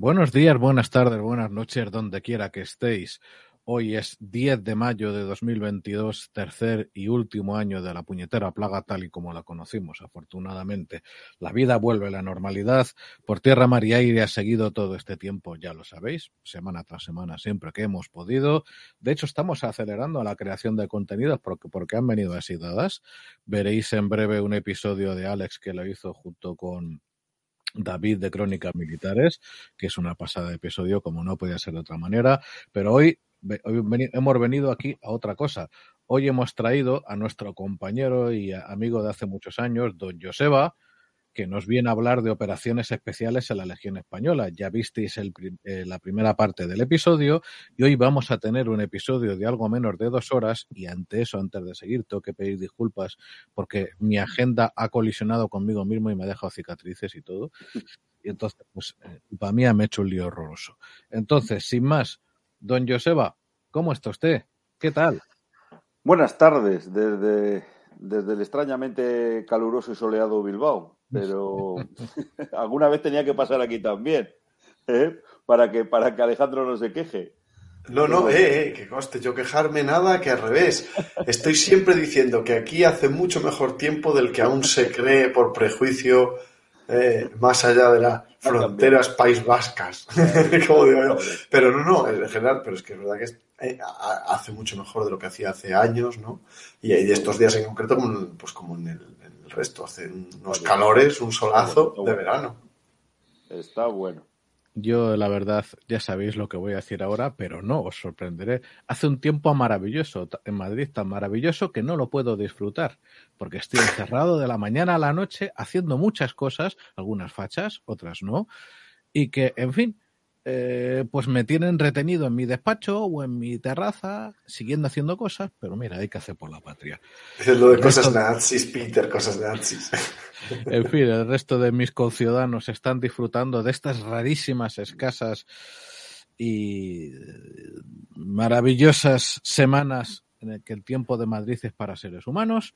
Buenos días, buenas tardes, buenas noches, donde quiera que estéis. Hoy es 10 de mayo de 2022, tercer y último año de la puñetera plaga tal y como la conocimos, afortunadamente. La vida vuelve a la normalidad. Por tierra, mar y aire ha seguido todo este tiempo, ya lo sabéis, semana tras semana, siempre que hemos podido. De hecho, estamos acelerando la creación de contenidos porque, porque han venido así dadas. Veréis en breve un episodio de Alex que lo hizo junto con David de Crónicas Militares, que es una pasada de episodio, como no podía ser de otra manera. Pero hoy, hoy hemos venido aquí a otra cosa. Hoy hemos traído a nuestro compañero y amigo de hace muchos años, don Joseba, que nos viene a hablar de operaciones especiales en la Legión Española. Ya visteis el eh, la primera parte del episodio y hoy vamos a tener un episodio de algo menos de dos horas y ante eso, antes de seguir, tengo que pedir disculpas porque mi agenda ha colisionado conmigo mismo y me ha dejado cicatrices y todo. Y entonces, pues, eh, para mí me ha hecho un lío horroroso. Entonces, sin más, don Joseba, ¿cómo está usted? ¿Qué tal? Buenas tardes desde, desde el extrañamente caluroso y soleado Bilbao, pero alguna vez tenía que pasar aquí también, ¿eh? para, que, para que Alejandro no se queje. No, no, eh, eh, que coste, yo quejarme nada, que al revés. Estoy siempre diciendo que aquí hace mucho mejor tiempo del que aún se cree por prejuicio eh, más allá de las fronteras país vascas, como digo yo. Pero no, no, en general, pero es que es verdad que es- eh, ha- hace mucho mejor de lo que hacía hace años, ¿no? Y, y estos días en concreto, como, pues como en el, el resto, hace unos calores, un solazo de verano. Está bueno. Yo, la verdad, ya sabéis lo que voy a decir ahora, pero no os sorprenderé. Hace un tiempo maravilloso en Madrid, tan maravilloso que no lo puedo disfrutar, porque estoy encerrado de la mañana a la noche haciendo muchas cosas, algunas fachas, otras no, y que, en fin, eh, pues me tienen retenido en mi despacho o en mi terraza, siguiendo haciendo cosas, pero mira, hay que hacer por la patria. Es lo de El cosas resto- nazis, Peter, cosas nazis. En fin, el resto de mis conciudadanos están disfrutando de estas rarísimas, escasas y maravillosas semanas en el que el tiempo de Madrid es para seres humanos.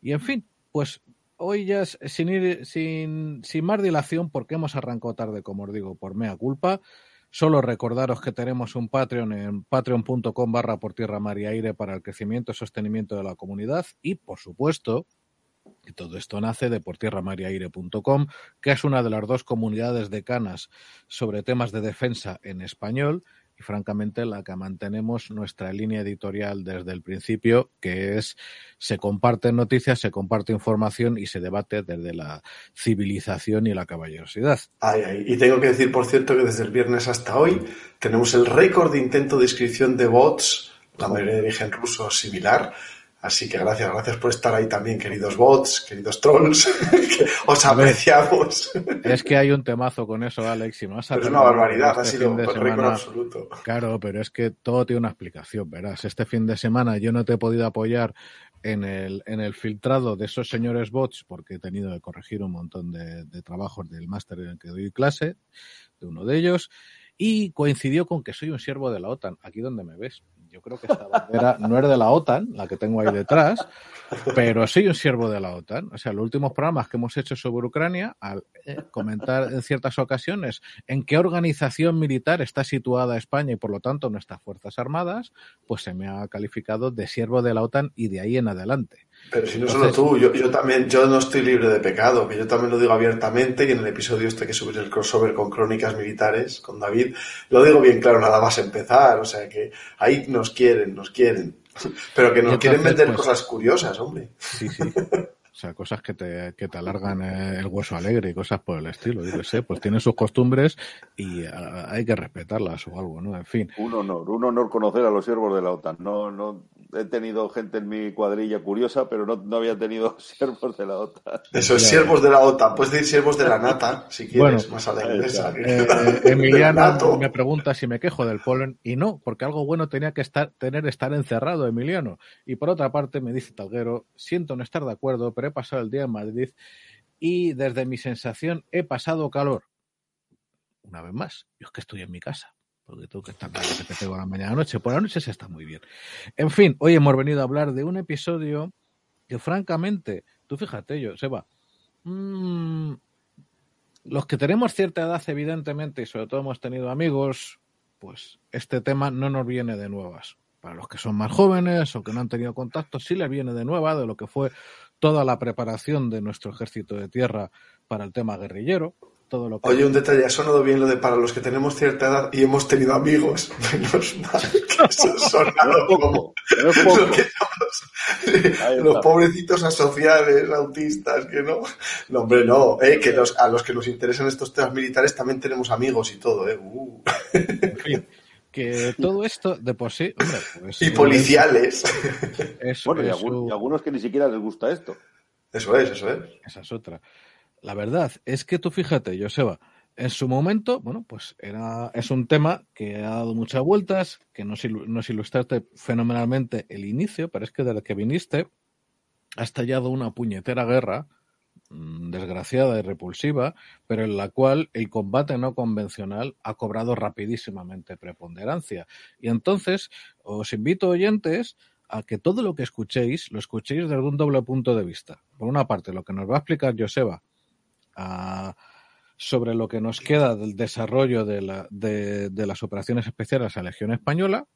Y en fin, pues hoy ya sin ir, sin, sin más dilación, porque hemos arrancado tarde, como os digo, por mea culpa. Solo recordaros que tenemos un Patreon en patreon.com barra por tierra, mar aire para el crecimiento y sostenimiento de la comunidad. Y, por supuesto, y todo esto nace de portierramariaire.com, que es una de las dos comunidades decanas sobre temas de defensa en español y francamente la que mantenemos nuestra línea editorial desde el principio, que es se comparten noticias, se comparte información y se debate desde la civilización y la caballerosidad. Ay, ay. Y tengo que decir, por cierto, que desde el viernes hasta hoy tenemos el récord de intento de inscripción de bots, la mayoría de origen ruso similar. Así que gracias, gracias por estar ahí también, queridos bots, queridos trolls, que os apreciamos. Es que hay un temazo con eso, Alex, y Pero es una barbaridad, este ha sido un récord absoluto. Claro, pero es que todo tiene una explicación, verás. Este fin de semana yo no te he podido apoyar en el, en el filtrado de esos señores bots porque he tenido que corregir un montón de, de trabajos del máster en el que doy clase, de uno de ellos, y coincidió con que soy un siervo de la OTAN, aquí donde me ves. Yo creo que esta bandera no es de la OTAN, la que tengo ahí detrás, pero soy un siervo de la OTAN. O sea, los últimos programas que hemos hecho sobre Ucrania, al eh, comentar en ciertas ocasiones en qué organización militar está situada España y por lo tanto nuestras Fuerzas Armadas, pues se me ha calificado de siervo de la OTAN y de ahí en adelante. Pero si no Entonces- solo tú, yo, yo también, yo no estoy libre de pecado, que yo también lo digo abiertamente y en el episodio este que subiré el crossover con Crónicas Militares, con David, lo digo bien claro nada más empezar, o sea que ahí nos quieren, nos quieren. Pero que nos quieren vender pues- cosas curiosas, hombre. Sí, sí. O sea, cosas que te, que te alargan eh, el hueso alegre y cosas por el estilo. Yo qué sé, pues tienen sus costumbres y ah, hay que respetarlas o algo, ¿no? En fin. Un honor, un honor conocer a los siervos de la OTAN. No, no he tenido gente en mi cuadrilla curiosa, pero no, no había tenido siervos de la OTAN. Eso es siervos de la OTAN, puedes decir siervos de la nata, si quieres, Bueno, más a la ahí inglesa. está. Eh, eh, Emiliano me pregunta si me quejo del polen y no, porque algo bueno tenía que estar, tener estar encerrado, Emiliano. Y por otra parte me dice Talguero, siento no estar de acuerdo, pero he pasado el día en Madrid y desde mi sensación he pasado calor. Una vez más, yo es que estoy en mi casa, porque tengo que estar de repente por la mañana a la noche. Por la noche se está muy bien. En fin, hoy hemos venido a hablar de un episodio que francamente, tú fíjate yo, Seba, mm, los que tenemos cierta edad, evidentemente, y sobre todo hemos tenido amigos, pues este tema no nos viene de nuevas. Para los que son más jóvenes o que no han tenido contacto, sí les viene de nueva de lo que fue toda la preparación de nuestro ejército de tierra para el tema guerrillero. Todo lo que... Oye, un detalle, ha sonado bien lo de para los que tenemos cierta edad y hemos tenido amigos. Menos mal que eso ha sonado como los, pobrecitos asociales, autistas, que no. No, hombre, no, eh, que los, a los que nos interesan estos temas militares también tenemos amigos y todo, eh. uh. En fin, que todo esto de por sí, hombre, pues, Y policiales. es- Bueno, y, es algún- su- y algunos que ni siquiera les gusta esto. Eso es, eso es. Esa es otra. La verdad es que tú fíjate, Joseba, en su momento, bueno, pues era, es un tema que ha dado muchas vueltas, que nos, ilu- nos ilustraste fenomenalmente el inicio, pero es que desde que viniste ha estallado una puñetera guerra desgraciada y repulsiva, pero en la cual el combate no convencional ha cobrado rapidísimamente preponderancia. Y entonces os invito, oyentes, a que todo lo que escuchéis lo escuchéis desde un doble punto de vista. Por una parte, lo que nos va a explicar Joseba ah, sobre lo que nos queda del desarrollo de, la- de las operaciones especiales a la Legión Española,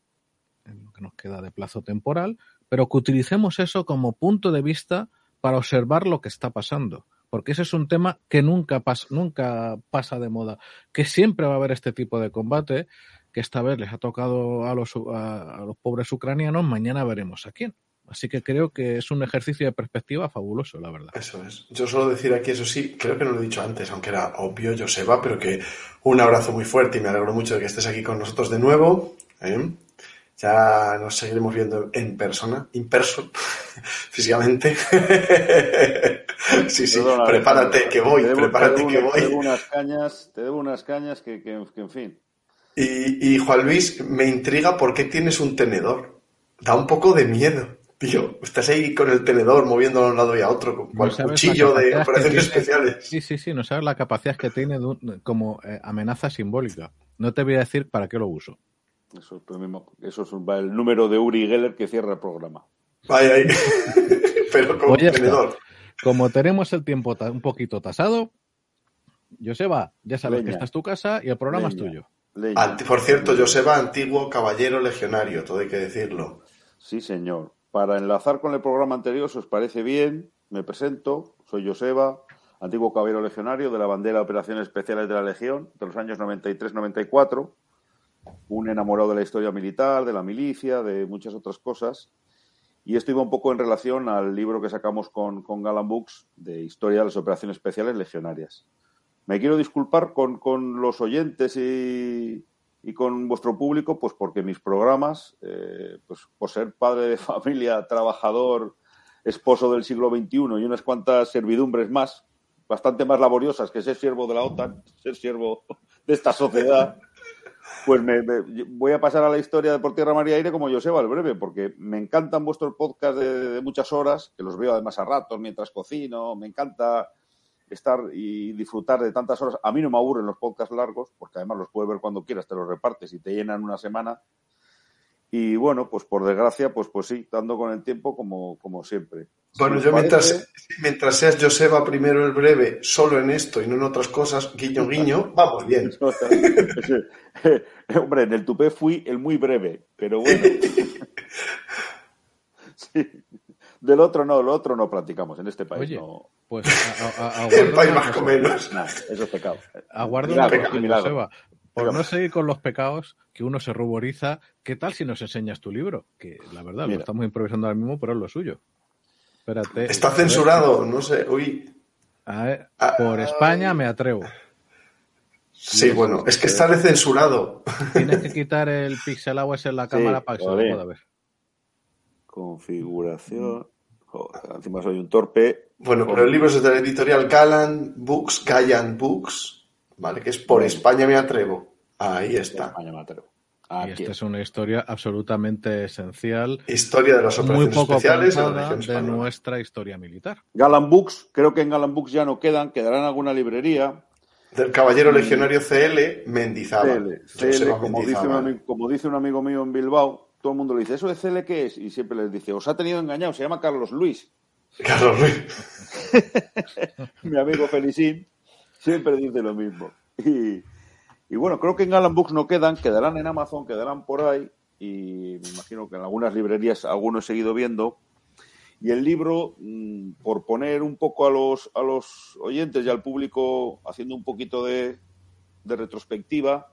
en lo que nos queda de plazo temporal, pero que utilicemos eso como punto de vista para observar lo que está pasando. Porque ese es un tema que nunca, pas- nunca pasa de moda, que siempre va a haber este tipo de combate, que esta vez les ha tocado a los, a, los pobres ucranianos, mañana veremos a quién. Así que creo que es un ejercicio de perspectiva fabuloso, la verdad. Eso es. Yo suelo decir aquí, eso sí, creo que no lo he dicho antes, aunque era obvio, Joseba, pero que un abrazo muy fuerte y me alegro mucho de que estés aquí con nosotros de nuevo. ¿eh? Ya nos seguiremos viendo en persona, in person, físicamente. sí, sí, Perdona, prepárate que voy, debo- prepárate debo que una- Te debo voy. unas cañas, te debo unas cañas que, que- que, en fin. Y, y Juan Luis, me intriga por qué tienes un tenedor. Da un poco de miedo, tío. Estás ahí con el tenedor moviéndolo a un lado y a otro, con No el cuchillo de operaciones tiene. especiales. Sí, sí, sí, no sabes la capacidad que tiene de un- como eh, amenaza simbólica. No te voy a decir para qué lo uso. Eso, es lo mismo. Eso es el número de Uri Geller que cierra el programa. Ay, ay. Pero con Pues. Como tenemos el tiempo un poquito tasado, Joseba, ya sabes Leña. que esta es tu casa y el programa es tuyo. Leña. Por cierto, Joseba, antiguo caballero legionario, todo hay que decirlo. Sí, señor. Para enlazar con el programa anterior, si os parece bien, me presento. Soy Joseba, antiguo caballero legionario de la bandera de Operaciones Especiales de la Legión de los años 93-94. Un enamorado de la historia militar, de la milicia, de muchas otras cosas. Y esto iba un poco en relación al libro que sacamos con, con Galan Books de Historia de las Operaciones Especiales Legionarias. Me quiero disculpar con, con los oyentes y, y con vuestro público, pues porque mis programas, eh, pues por ser padre de familia, trabajador, esposo del siglo XXI y unas cuantas servidumbres más, bastante más laboriosas que ser siervo de la OTAN, ser siervo de esta sociedad, pues me, voy a pasar a la historia de Por Tierra, María Aire como Joseba el breve, porque me encantan vuestros podcasts de, de muchas horas, que los veo además a ratos mientras cocino, me encanta estar y disfrutar de tantas horas. A mí no me aburren los podcasts largos, porque además los puedes ver cuando quieras, te los repartes y te llenan una semana. Y bueno, pues por desgracia, pues pues sí, dando con el tiempo como, como siempre. Bueno, yo mientras, mientras seas Joseba primero el breve, solo en esto y no en otras cosas, guiño, guiño, vamos bien. Hombre, en el tupé fui el muy breve, pero bueno. Sí. Del otro no, lo otro no practicamos en este país. Oye, no. Pues a- a- a- El país más o menos. Nah, eso es pecado. Aguardo Milagro, una. Joseba. Por no seguir con los pecados, que uno se ruboriza, ¿qué tal si nos enseñas tu libro? Que la verdad, Mira. lo estamos improvisando ahora mismo, pero es lo suyo. Espérate. Está censurado, no sé, uy. A ver, Ah. por España me atrevo. Sí, bueno, es que está censurado. Tienes que quitar el pixelado ese en la Sí, cámara para que se lo pueda ver. Configuración. Joder, encima soy un torpe. Bueno, pero el libro es de la editorial Gallant Books, Gallant Books, ¿vale? Que es por España me atrevo. Ahí está. España me atrevo. Y Aquí esta es. es una historia absolutamente esencial, Historia de las muy operaciones poco especiales de de nuestra historia militar. Galan Books, creo que en Galan Books ya no quedan, quedarán en alguna librería. Del caballero legionario CL, Mendizábal. CL, CL, Joseba como, dice un como dice un amigo mío en Bilbao, todo el mundo le dice, ¿eso de CL qué es? Y siempre les dice, os ha tenido engañado, se llama Carlos Luis. Carlos Ruiz. Mi amigo Felicín. Siempre dice lo mismo. Y, y bueno, creo que en Alan Books no quedan, quedarán en Amazon, quedarán por ahí y me imagino que en algunas librerías alguno he seguido viendo. Y el libro, mm, por poner un poco a los, a los oyentes y al público, haciendo un poquito de, de retrospectiva,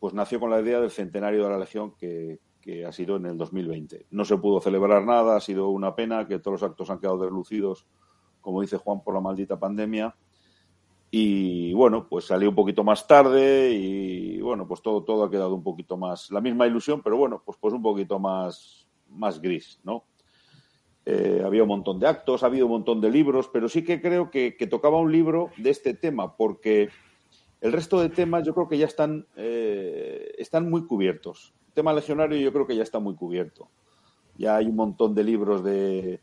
pues nació con la idea del centenario de la Legión que, que, ha sido en el 2020. No se pudo celebrar nada, ha sido una pena que todos los actos han quedado deslucidos, como dice Juan, por la maldita pandemia. Y bueno, pues salió un poquito más tarde y bueno, pues todo, todo ha quedado un poquito más, la misma ilusión, pero bueno, pues, pues un poquito más, más gris, ¿no? Eh, había un montón de actos, ha habido un montón de libros, pero sí que creo que, tocaba un libro de este tema, porque el resto de temas yo creo que ya están, eh, están muy cubiertos. El tema legionario yo creo que ya está muy cubierto. Ya hay un montón de libros de,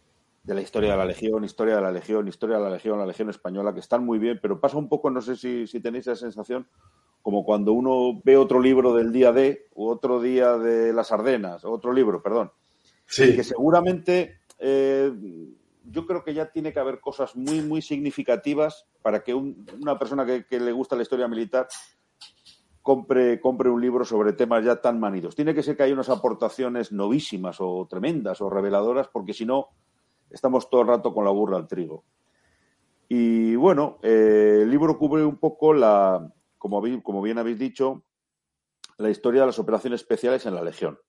de la historia de la Legión, historia de la Legión, historia de la Legión, la Legión española, que están muy bien, pero pasa un poco, no sé si, si tenéis esa sensación, como cuando uno ve otro libro del día de, u otro día de las Ardenas, otro libro, perdón. Sí. Que seguramente eh, yo creo que ya tiene que haber cosas muy, muy significativas para que un, una persona que, que, le gusta la historia militar compre, compre un libro sobre temas ya tan manidos. Tiene que ser que haya unas aportaciones novísimas o tremendas o reveladoras, porque si no, estamos todo el rato con la burra al trigo. Y bueno, eh, el libro cubre un poco la, como, como, bien habéis dicho, la historia de las operaciones especiales en la Legión.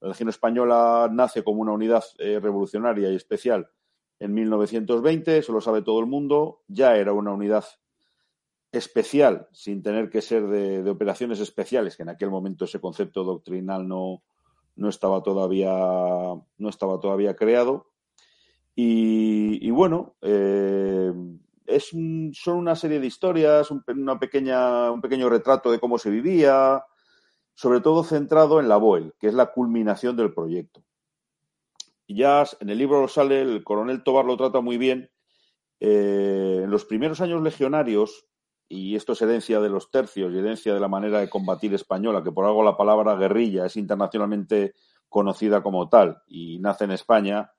La Legión Española nace como una unidad eh, revolucionaria y especial en 1920, eso lo sabe todo el mundo, ya era una unidad especial, sin tener que ser de, de operaciones especiales, que en aquel momento ese concepto doctrinal no, no, estaba, todavía, no estaba todavía creado. Y, bueno, eh, es un, son una serie de historias, un, una pequeña, un pequeño retrato de cómo se vivía, sobre todo centrado en la BOEL, que es la culminación del proyecto. Ya en el libro sale, el coronel Tobar lo trata muy bien. Eh, en los primeros años legionarios, y esto es herencia de los tercios y herencia de la manera de combatir española, que por algo la palabra guerrilla es internacionalmente conocida como tal y nace en España,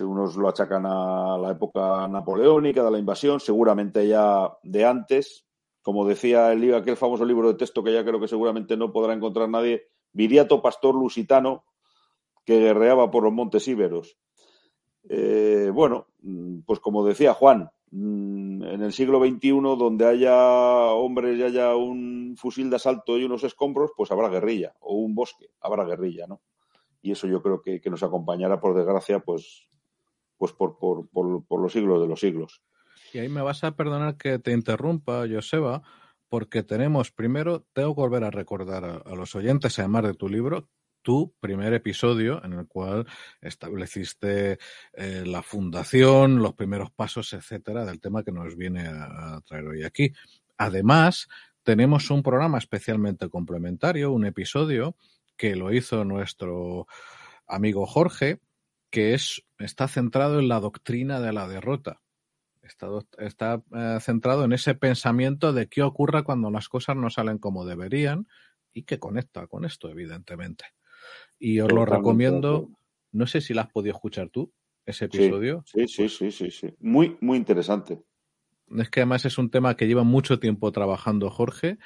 unos lo achacan a la época napoleónica de la invasión, seguramente ya de antes. Como decía el aquel famoso libro de texto que ya creo que seguramente no podrá encontrar nadie, Viriato Pastor Lusitano, que guerreaba por los montes íberos. Eh, bueno, pues como decía Juan, mm, en el siglo XXI, donde haya hombres y haya un fusil de asalto y unos escombros, pues habrá guerrilla, o un bosque, habrá guerrilla, ¿no? Y eso yo creo que, que nos acompañará, por desgracia, pues pues por, por, por, los siglos de los siglos. Y ahí me vas a perdonar que te interrumpa, Joseba, porque tenemos, primero, tengo que volver a recordar a, los oyentes, además de tu libro, tu primer episodio en el cual estableciste eh, la fundación, los primeros pasos, etcétera, del tema que nos viene a, traer hoy aquí. Además, tenemos un programa especialmente complementario, un episodio que lo hizo nuestro amigo Jorge, que es, está centrado en la doctrina de la derrota. Está, está eh, centrado en ese pensamiento de qué ocurre cuando las cosas no salen como deberían y que conecta con esto, evidentemente. Y os lo recomiendo. No sé si lo has podido escuchar tú, ese episodio. Sí, sí, sí, sí, sí. Muy, muy interesante. Es que además es un tema que lleva mucho tiempo trabajando Jorge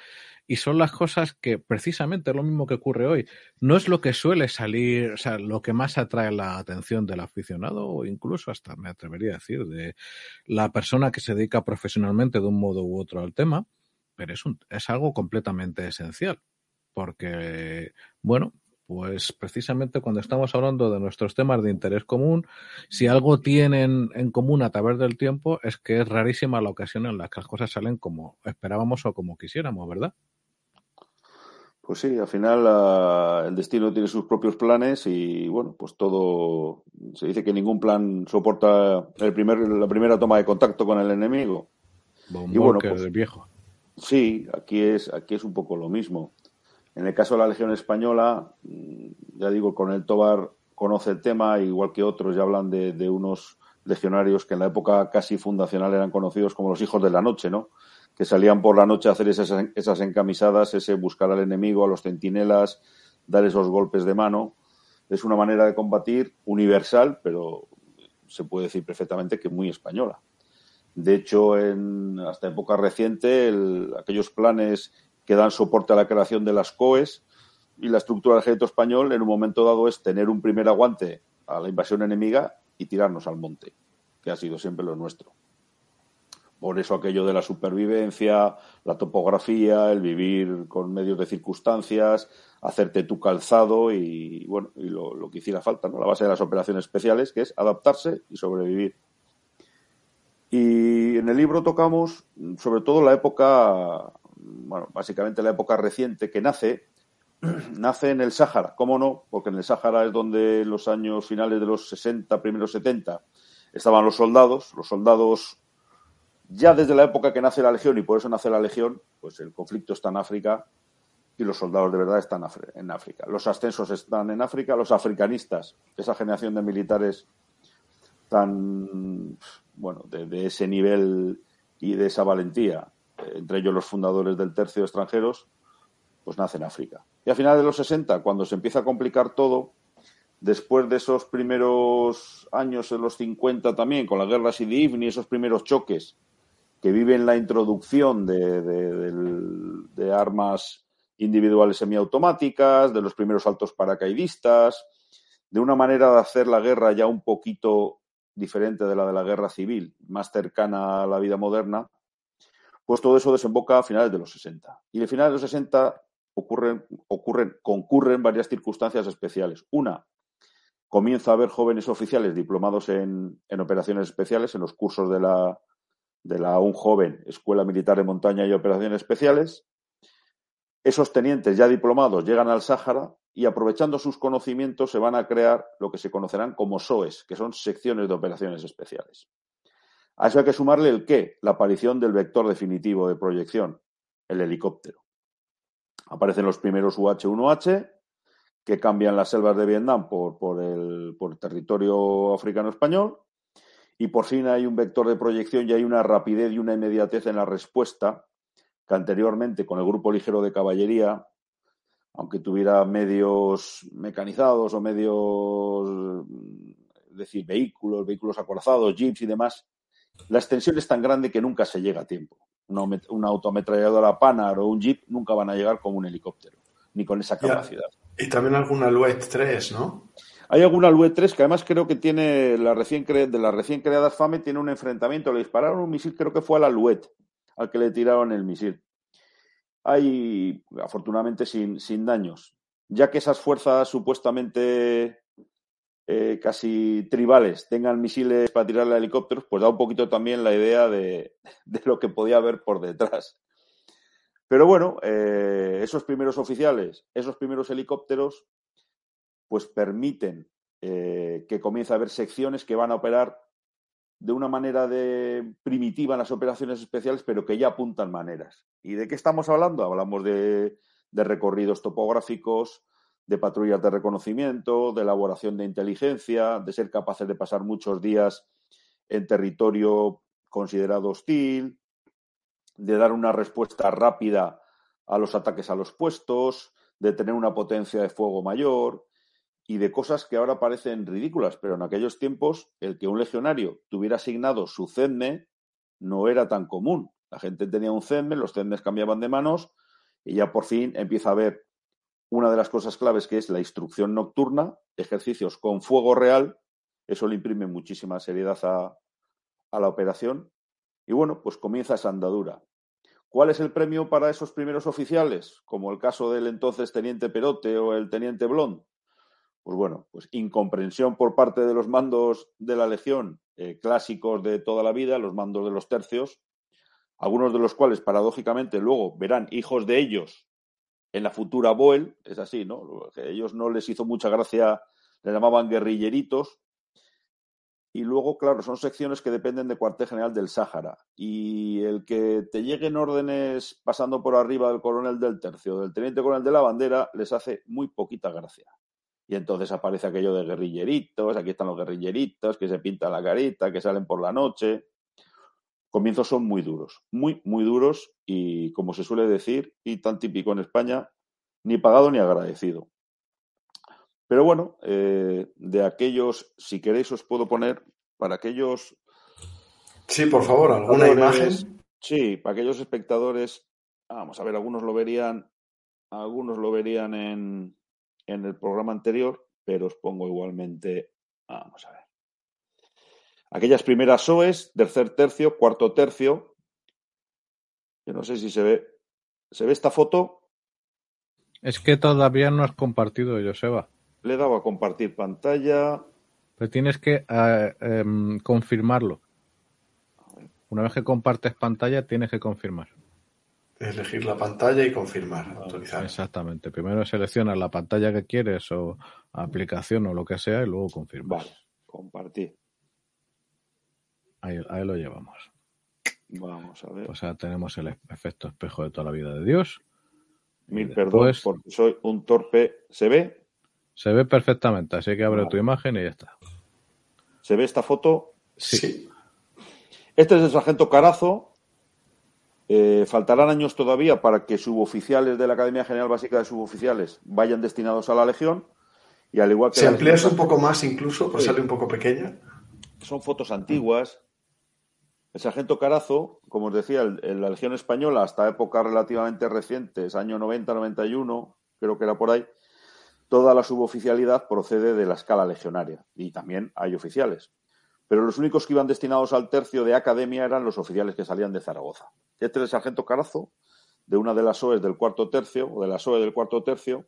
y son las cosas que precisamente es lo mismo que ocurre hoy. No es lo que suele salir, o sea, lo que más atrae la atención del aficionado o incluso hasta me atrevería a decir de la persona que se dedica profesionalmente de un modo u otro al tema, pero es, un, es algo completamente esencial. Porque, bueno, pues precisamente cuando estamos hablando de nuestros temas de interés común, si algo tienen en común a través del tiempo es que es rarísima la ocasión en la que las cosas salen como esperábamos o como quisiéramos, ¿verdad? Pues sí, al final uh, el destino tiene sus propios planes y bueno, pues todo se dice que ningún plan soporta el primer, la primera toma de contacto con el enemigo. Bon y bueno, pues, viejo. Sí, aquí es aquí es un poco lo mismo. En el caso de la Legión Española, ya digo, con el Tobar conoce el tema, igual que otros ya hablan de, de unos legionarios que en la época casi fundacional eran conocidos como los hijos de la noche, ¿no? Que salían por la noche a hacer esas, esas encamisadas, ese buscar al enemigo, a los centinelas, dar esos golpes de mano. Es una manera de combatir universal, pero se puede decir perfectamente que muy española. De hecho, en hasta época reciente, aquellos planes que dan soporte a la creación de las COES y la estructura del ejército español en un momento dado es tener un primer aguante a la invasión enemiga y tirarnos al monte, que ha sido siempre lo nuestro. Por eso aquello de la supervivencia, la topografía, el vivir con medios de circunstancias, hacerte tu calzado y, bueno, y lo, que hiciera falta, ¿no? La base de las operaciones especiales, que es adaptarse y sobrevivir. Y en el libro tocamos sobre todo la época, bueno, básicamente la época reciente que nace, nace en el Sáhara, ¿cómo no? Porque en el Sáhara es donde en los años finales de los 60, primeros 70, estaban los soldados, los soldados ya desde la época que nace la Legión, y por eso nace la Legión, pues el conflicto está en África y los soldados de verdad están en África. Los ascensos están en África, los africanistas, esa generación de militares tan, bueno, de, ese nivel y de esa valentía, entre ellos los fundadores del tercio extranjeros, pues nace en África. Y a finales de los 60, cuando se empieza a complicar todo, después de esos primeros años en los 50 también, con la guerra Sidi y esos primeros choques que viven la introducción de, armas individuales semiautomáticas, de los primeros saltos paracaidistas, de una manera de hacer la guerra ya un poquito diferente de la de la guerra civil, más cercana a la vida moderna, pues todo eso desemboca a finales de los 60. Y de finales de los 60 ocurren, ocurren, concurren varias circunstancias especiales. Una, comienza a haber jóvenes oficiales diplomados en, en operaciones especiales, en los cursos de la, de la un joven Escuela Militar de Montaña y Operaciones Especiales. Esos tenientes ya diplomados llegan al Sáhara y aprovechando sus conocimientos se van a crear lo que se conocerán como SOES, que son secciones de operaciones especiales. A eso hay que sumarle el qué, la aparición del vector definitivo de proyección, el helicóptero. Aparecen los primeros UH-1H, que cambian las selvas de Vietnam por, por el por territorio africano español, y por fin hay un vector de proyección y hay una rapidez y una inmediatez en la respuesta que anteriormente con el grupo ligero de caballería, aunque tuviera medios mecanizados o medios, es decir, vehículos, vehículos acorazados, jeeps y demás, la extensión es tan grande que nunca se llega a tiempo. Una, una autoametralladora Panar o un jeep nunca van a llegar como un helicóptero, ni con esa capacidad. Y también alguna Luet 3, ¿no? Hay alguna Lue 3 que además creo que tiene la recién de las recién creadas FAME tiene un enfrentamiento. Le dispararon un misil, creo que fue a la al que le tiraron el misil. Hay, afortunadamente, sin, sin daños. Ya que esas fuerzas supuestamente eh, casi tribales tengan misiles para tirar a helicópteros, pues da un poquito también la idea de, de lo que podía haber por detrás. Pero bueno, eh, esos primeros oficiales, esos primeros helicópteros, pues permiten eh, que comience a haber secciones que van a operar de una manera de primitiva en las operaciones especiales, pero que ya apuntan maneras. ¿Y de qué estamos hablando? Hablamos de, de recorridos topográficos, de patrullas de reconocimiento, de elaboración de inteligencia, de ser capaces de pasar muchos días en territorio considerado hostil, de dar una respuesta rápida a los ataques a los puestos, de tener una potencia de fuego mayor, y de cosas que ahora parecen ridículas, pero en aquellos tiempos el que un legionario tuviera asignado su CEDME no era tan común. La gente tenía un CEDME, los CEDMES cambiaban de manos y ya por fin empieza a haber una de las cosas claves que es la instrucción nocturna, ejercicios con fuego real, eso le imprime muchísima seriedad a, a la operación y bueno, pues comienza esa andadura. ¿Cuál es el premio para esos primeros oficiales? Como el caso del entonces teniente Perote o el teniente Blond pues bueno, pues incomprensión por parte de los mandos de la Legión eh, clásicos de toda la vida, los mandos de los tercios, algunos de los cuales paradójicamente luego verán hijos de ellos en la futura Boel, es así, ¿no? A ellos no les hizo mucha gracia, le llamaban guerrilleritos, y luego, claro, son secciones que dependen de cuartel general del Sáhara. Y el que te lleguen órdenes pasando por arriba del coronel del tercio, del teniente coronel de la bandera, les hace muy poquita gracia. Y entonces aparece aquello de guerrilleritos, aquí están los guerrilleritos, que se pintan la carita, que salen por la noche. Comienzos son muy duros, muy, muy duros y, como se suele decir, y tan típico en España, ni pagado ni agradecido. Pero bueno, eh, de aquellos, si queréis os puedo poner, para aquellos Sí, por favor, alguna imagen. Sí, para aquellos espectadores, vamos a ver, algunos lo verían, algunos lo verían en, en el programa anterior, pero os pongo igualmente, vamos a ver. Aquellas primeras SOEs, tercer tercio, cuarto tercio. Yo no sé si se ve. ¿Se ve esta foto? Es que todavía no has compartido, Joseba. Le he dado a compartir pantalla. Pero tienes que eh, em, confirmarlo. Una vez que compartes pantalla, tienes que confirmar. Elegir la pantalla y confirmar, autorizar. Exactamente. Primero seleccionas la pantalla que quieres o aplicación o lo que sea y luego confirmas. Vale, compartir. Ahí, ahí lo llevamos. Vamos a ver. Pues ahora tenemos el efecto espejo de toda la vida de Dios. Mil perdón porque soy un torpe. ¿Se ve? Se ve perfectamente, así que abre tu imagen y ya está. ¿Se ve esta foto? Sí. Este es el sargento Carazo. Eh, faltarán años todavía para que suboficiales de la Academia General Básica de Suboficiales vayan destinados a la Legión. Y al igual que. Si amplías un poco más, incluso, pues sale un poco pequeña. Son fotos antiguas. El sargento Carazo, como os decía, en la Legión Española, hasta épocas relativamente recientes, año 90-91, creo que era por ahí, toda la suboficialidad procede de la escala legionaria. Y también hay oficiales. Pero los únicos que iban destinados al tercio de academia eran los oficiales que salían de Zaragoza. Este es el sargento Carazo, de una de las OEs del cuarto tercio, o de la SOE del cuarto tercio.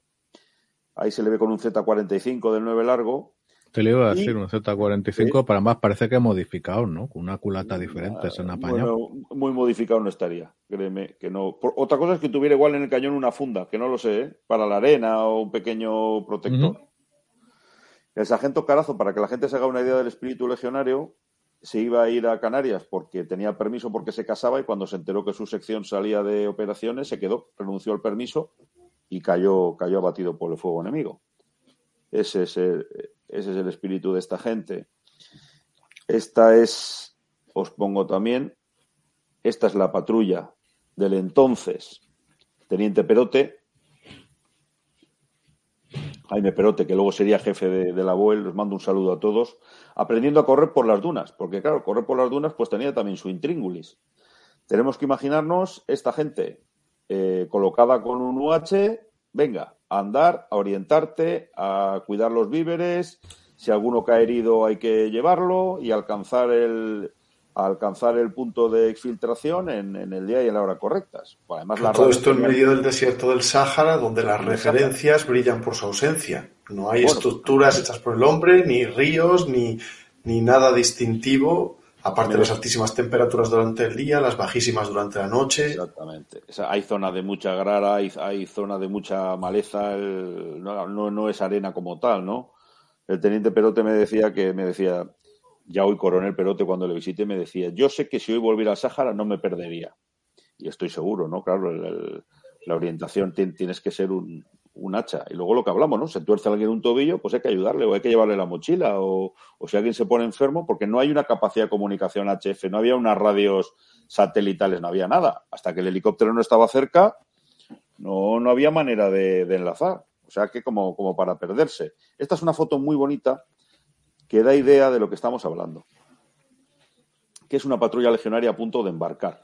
Ahí se le ve con un Z45 del 9 largo, te le iba a decir un Z45, para más parece que modificado, ¿no? Con una culata diferente, se han apañado. Bueno, muy modificado no estaría, créeme que no. otra cosa es que tuviera igual en el cañón una funda, que no lo sé, ¿eh? para la arena o un pequeño protector. El sargento Carazo, para que la gente se haga una idea del espíritu legionario, se iba a ir a Canarias porque tenía permiso porque se casaba y cuando se enteró que su sección salía de operaciones se quedó, renunció al permiso y cayó, cayó abatido por el fuego enemigo. Ese es el, ese es el espíritu de esta gente. Esta es, os pongo también, esta es la patrulla del entonces Teniente Perote, Jaime Perote, que luego sería jefe de, la BOEL, les mando un saludo a todos, aprendiendo a correr por las dunas, porque claro, correr por las dunas pues tenía también su intríngulis. Tenemos que imaginarnos esta gente eh, colocada con un UH, venga, a andar, a orientarte, a cuidar los víveres. Si alguno cae herido hay que llevarlo y alcanzar el, alcanzar el punto de exfiltración en, el día y en la hora correctas. además, Todo esto en medio del desierto del Sáhara, donde las referencias brillan por su ausencia. No hay estructuras hechas por el hombre, ni ríos, ni, ni nada distintivo Aparte de las altísimas temperaturas durante el día, las bajísimas durante la noche. Exactamente. hay zona de mucha grara, hay, hay zona de mucha maleza, no, no, es arena como tal, ¿no? El teniente Perote me decía que, me decía, ya hoy coronel Perote cuando le visité me decía, yo sé que si hoy volviera al Sáhara no me perdería. Y estoy seguro, ¿no? Claro, la orientación tienes que ser un, un hacha. Y luego lo que hablamos, ¿no? Se tuerce alguien un tobillo, pues hay que ayudarle o hay que llevarle la mochila o, si alguien se pone enfermo, porque no hay una capacidad de comunicación HF, no había unas radios satelitales, no había nada. Hasta que el helicóptero no estaba cerca, no, no había manera de, enlazar. O sea que como, como para perderse. Esta es una foto muy bonita que da idea de lo que estamos hablando. Que es una patrulla legionaria a punto de embarcar.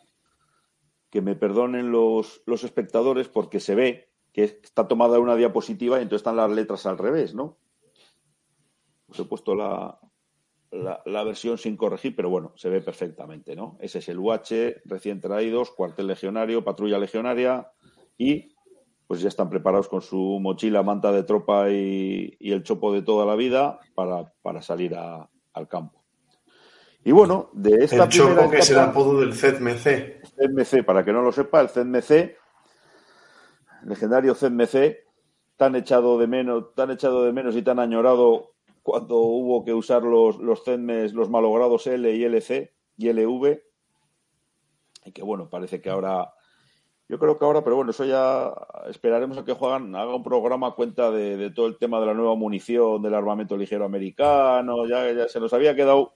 Que me perdonen los, los espectadores porque se ve que está tomada una diapositiva y entonces están las letras al revés, ¿no? Os he puesto la, la, versión sin corregir, pero bueno, se ve perfectamente, ¿no? Ese es el UH, recién traídos, cuartel legionario, patrulla legionaria y pues ya están preparados con su mochila, manta de tropa y, el chopo de toda la vida para, salir al campo. Y bueno, de esta El chopo que es el apodo del ZMC. ZMC, para que no lo sepa, el ZMC legendario ZMC, tan echado de menos, tan echado de menos y tan añorado cuando hubo que usar los, los los malogrados L y LC y LV. Y que bueno, parece que ahora, yo creo que ahora, pero bueno, eso ya esperaremos a que juegan, haga un programa a cuenta de, todo el tema de la nueva munición, del armamento ligero americano, ya, ya se nos había quedado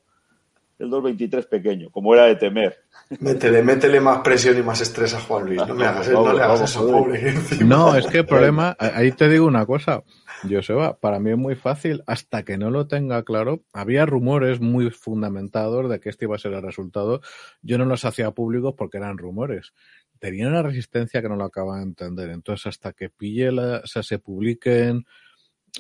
el 2.23 pequeño, como era de temer. Métele, métele más presión y más estrés a Juan Luis. No, me hagas, no le hagas eso, pobre. No, es que el problema, ahí te digo una cosa, Joseba, para mí es muy fácil, hasta que no lo tenga claro, había rumores muy fundamentados de que este iba a ser el resultado. Yo no los hacía públicos porque eran rumores. Tenía una resistencia que no lo acaba de entender. Entonces, hasta que pille, la, se publiquen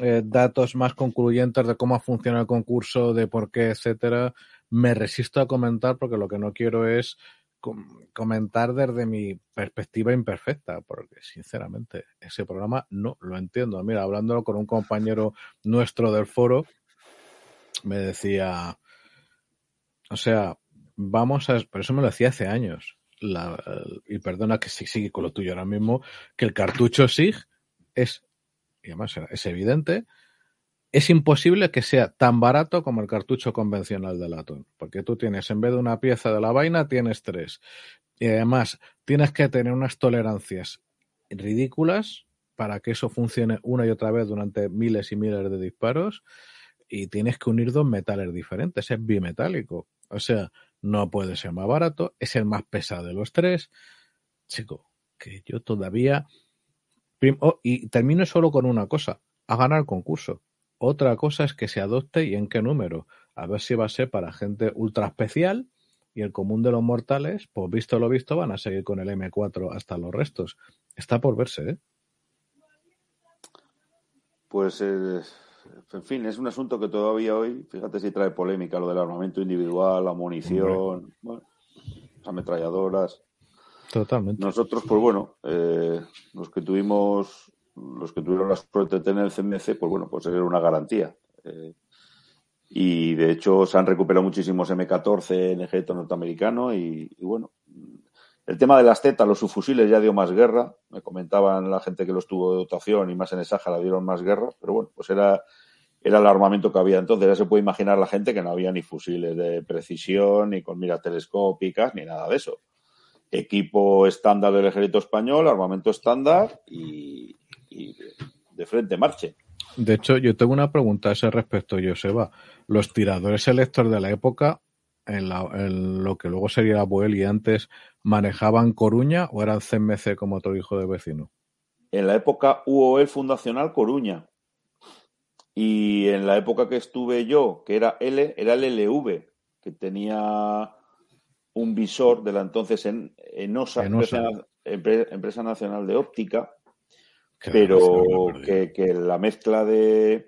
eh, datos más concluyentes de cómo funciona el concurso, de por qué, etcétera, me resisto a comentar porque lo que no quiero es comentar desde mi perspectiva imperfecta, porque sinceramente ese programa no lo entiendo. Mira, hablándolo con un compañero nuestro del foro, me decía, o sea, vamos a, por eso me lo decía hace años, y perdona que sí sigue con lo tuyo ahora mismo, que el cartucho SIG es, y además es evidente, es imposible que sea tan barato como el cartucho convencional de latón, porque tú tienes, en vez de una pieza de la vaina, tienes tres. Y además, tienes que tener unas tolerancias ridículas para que eso funcione una y otra vez durante miles y miles de disparos. Y tienes que unir dos metales diferentes, es bimetálico. O sea, no puede ser más barato, es el más pesado de los tres. Chico, que yo todavía. Oh, y termino solo con una cosa: a ganar el concurso otra cosa es que se adopte y en qué número. A ver si va a ser para gente ultra especial y el común de los mortales, pues visto lo visto, van a seguir con el M4 hasta los restos. Está por verse, ¿eh? Pues, eh, en fin, es un asunto que todavía hoy, fíjate si trae polémica lo del armamento individual, la munición, bueno, las ametralladoras. Totalmente. Nosotros, pues bueno, eh, los que tuvimos los que tuvieron la suerte de tener el CMC, pues bueno, pues era una garantía. Eh, y de hecho se han recuperado muchísimos M14 en ejército norteamericano y, bueno, el tema de las tetas, los subfusiles ya dio más guerra. Me comentaban la gente que los tuvo de dotación y más en el Sáhara dieron más guerra, pero bueno, pues era, era el armamento que había entonces. Ya se puede imaginar la gente que no había ni fusiles de precisión, ni con miras telescópicas, ni nada de eso. Equipo estándar del ejército español, armamento estándar y, de, frente marche. De hecho, yo tengo una pregunta a ese respecto, Joseba. ¿Los tiradores selectos de la época, en, lo que luego sería Boel y antes, manejaban Coruña o eran CMC como otro hijo de vecino? En la época UOL fundacional Coruña. Y en la época que estuve yo, que era L, era el LV, que tenía un visor de la entonces en, Enosa, empresa Nacional de Óptica, pero que, que, la mezcla de,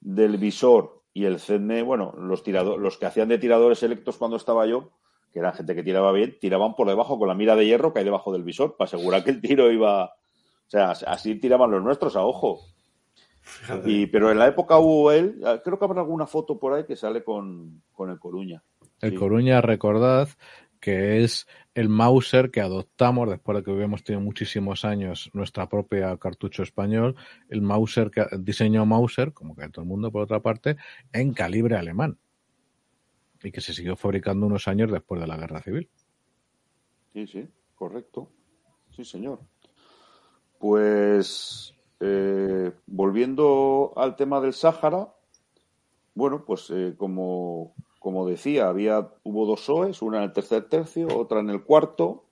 del visor y el CN, bueno, los, tiradores, los que hacían de tiradores selectos cuando estaba yo, que eran gente que tiraba bien, tiraban por debajo con la mira de hierro que hay debajo del visor para asegurar que el tiro iba. O sea, así tiraban los nuestros a ojo. Y, pero en la época hubo él, creo que habrá alguna foto por ahí que sale con, con el Coruña. El Coruña, recordad, que es el Mauser que adoptamos después de que hubiéramos tenido muchísimos años nuestra propia cartucho español, el Mauser que diseñó Mauser, como que todo el mundo por otra parte, en calibre alemán y que se siguió fabricando unos años después de la guerra civil. Sí, sí, correcto. Sí, señor. Pues eh, volviendo al tema del Sáhara, bueno, pues eh, como como decía, había, hubo dos SOEs, una en el tercer tercio, otra en el cuarto,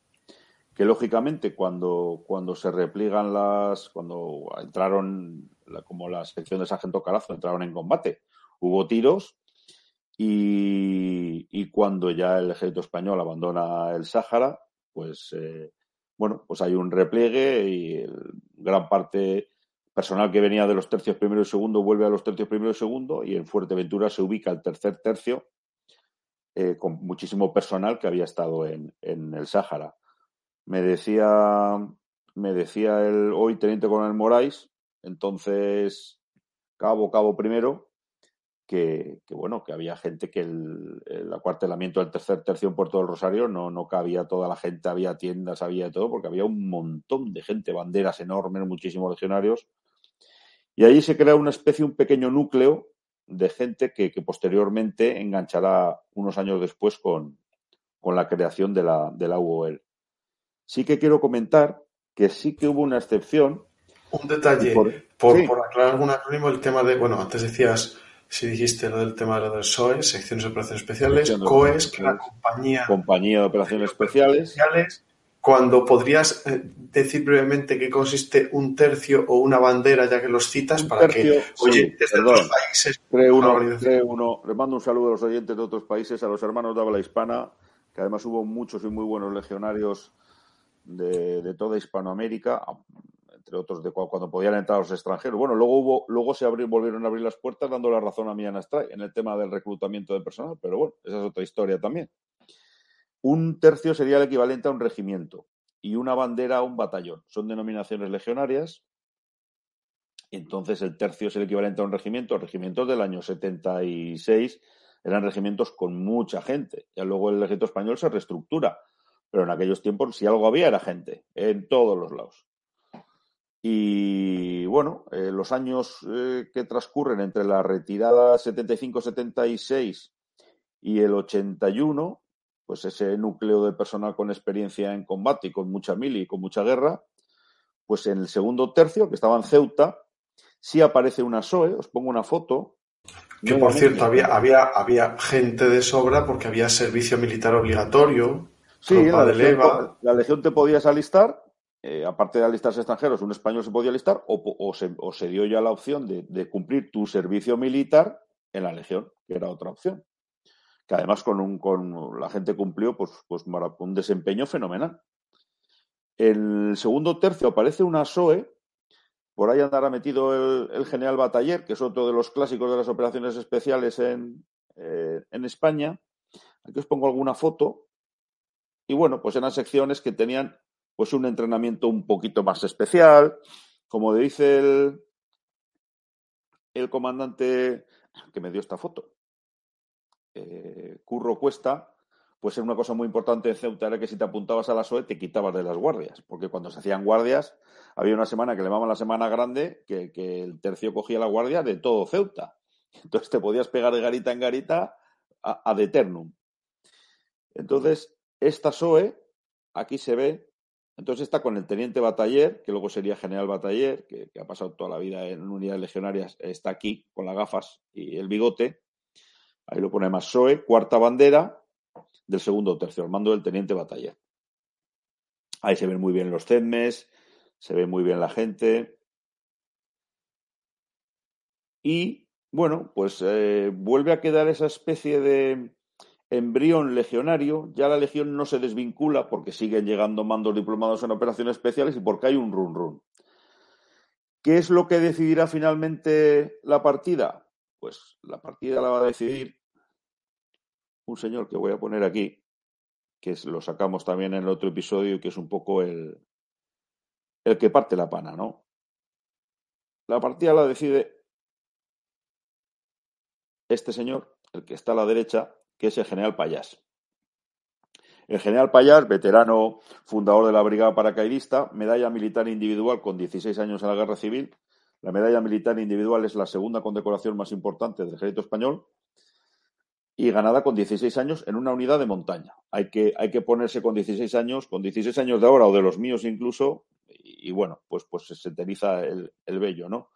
que lógicamente cuando, cuando se repliegan las, cuando entraron, como la sección de Sargento Carazo, entraron en combate, hubo tiros y, cuando ya el ejército español abandona el Sáhara, pues eh, bueno, pues hay un repliegue y gran parte personal que venía de los tercios primero y segundo vuelve a los tercios primero y segundo y en Fuerteventura se ubica el tercer tercio eh, con muchísimo personal que había estado en, el Sáhara. Me decía, me decía el hoy teniente coronel Moraes, entonces cabo, cabo primero, que, bueno, que había gente que el, el, acuartelamiento del tercer tercio en Puerto del Rosario no, no cabía toda la gente, había tiendas, había todo, porque había un montón de gente, banderas enormes, muchísimos legionarios. Y ahí se crea una especie, un pequeño núcleo de gente que, posteriormente enganchará unos años después con, la creación de la, de la UOL. Sí que quiero comentar que sí que hubo una excepción. Un detalle, por, por, aclarar algún acrónimo, el tema de, bueno, antes decías si dijiste lo del tema de lo del SOE, secciones de operaciones especiales, COES, que la compañía, compañía de operaciones especiales, cuando podrías eh, decir brevemente qué consiste un tercio o una bandera, ya que los citas, para que oyentes de otros países. uno, uno, les mando un saludo a los oyentes de otros países, a los hermanos de habla hispana, que además hubo muchos y muy buenos legionarios de, de toda Hispanoamérica, entre otros de cuando podían entrar los extranjeros. Bueno, luego hubo, luego se volvieron a abrir las puertas dando la razón a Mian Astray en el tema del reclutamiento de personal, pero bueno, esa es otra historia también. Un tercio sería el equivalente a un regimiento y una bandera a un batallón. Son denominaciones legionarias. Entonces el tercio es el equivalente a un regimiento. Regimientos del año 76 eran regimientos con mucha gente. Ya luego el ejército español se reestructura. Pero en aquellos tiempos, si algo había, era gente, en todos los lados. Y bueno, eh, los años eh, que transcurren entre la retirada 75-76 y el 81, pues ese núcleo de personal con experiencia en combate y con mucha mili y con mucha guerra, pues en el segundo tercio, que estaba en Ceuta, sí aparece una SOE, os pongo una foto. Que por cierto, había, había, había gente de sobra porque había servicio militar obligatorio. Sí, la legión, la legión te podías alistar eh, aparte de alistarse extranjeros, un español se podía alistar o, se, dio ya la opción de, cumplir tu servicio militar en la Legión, que era otra opción. Que además con, la gente cumplió pues, pues un desempeño fenomenal. El segundo tercio aparece una SOE, por ahí andará metido el, general Bataller, que es otro de los clásicos de las operaciones especiales en, eh, en España. Aquí os pongo alguna foto. Y bueno, pues eran secciones que tenían pues un entrenamiento un poquito más especial. Como dice el, el comandante que me dio esta foto, eh, Curro Cuesta, pues era una cosa muy importante en Ceuta era que si te apuntabas a la SOE te quitabas de las guardias, porque cuando se hacían guardias había una semana que le llamaban la semana grande que, el tercio cogía la guardia de todo Ceuta. Entonces te podías pegar de garita en garita a, a. Entonces, esta SOE, aquí se ve entonces está con el teniente bataller, que luego sería general bataller, que, ha pasado toda la vida en unidades legionarias, está aquí con las gafas y el bigote. Ahí lo pone más SOE, cuarta bandera del segundo tercio, al mando del teniente bataller. Ahí se ven muy bien los CEDMES, se ve muy bien la gente. Y bueno, pues eh, vuelve a quedar esa especie de, embrión legionario, ya la legión no se desvincula porque siguen llegando mandos diplomados en operaciones especiales y porque hay un run run. ¿Qué es lo que decidirá finalmente la partida? Pues la partida la va a decidir un señor que voy a poner aquí, que lo sacamos también en el otro episodio y que es un poco el, el que parte la pana, ¿no? La partida la decide este señor, el que está a la derecha, que es el general Payás. El general Payás, veterano fundador de la Brigada Paracaidista, medalla militar individual con 16 años en la Guerra Civil. La medalla militar individual es la segunda condecoración más importante del ejército español y ganada con 16 años en una unidad de montaña. Hay que, hay que ponerse con 16 años, con 16 años de ahora o de los míos incluso, y, bueno, pues, pues se enteriza el, el vello, ¿no?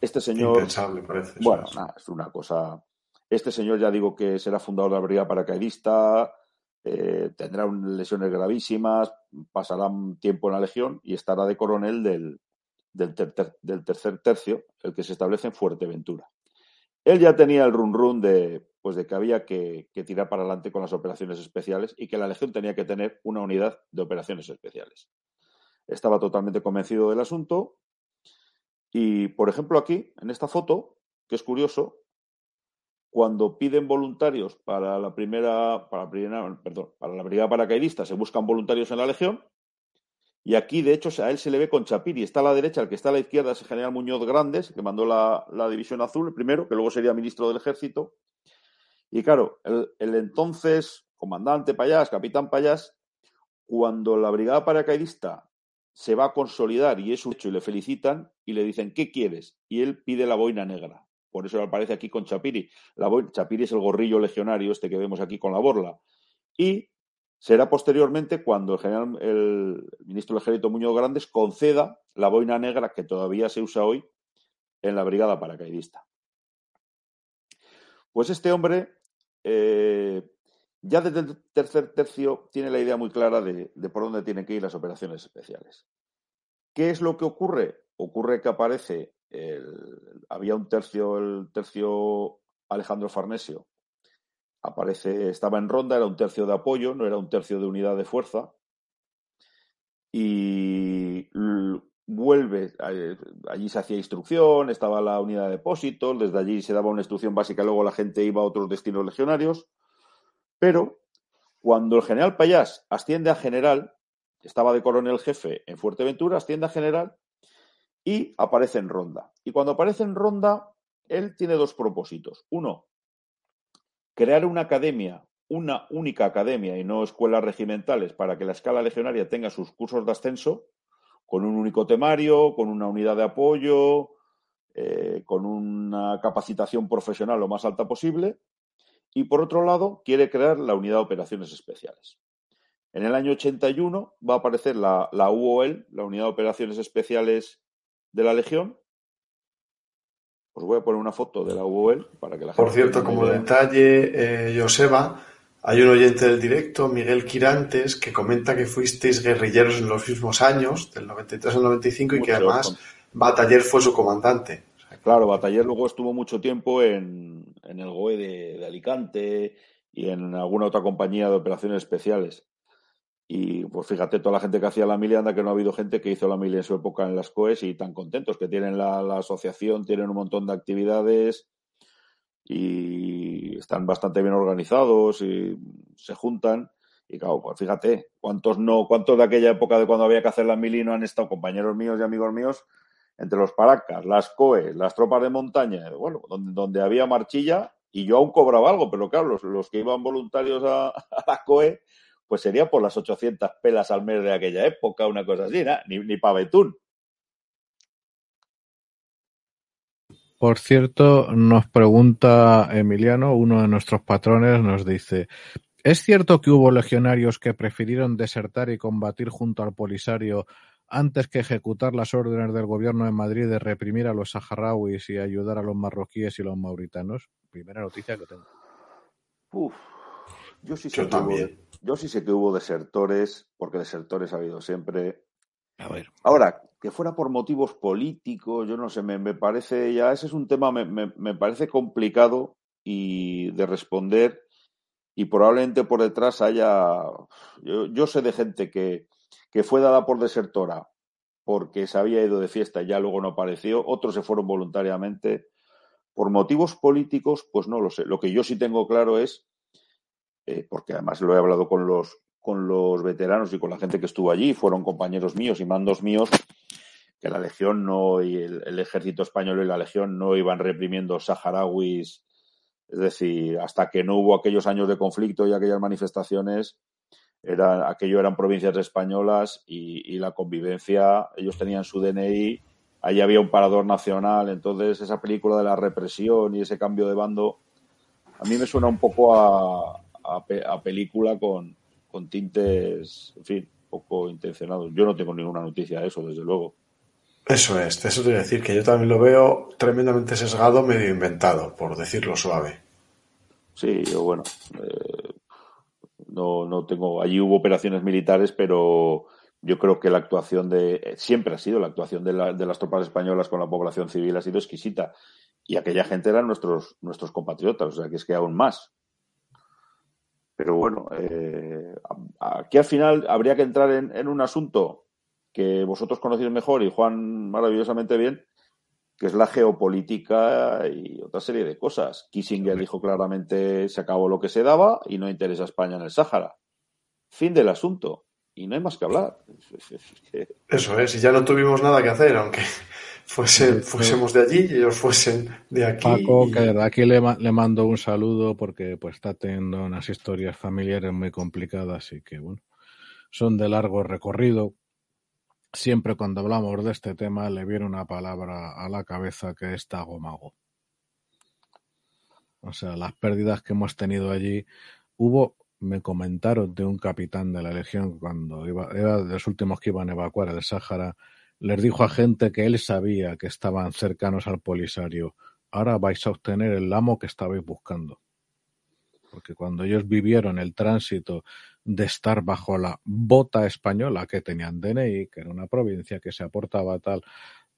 Este señor. Impensable, parece. Bueno, es una cosa este señor ya digo que será fundador de la brigada paracaidista, eh, tendrá lesiones gravísimas, pasará tiempo en la legión y estará de coronel del, del, tercer tercio, el que se establece en Fuerteventura. Él ya tenía el run run de, pues de que había que, que, tirar para adelante con las operaciones especiales y que la Legión tenía que tener una unidad de operaciones especiales. Estaba totalmente convencido del asunto y, por ejemplo, aquí, en esta foto, que es curioso, cuando piden voluntarios para la primera, para la primera, perdón, para la brigada paracaidista, se buscan voluntarios en la legión. Y aquí, de hecho, a él se le ve con Chapiri. Está a la derecha, el que está a la izquierda es el general Muñoz Grandes, que mandó la, división azul, primero, que luego sería ministro del ejército. Y claro, el, el entonces comandante Payás, capitán Payás, cuando la brigada paracaidista se va a consolidar y es un hecho y le felicitan y le dicen, ¿qué quieres? Y él pide la boina negra por eso aparece aquí con Chapiri. La Chapiri es el gorrillo legionario este que vemos aquí con la borla. Y será posteriormente cuando el general, el ministro del Ejército Muñoz Grandes conceda la boina negra que todavía se usa hoy en la brigada paracaidista. Pues este hombre, eh, ya desde el tercer tercio, tiene la idea muy clara de, de por dónde tienen que ir las operaciones especiales. ¿Qué es lo que ocurre? Ocurre que aparece, había un tercio, el tercio Alejandro Farnesio, aparece, estaba en ronda, era un tercio de apoyo, no era un tercio de unidad de fuerza, y vuelve, allí se hacía instrucción, estaba la unidad de depósitos, desde allí se daba una instrucción básica, luego la gente iba a otros destinos legionarios, pero cuando el general Payás asciende a general, estaba de coronel jefe en Fuerteventura, asciende a general y aparece en ronda. Y cuando aparece en ronda, él tiene dos propósitos. Uno, crear una academia, una única academia y no escuelas regimentales para que la escala legionaria tenga sus cursos de ascenso, con un único temario, con una unidad de apoyo, eh, con una capacitación profesional lo más alta posible. Y por otro lado, quiere crear la unidad de operaciones especiales. En el año 81 va a aparecer la, la UOL, la Unidad de Operaciones Especiales de la Legión. Os voy a poner una foto de la UOL para que la gente. Por cierto, como detalle, eh, Joseba, hay un oyente del directo, Miguel Quirantes, que comenta que fuisteis guerrilleros en los mismos años, del 93 al 95, y que además Bataller fue su comandante. Claro, Bataller luego estuvo mucho tiempo en, en el GOE de, de, Alicante y en alguna otra compañía de operaciones especiales. Y pues fíjate, toda la gente que hacía la mili, anda que no ha habido gente que hizo la mili en su época en las COES y tan contentos que tienen la, asociación, tienen un montón de actividades y están bastante bien organizados y se juntan. Y claro, pues fíjate, cuántos no, cuántos de aquella época de cuando había que hacer la mili no han estado compañeros míos y amigos míos entre los paracas, las COES, las tropas de montaña, bueno, donde, donde había marchilla y yo aún cobraba algo, pero claro, los, los que iban voluntarios a, a la COE, pues sería por las 800 pelas al mes de aquella época, una cosa así, ¿no? ni, ni para betún. Por cierto, nos pregunta Emiliano, uno de nuestros patrones, nos dice, ¿es cierto que hubo legionarios que prefirieron desertar y combatir junto al Polisario antes que ejecutar las órdenes del gobierno de Madrid de reprimir a los saharauis y ayudar a los marroquíes y los mauritanos? Primera noticia que tengo. Uf, yo sí sé yo que también. Yo sí sé que hubo desertores, porque desertores ha habido siempre. A ver. Ahora, que fuera por motivos políticos, yo no sé, me, me parece ya, ese es un tema, me, me, me, parece complicado y de responder y probablemente por detrás haya, yo, yo sé de gente que, que, fue dada por desertora porque se había ido de fiesta y ya luego no apareció, otros se fueron voluntariamente. Por motivos políticos, pues no lo sé. Lo que yo sí tengo claro es, eh, porque además lo he hablado con los, con los veteranos y con la gente que estuvo allí, fueron compañeros míos y mandos míos, que la Legión no y el, ejército español y la Legión no iban reprimiendo saharauis, es decir, hasta que no hubo aquellos años de conflicto y aquellas manifestaciones, era, aquello eran provincias españolas y, y, la convivencia, ellos tenían su DNI, ahí había un parador nacional, entonces esa película de la represión y ese cambio de bando, a mí me suena un poco a, a, a película con, con tintes, en fin, poco intencionados. Yo no tengo ninguna noticia de eso, desde luego. Eso es, eso te voy a decir que yo también lo veo tremendamente sesgado, medio inventado, por decirlo suave. Sí, yo bueno, eh, no, no tengo. Allí hubo operaciones militares, pero yo creo que la actuación de. Siempre ha sido la actuación de, la, de las tropas españolas con la población civil ha sido exquisita. Y aquella gente eran nuestros, nuestros compatriotas, o sea que es que aún más. Pero bueno, eh, aquí al final habría que entrar en, un asunto que vosotros conocéis mejor y Juan maravillosamente bien, que es la geopolítica y otra serie de cosas. Kissinger dijo claramente se acabó lo que se daba y no interesa a España en el Sáhara. Fin del asunto. Y no hay más que hablar. Eso es, y ya no tuvimos nada que hacer, aunque fuese, fuésemos de allí y ellos fuesen de aquí. Paco, que de aquí le, le mando un saludo porque pues está teniendo unas historias familiares muy complicadas y que bueno, son de largo recorrido, Siempre cuando hablamos de este tema le viene una palabra a la cabeza que es tagomago. O sea, las pérdidas que hemos tenido allí. Hubo, me comentaron de un capitán de la Legión cuando iba, era de los últimos que iban a evacuar el Sáhara, les dijo a gente que él sabía que estaban cercanos al Polisario ahora vais a obtener el amo que estabais buscando. Porque cuando ellos vivieron el tránsito de estar bajo la bota española que tenían DNI, que era una provincia que se aportaba tal,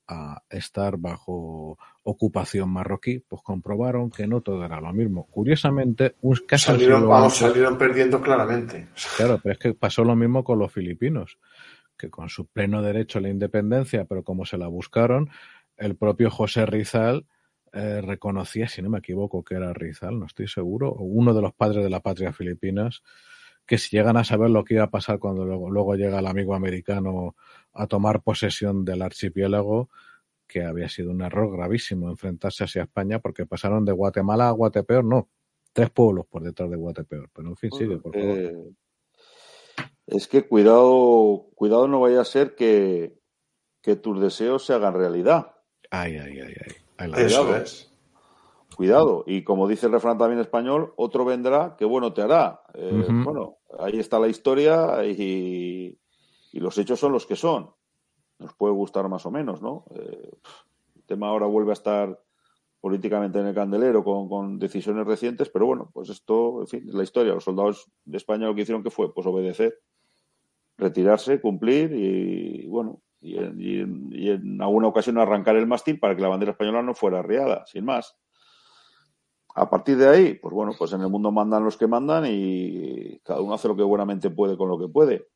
a estar bajo ocupación marroquí, pues comprobaron que no todo era lo mismo. Curiosamente, un caso salieron, vamos, salieron perdiendo claramente. Claro, pero es que pasó lo mismo con los filipinos, que con su pleno derecho a la independencia, pero como se la buscaron, el propio José Rizal eh, reconocía, si no me equivoco, que era Rizal, no estoy seguro, uno de los padres de la patria filipinas, que si llegan a saber lo que iba a pasar cuando luego, luego llega el amigo americano a tomar posesión del archipiélago, que había sido un error gravísimo enfrentarse hacia España, porque pasaron de Guatemala a Guatepeor, no, tres pueblos por detrás de Guatepeor. Pero en fin, sigue, por favor. Eh, es que cuidado, cuidado no vaya a ser que, que tus deseos se hagan realidad. Ay, ay, ay, ay. Eso es. Cuidado. Y como dice el refrán también español, otro vendrá que bueno te hará. Eh, bueno, ahí está la historia y, y, los hechos son los que son. Nos puede gustar más o menos, ¿no? Eh, el tema ahora vuelve a estar políticamente en el candelero con, con, decisiones recientes, pero bueno, pues esto, en fin, es la historia. Los soldados de España lo que hicieron que fue pues obedecer, retirarse, cumplir y bueno, y en, alguna ocasión arrancar el mástil para que la bandera española no fuera arriada, sin más. A partir de ahí, pues bueno, pues en el mundo mandan los que mandan y cada uno hace lo que buenamente puede con lo que puede.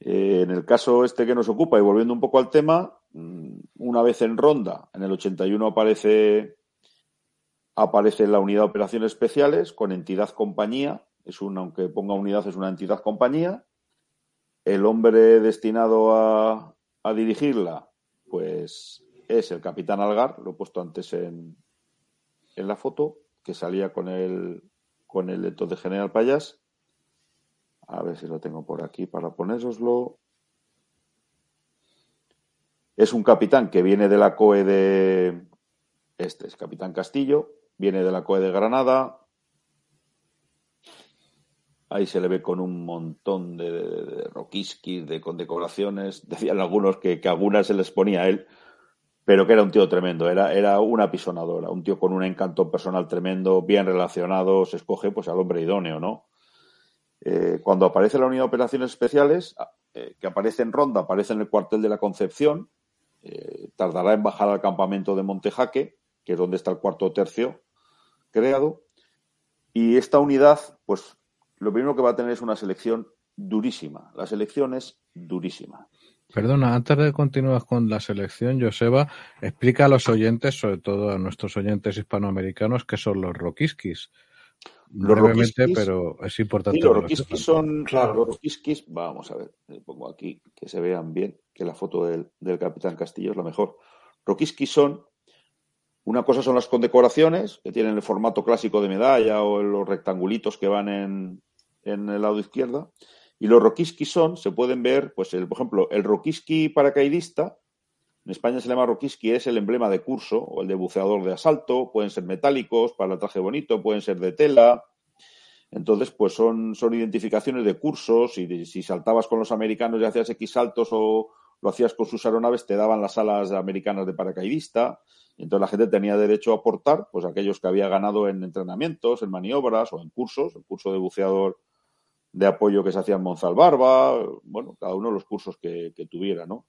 Eh, en el caso este que nos ocupa, y volviendo un poco al tema, mm, una vez en ronda, en el 81 aparece, aparece la unidad de operaciones especiales con entidad compañía, es una, aunque ponga unidad, es una entidad compañía. El hombre destinado a, dirigirla, pues es el capitán Algar, lo he puesto antes en, en la foto, que salía con el, con el de General Payas. A ver si lo tengo por aquí para ponéroslo. Es un capitán que viene de la COE de. Este es Capitán Castillo, viene de la COE de Granada. Ahí se le ve con un montón de, de, de de condecoraciones. Decían algunos que, que algunas se les ponía a él pero que era un tío tremendo, era, era una pisonadora, un tío con un encanto personal tremendo, bien relacionado, se escoge pues al hombre idóneo, ¿no? Eh, cuando aparece la unidad de operaciones especiales, eh, que aparece en Ronda, aparece en el cuartel de la Concepción, eh, tardará en bajar al campamento de Montejaque, que es donde está el cuarto tercio creado, y esta unidad, pues lo primero que va a tener es una selección durísima. La selección es durísima. Perdona, antes de continuar con la selección, Joseba, explica a los oyentes, sobre todo a nuestros oyentes hispanoamericanos, qué son los roquiskis. Los Brevemente, roquiskis- pero es importante. Sí, los que lo roquiskis son. Claro. Los roquiskis, vamos a ver, pongo aquí que se vean bien, que la foto del, del Capitán Castillo es la mejor. Roquiskis son. Una cosa son las condecoraciones, que tienen el formato clásico de medalla o los rectangulitos que van en, en el lado izquierdo. Y los roquiskis son, se pueden ver, pues, el, por ejemplo, el roquiski paracaidista, en España se llama roquiski, es el emblema de curso o el de buceador de asalto, pueden ser metálicos para el traje bonito, pueden ser de tela, entonces, pues son, son identificaciones de cursos y si saltabas con los americanos y hacías X saltos o lo hacías con sus aeronaves, te daban las alas americanas de paracaidista. Entonces la gente tenía derecho a aportar, pues aquellos que había ganado en entrenamientos, en maniobras o en cursos, el curso de buceador de apoyo que se hacía en Monzalbarba, bueno, cada uno los cursos que, que tuviera, ¿no?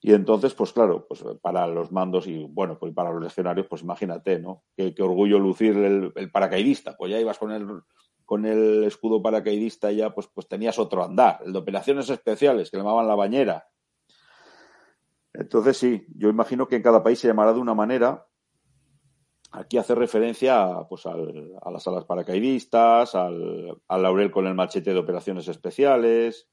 Y entonces, pues claro, pues para los mandos y bueno, pues para los legionarios, pues imagínate, ¿no? Qué, orgullo lucir el, el paracaidista. Pues ya ibas con el con el escudo paracaidista y ya pues, pues tenías otro andar, el de operaciones especiales, que llamaban la bañera. Entonces sí, yo imagino que en cada país se llamará de una manera. Aquí hace referencia pues, a las alas paracaidistas, al, laurel con el machete de operaciones especiales.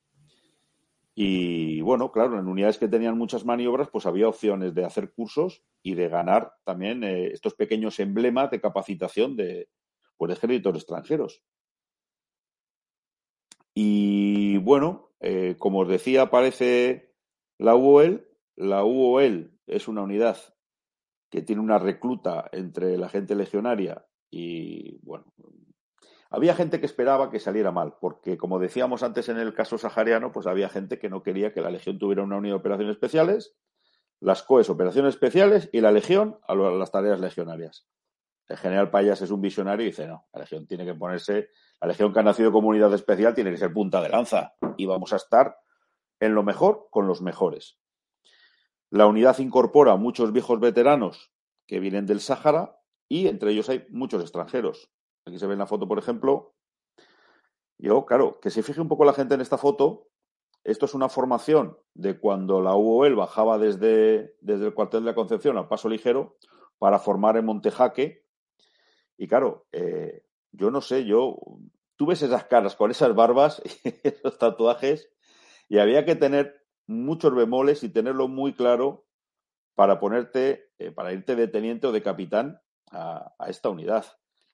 Y bueno, claro, en unidades que tenían muchas maniobras, pues había opciones de hacer cursos y de ganar también eh, estos pequeños emblemas de capacitación de, pues, ejércitos extranjeros. Y bueno, eh, como os decía, aparece la UOL. La UOL es una unidad que tiene una recluta entre la gente legionaria y, bueno, había gente que esperaba que saliera mal, porque como decíamos antes en el caso sahariano, pues había gente que no quería que la Legión tuviera una unidad de operaciones especiales. las COES, operaciones especiales, y la Legión a las tareas legionarias. El general Payas es un visionario y dice, no, la Legión tiene que ponerse, la Legión que ha nacido como unidad especial tiene que ser punta de lanza y vamos a estar en lo mejor con los mejores. La unidad incorpora muchos viejos veteranos que vienen del Sáhara y entre ellos hay muchos extranjeros. Aquí se ve en la foto, por ejemplo. Yo, claro, que se fije un poco la gente en esta foto. Esto es una formación de cuando la UOL bajaba desde, desde el cuartel de la Concepción al paso ligero para formar en Montejaque. Y claro, eh, yo no sé, yo, tú ves esas caras con esas barbas y esos tatuajes y había que tener muchos bemoles y tenerlo muy claro para ponerte, eh, para irte de teniente o de capitán a, esta unidad.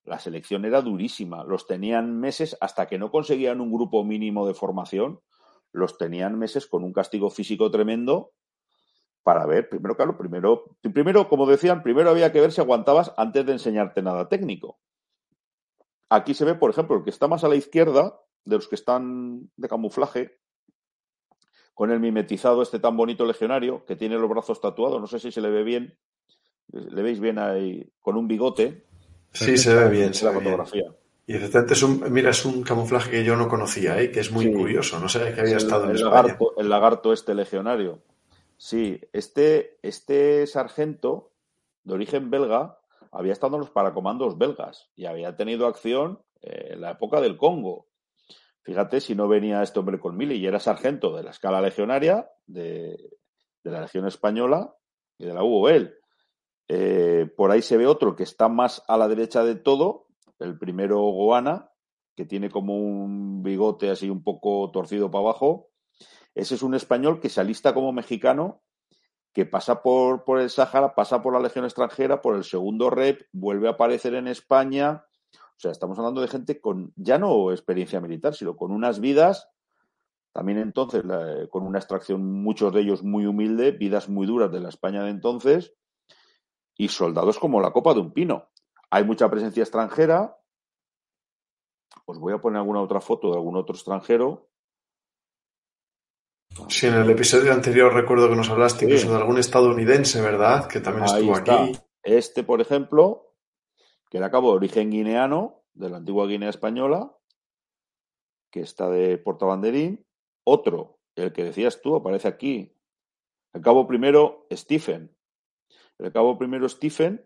La selección era durísima, los tenían meses hasta que no conseguían un grupo mínimo de formación, los tenían meses con un castigo físico tremendo para ver, primero, claro, primero, primero, como decían, primero había que ver si aguantabas antes de enseñarte nada técnico. Aquí se ve, por ejemplo, el que está más a la izquierda, de los que están de camuflaje, con el mimetizado este tan bonito legionario que tiene los brazos tatuados. No sé si se le ve bien. Le veis bien ahí con un bigote. Sí, se ve bien. la fotografía. Y efectivamente es un, mira, es un camuflaje que yo no conocía, ¿eh? que es muy curioso. No sé que había estado en el España. Lagarto, el lagarto este legionario. Sí, este, este sargento de origen belga había estado en los paracomandos belgas y había tenido acción en la época del Congo. Fíjate si no venía este hombre con Mili y era sargento de la escala legionaria de, la Legión Española y de la UOL. Eh, por ahí se ve otro que está más a la derecha de todo, el primero Goana, que tiene como un bigote así un poco torcido para abajo. Ese es un español que se alista como mexicano, que pasa por, por el Sáhara, pasa por la Legión extranjera, por el segundo rep, vuelve a aparecer en España, o sea, estamos hablando de gente con ya no experiencia militar, sino con unas vidas, también entonces con una extracción, muchos de ellos muy humilde, vidas muy duras de la España de entonces, y soldados como la copa de un pino. Hay mucha presencia extranjera. Os voy a poner alguna otra foto de algún otro extranjero. Sí, en el episodio anterior recuerdo que nos hablaste incluso de algún estadounidense, ¿verdad? Que también estuvo aquí. Este, por ejemplo, que era cabo de origen guineano, de la antigua Guinea española, que está de portabanderín. Otro, el que decías tú, aparece aquí. El cabo primero, Stephen. El cabo primero, Stephen,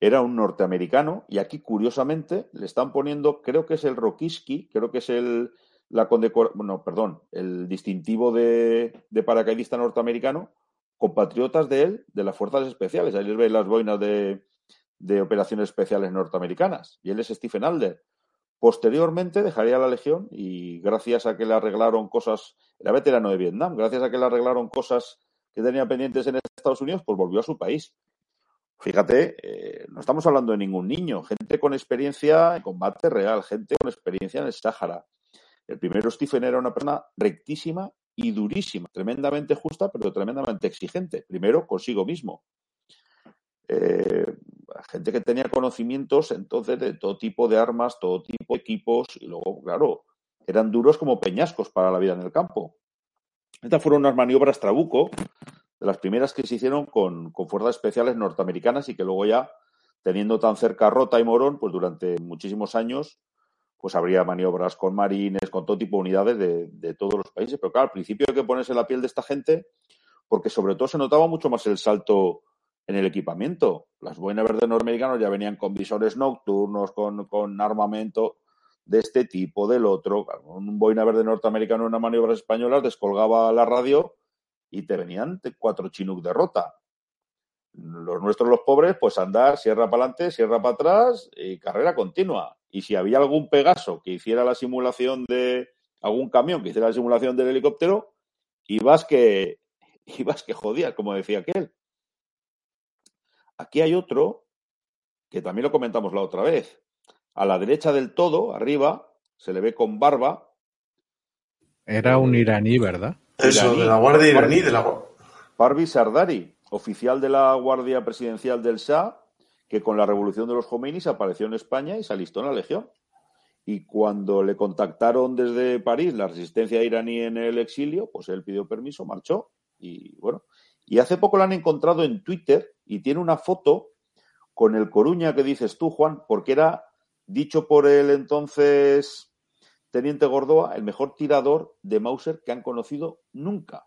era un norteamericano y aquí, curiosamente, le están poniendo, creo que es el Rokiski, creo que es el, la bueno, perdón, el distintivo de, de paracaidista norteamericano, compatriotas de él, de las fuerzas especiales. Ahí les veis las boinas de, de operaciones especiales norteamericanas, y él es Stephen Alder. Posteriormente dejaría la Legión y gracias a que le arreglaron cosas, era veterano de Vietnam, gracias a que le arreglaron cosas que tenía pendientes en Estados Unidos, pues volvió a su país. Fíjate, eh, no estamos hablando de ningún niño, gente con experiencia en combate real, gente con experiencia en el Sáhara. El primero Stephen era una persona rectísima y durísima, tremendamente justa, pero tremendamente exigente. Primero consigo mismo. Eh, gente que tenía conocimientos entonces de todo tipo de armas, todo tipo de equipos, y luego, claro, eran duros como peñascos para la vida en el campo. Estas fueron unas maniobras Trabuco, de las primeras que se hicieron con, fuerzas especiales norteamericanas y que luego ya, teniendo tan cerca Rota y Morón, pues durante muchísimos años, pues habría maniobras con marines, con todo tipo de unidades de, de todos los países. Pero claro, al principio hay que ponerse la piel de esta gente, porque sobre todo se notaba mucho más el salto en el equipamiento. Las boinas verdes norteamericanos ya venían con visores nocturnos, con, armamento de este tipo, del otro. Un boina verde norteamericano en una maniobras españolas descolgaba la radio y te venían cuatro Chinook de rota. Los nuestros, los pobres, pues andar sierra para adelante, sierra para atrás y carrera continua. Y si había algún Pegaso que hiciera la simulación de algún camión que hiciera la simulación del helicóptero, ibas que ibas que jodías, como decía aquel. Aquí hay otro que también lo comentamos la otra vez. A la derecha del todo, arriba, se le ve con barba. Era un iraní, ¿verdad? Eso, de la Guardia iraní, de la Parvi Sardari, oficial de la Guardia Presidencial del Shah, que con la revolución de los Jomeinis apareció en España y se alistó en la Legión. Y cuando le contactaron desde París la resistencia iraní en el exilio, pues él pidió permiso, marchó y bueno, Y hace poco la han encontrado en Twitter y tiene una foto con el Coruña que dices tú, Juan, porque era dicho por el entonces Teniente Gordoa el mejor tirador de Mauser que han conocido nunca.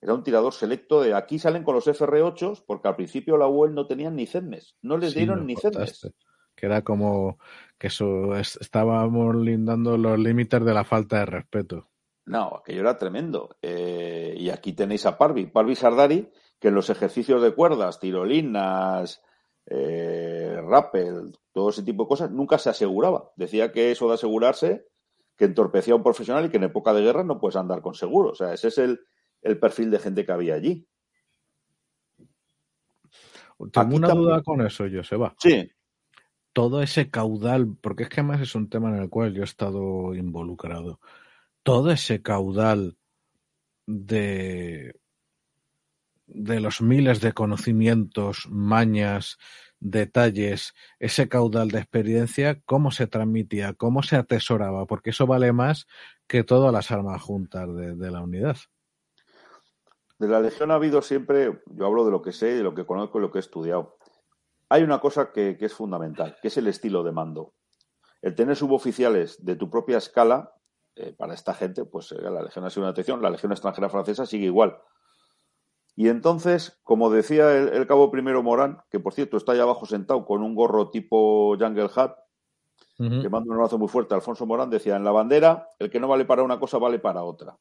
Era un tirador selecto de aquí salen con los FR8 porque al principio la UEL no tenían ni CEDMES, no les dieron ni CEDMES. Que era como que eso estábamos lindando los límites de la falta de respeto. No, aquello era tremendo. Eh, y aquí tenéis a Parvi, Parvi Sardari, que en los ejercicios de cuerdas, tirolinas, eh, rappel, todo ese tipo de cosas, nunca se aseguraba. Decía que eso de asegurarse, que entorpecía a un profesional y que en época de guerra no puedes andar con seguro. O sea, ese es el, perfil de gente que había allí. Tengo una duda con eso, Joseba. Sí. Todo ese caudal, porque es que además es un tema en el cual yo he estado involucrado. Todo ese caudal de de los miles de conocimientos, mañas, detalles, ese caudal de experiencia, cómo se transmitía, cómo se atesoraba, porque eso vale más que todas las armas juntas de, la unidad. De la Legión ha habido siempre, yo hablo de lo que sé, de lo que conozco y lo que he estudiado. Hay una cosa que, es fundamental, que es el estilo de mando. El tener suboficiales de tu propia escala, eh, para esta gente, pues eh, la Legión ha sido una atención, la Legión extranjera francesa sigue igual. Y entonces, como decía el, cabo primero Morán, que por cierto está ahí abajo sentado con un gorro tipo Jungle Hat, que manda un abrazo muy fuerte, Alfonso Morán decía, en la bandera, el que no vale para una cosa vale para otra.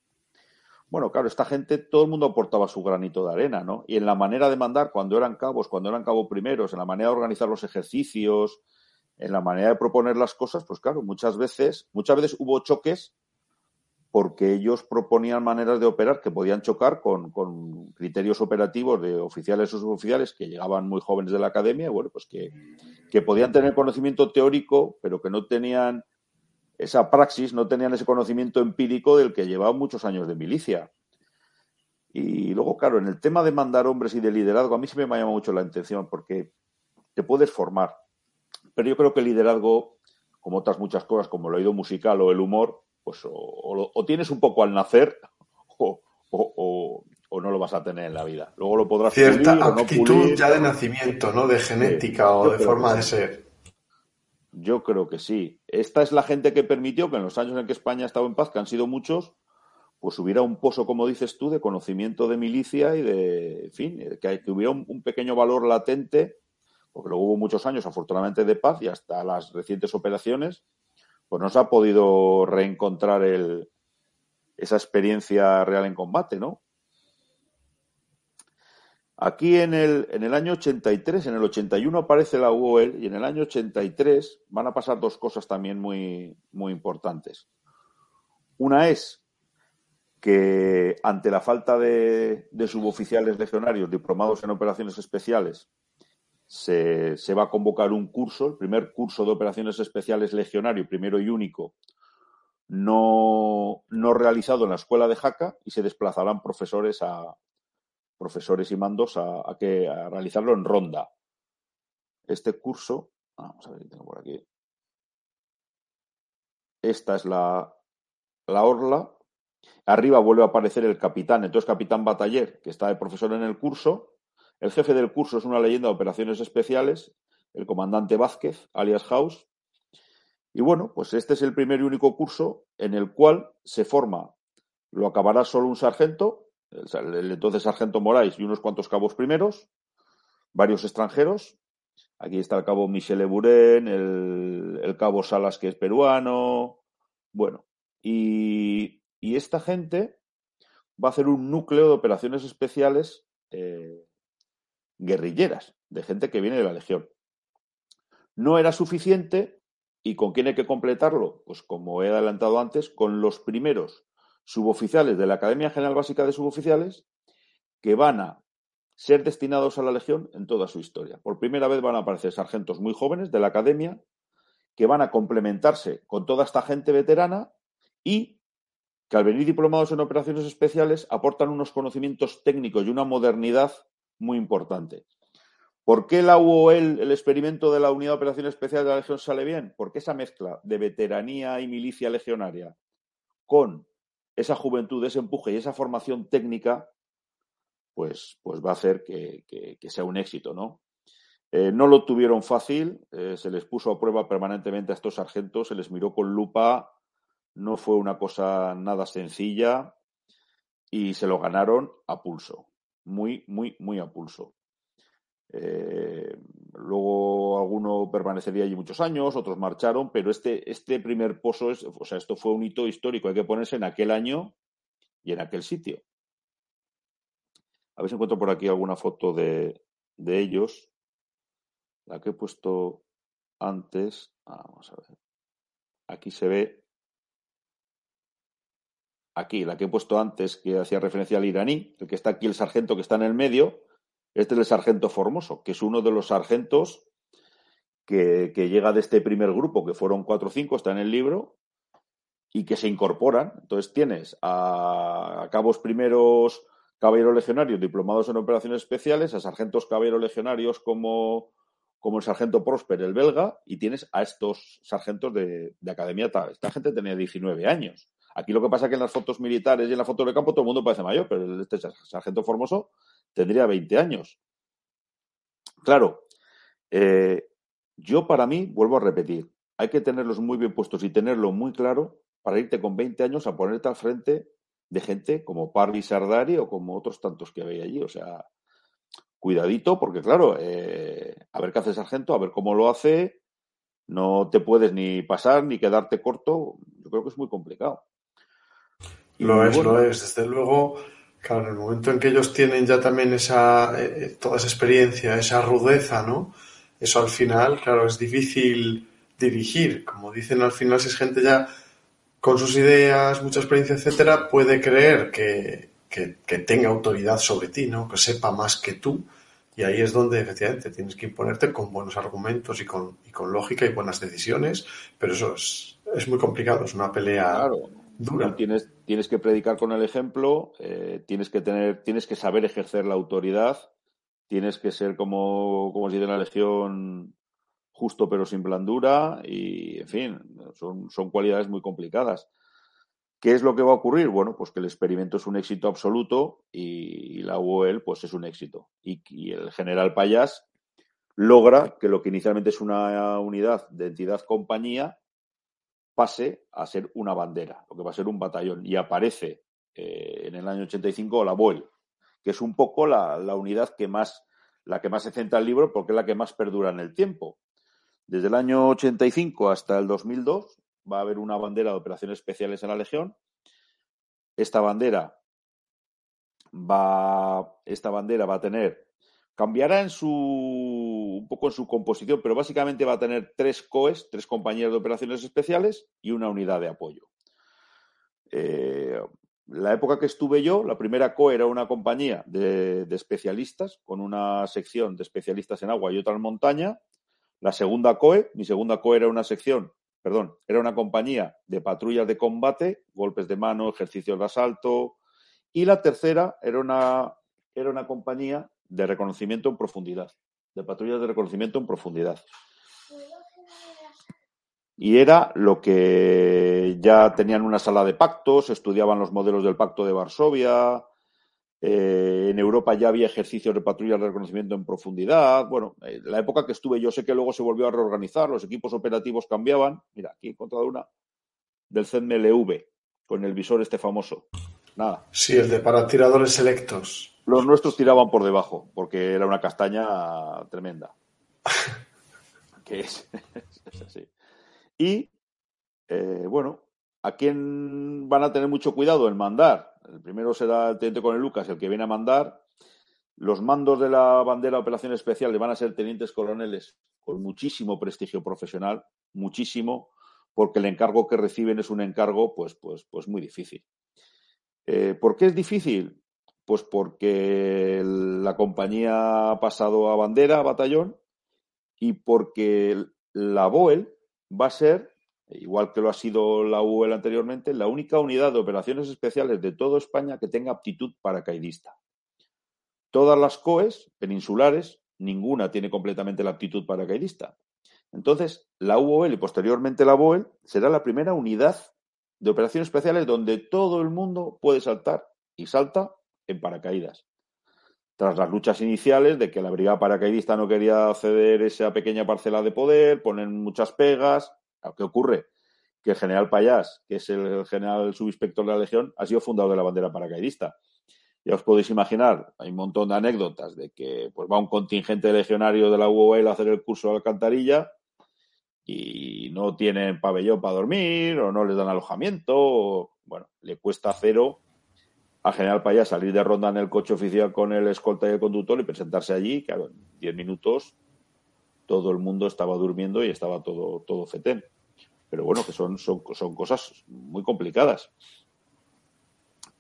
Bueno, claro, esta gente, todo el mundo aportaba su granito de arena, ¿no? Y en la manera de mandar, cuando eran cabos, cuando eran cabos primeros, en la manera de organizar los ejercicios, en la manera de proponer las cosas, pues claro, muchas veces, muchas veces hubo choques porque ellos proponían maneras de operar que podían chocar con, criterios operativos de oficiales o suboficiales que llegaban muy jóvenes de la academia, bueno, pues que, podían tener conocimiento teórico, pero que no tenían esa praxis, no tenían ese conocimiento empírico del que llevaban muchos años de milicia. Y luego, claro, en el tema de mandar hombres y de liderazgo, a mí sí me llama mucho la atención porque te puedes formar, pero yo creo que el liderazgo, como otras muchas cosas, como el oído musical o el humor, pues o, tienes un poco al nacer o, no lo vas a tener en la vida. Luego lo podrás Cierta actitud ya de nacimiento, ¿no? De genética o de forma de ser. Yo creo que sí. Esta es la gente que permitió que en los años en que España estaba en paz, que han sido muchos, pues hubiera un pozo, como dices tú, de conocimiento de milicia y de, en fin, que, hubiera un, pequeño valor latente, porque luego hubo muchos años, afortunadamente, de paz y hasta las recientes operaciones, pues no se ha podido reencontrar esa experiencia real en combate, ¿no? Aquí en el, en el año 83, en el 81 aparece la UOL y en el año 83 van a pasar dos cosas también muy, importantes. Una es que ante la falta de suboficiales legionarios diplomados en operaciones especiales, se, va a convocar un curso, el primer curso de operaciones especiales legionario, primero y único, no, no realizado en la escuela de Jaca y se desplazarán profesores a profesores y mandos a, que, a realizarlo en ronda. Este curso, vamos a ver tengo por aquí. Esta es la, la orla. Arriba vuelve a aparecer el capitán, entonces capitán bataller, que está de profesor en el curso, el jefe del curso es una leyenda de operaciones especiales, el comandante Vázquez, alias House. Y bueno, pues este es el primer y único curso en el cual se forma, lo acabará solo un sargento, el, entonces sargento Moraes y unos cuantos cabos primeros, varios extranjeros. Aquí está el cabo Michel Eburen, el, cabo Salas, que es peruano. Bueno, y, esta gente va a hacer un núcleo de operaciones especiales eh, guerrilleras, de gente que viene de la Legión. No era suficiente y con quién hay que completarlo, pues como he adelantado antes, con los primeros suboficiales de la Academia General Básica de Suboficiales que van a ser destinados a la Legión en toda su historia. Por primera vez van a aparecer sargentos muy jóvenes de la Academia que van a complementarse con toda esta gente veterana y que al venir diplomados en operaciones especiales aportan unos conocimientos técnicos y una modernidad muy importante. ¿Por qué la UOL, el experimento de la Unidad de Operación Especial de la Legión sale bien? Porque esa mezcla de veteranía y milicia legionaria con esa juventud, ese empuje y esa formación técnica, pues, pues va a hacer que, sea un éxito, ¿no? Eh, no lo tuvieron fácil, eh, se les puso a prueba permanentemente a estos sargentos, se les miró con lupa, no fue una cosa nada sencilla y se lo ganaron a pulso, muy, muy, muy a pulso. Eh, luego alguno permanecería allí muchos años, otros marcharon, pero este, este primer pozo, es, o sea, esto fue un hito histórico, hay que ponerse en aquel año y en aquel sitio. A ver si encuentro por aquí alguna foto de, de ellos. La que he puesto antes. Ah, vamos a ver. Aquí se ve. Aquí, la que he puesto antes, que hacía referencia al iraní, el que está aquí, el sargento que está en el medio, este es el sargento Formoso, que es uno de los sargentos que, llega de este primer grupo, que fueron cuatro o cinco, está en el libro, y que se incorporan. Entonces tienes a cabos primeros caballeros legionarios diplomados en operaciones especiales, a sargentos caballeros legionarios como, como el sargento Prosper, el belga, y tienes a estos sargentos de, academia tal. Esta gente tenía 19 años. Aquí lo que pasa es que en las fotos militares y en la foto de campo todo el mundo parece mayor, pero este sargento Formoso tendría 20 años. Claro, eh, yo para mí, vuelvo a repetir, hay que tenerlos muy bien puestos y tenerlo muy claro para irte con 20 años a ponerte al frente de gente como Parry Sardari o como otros tantos que había allí. O sea, cuidadito, porque claro, eh, a ver qué hace sargento, a ver cómo lo hace, no te puedes ni pasar ni quedarte corto. Yo creo que es muy complicado. Lo es, lo es. Desde luego, claro, en el momento en que ellos tienen ya también esa, eh, eh, toda esa experiencia, esa rudeza, ¿no? Eso al final, claro, es difícil dirigir. Como dicen al final, si es gente ya con sus ideas, mucha experiencia, etcétera, puede creer que, tenga autoridad sobre ti, ¿no? Que sepa más que tú. Y ahí es donde efectivamente tienes que imponerte con buenos argumentos y con, con lógica y buenas decisiones, pero eso es, muy complicado, es una pelea dura. Tienes, tienes que predicar con el ejemplo, eh, tienes que tener, tienes que saber ejercer la autoridad, tienes que ser como, como si de la legión justo pero sin blandura y, en fin, son, son cualidades muy complicadas. ¿Qué es lo que va a ocurrir? Bueno, pues que el experimento es un éxito absoluto y, la UOL pues es un éxito. Y, el general Payas logra que lo que inicialmente es una unidad de entidad compañía pase a ser una bandera, lo que va a ser un batallón. Y aparece eh, en el año 85 la UOL, que es un poco la, la unidad que más, la que más se centra el libro porque es la que más perdura en el tiempo. Desde el año 85 hasta el 2002 va a haber una bandera de operaciones especiales en la Legión. Esta bandera va, esta bandera va a tener, cambiará en su, un poco en su composición, pero básicamente va a tener tres COEs, tres compañías de operaciones especiales y una unidad de apoyo. Eh, la época que estuve yo, la primera COE era una compañía de, de, especialistas, con una sección de especialistas en agua y otra en montaña, la segunda COE, mi segunda COE era una sección, perdón, era una compañía de patrullas de combate, golpes de mano, ejercicios de asalto, y la tercera era una, era una compañía de reconocimiento en profundidad, de patrullas de reconocimiento en profundidad. Y era lo que ya tenían una sala de pactos, estudiaban los modelos del pacto de Varsovia, eh, en Europa ya había ejercicios de patrullas de reconocimiento en profundidad. Bueno, en la época que estuve yo sé que luego se volvió a reorganizar, los equipos operativos cambiaban. Mira, aquí he encontrado una del CMLV, con el visor este famoso. Nada. Sí, el de para tiradores selectos. Los nuestros tiraban por debajo, porque era una castaña tremenda. que es, así. Y, eh, bueno, ¿a quién van a tener mucho cuidado en mandar? El primero será el teniente con el Lucas, el que viene a mandar. Los mandos de la bandera de operaciones especiales van a ser tenientes coroneles con muchísimo prestigio profesional, muchísimo, porque el encargo que reciben es un encargo pues, pues, pues muy difícil. Eh, ¿Por qué es difícil? Pues porque la compañía ha pasado a bandera, a batallón, y porque la BOEL va a ser igual que lo ha sido la UL anteriormente, la única unidad de operaciones especiales de toda España que tenga aptitud paracaidista. Todas las COEs peninsulares, ninguna tiene completamente la aptitud paracaidista. Entonces, la UOL y posteriormente la BOEL será la primera unidad de operaciones especiales donde todo el mundo puede saltar y salta en paracaídas. tras las luchas iniciales de que la brigada paracaidista no quería ceder esa pequeña parcela de poder, ponen muchas pegas. ¿Qué ocurre? Que el general Payás, que es el general subinspector de la Legión, ha sido fundador de la bandera paracaidista. Ya os podéis imaginar, hay un montón de anécdotas de que pues, va un contingente de legionarios de la UOL a hacer el curso de alcantarilla y no tienen pabellón para dormir o no les dan alojamiento. Bueno, le cuesta cero al general Payá salir de ronda en el coche oficial con el escolta y el conductor y presentarse allí. Claro, en 10 minutos todo el mundo estaba durmiendo y estaba todo, todo fetén. Pero bueno, que son, son, son cosas muy complicadas.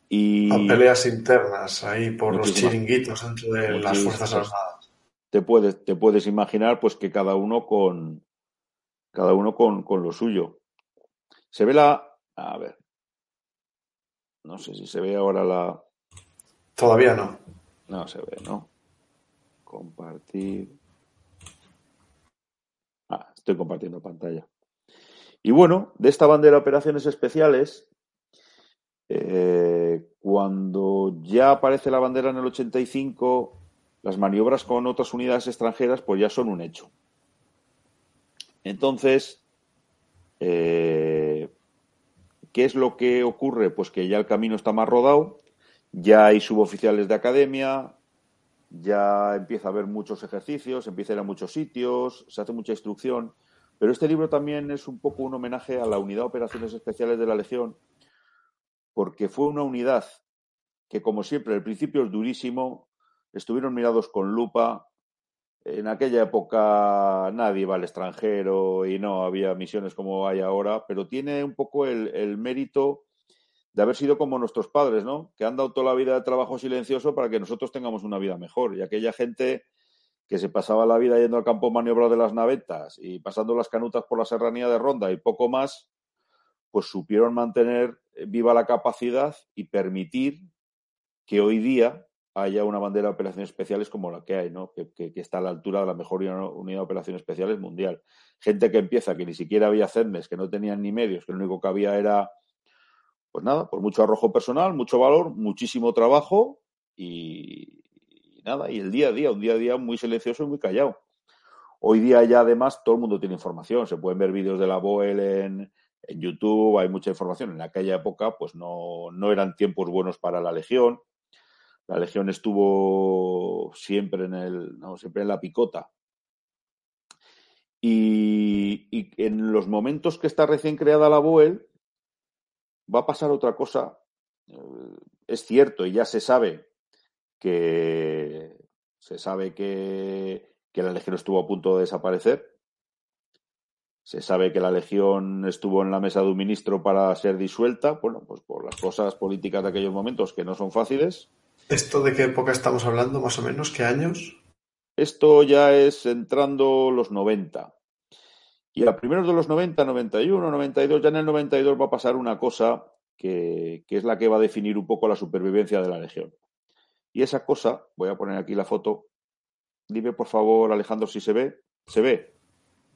Y a peleas internas ahí por los chiringuitos dentro de las Fuerzas Armadas. Te puedes, te puedes imaginar pues que cada uno con cada uno con, con lo suyo. Se ve la. A ver. No sé si se ve ahora la. Todavía no. No se ve, ¿no? Compartir. Ah, estoy compartiendo pantalla. Y bueno, de esta bandera de operaciones especiales, eh, cuando ya aparece la bandera en el 85, las maniobras con otras unidades extranjeras pues ya son un hecho. Entonces, eh, ¿qué es lo que ocurre? Pues que ya el camino está más rodado, ya hay suboficiales de academia, ya empieza a haber muchos ejercicios, empieza a ir a muchos sitios, se hace mucha instrucción. Pero este libro también es un poco un homenaje a la Unidad de Operaciones Especiales de la Legión, porque fue una unidad que, como siempre, al principio es durísimo, estuvieron mirados con lupa, en aquella época nadie va al extranjero y no había misiones como hay ahora, pero tiene un poco el, mérito de haber sido como nuestros padres, ¿no? Que han dado toda la vida de trabajo silencioso para que nosotros tengamos una vida mejor. Y aquella gente que se pasaba la vida yendo al campo maniobra de las navetas y pasando las canutas por la serranía de Ronda y poco más, pues supieron mantener viva la capacidad y permitir que hoy día haya una bandera de operaciones especiales como la que hay, ¿no? Que, está a la altura de la mejor unidad de operaciones especiales mundial. Gente que empieza, que ni siquiera había CERMES, que no tenían ni medios, que lo único que había era, pues nada, por mucho arrojo personal, mucho valor, muchísimo trabajo y, nada, y el día a día, un día a día muy silencioso y muy callado. Hoy día ya además todo el mundo tiene información, se pueden ver vídeos de la BOEL en, en YouTube, hay mucha información. En aquella época pues no, no eran tiempos buenos para la Legión, la Legión estuvo siempre en el, no, siempre en la picota. Y, en los momentos que está recién creada la BOEL, va a pasar otra cosa. Eh, es cierto, y ya se sabe que se sabe que, que la Legión estuvo a punto de desaparecer. Se sabe que la Legión estuvo en la mesa de un ministro para ser disuelta, bueno, pues por las cosas políticas de aquellos momentos que no son fáciles. ¿Esto de qué época estamos hablando, más o menos? ¿Qué años? Esto ya es entrando los 90. Y a primeros de los 90, 91, 92, ya en el 92 va a pasar una cosa que, que, es la que va a definir un poco la supervivencia de la Legión. Y esa cosa, voy a poner aquí la foto. Dime por favor, Alejandro, si se ve. ¿Se ve?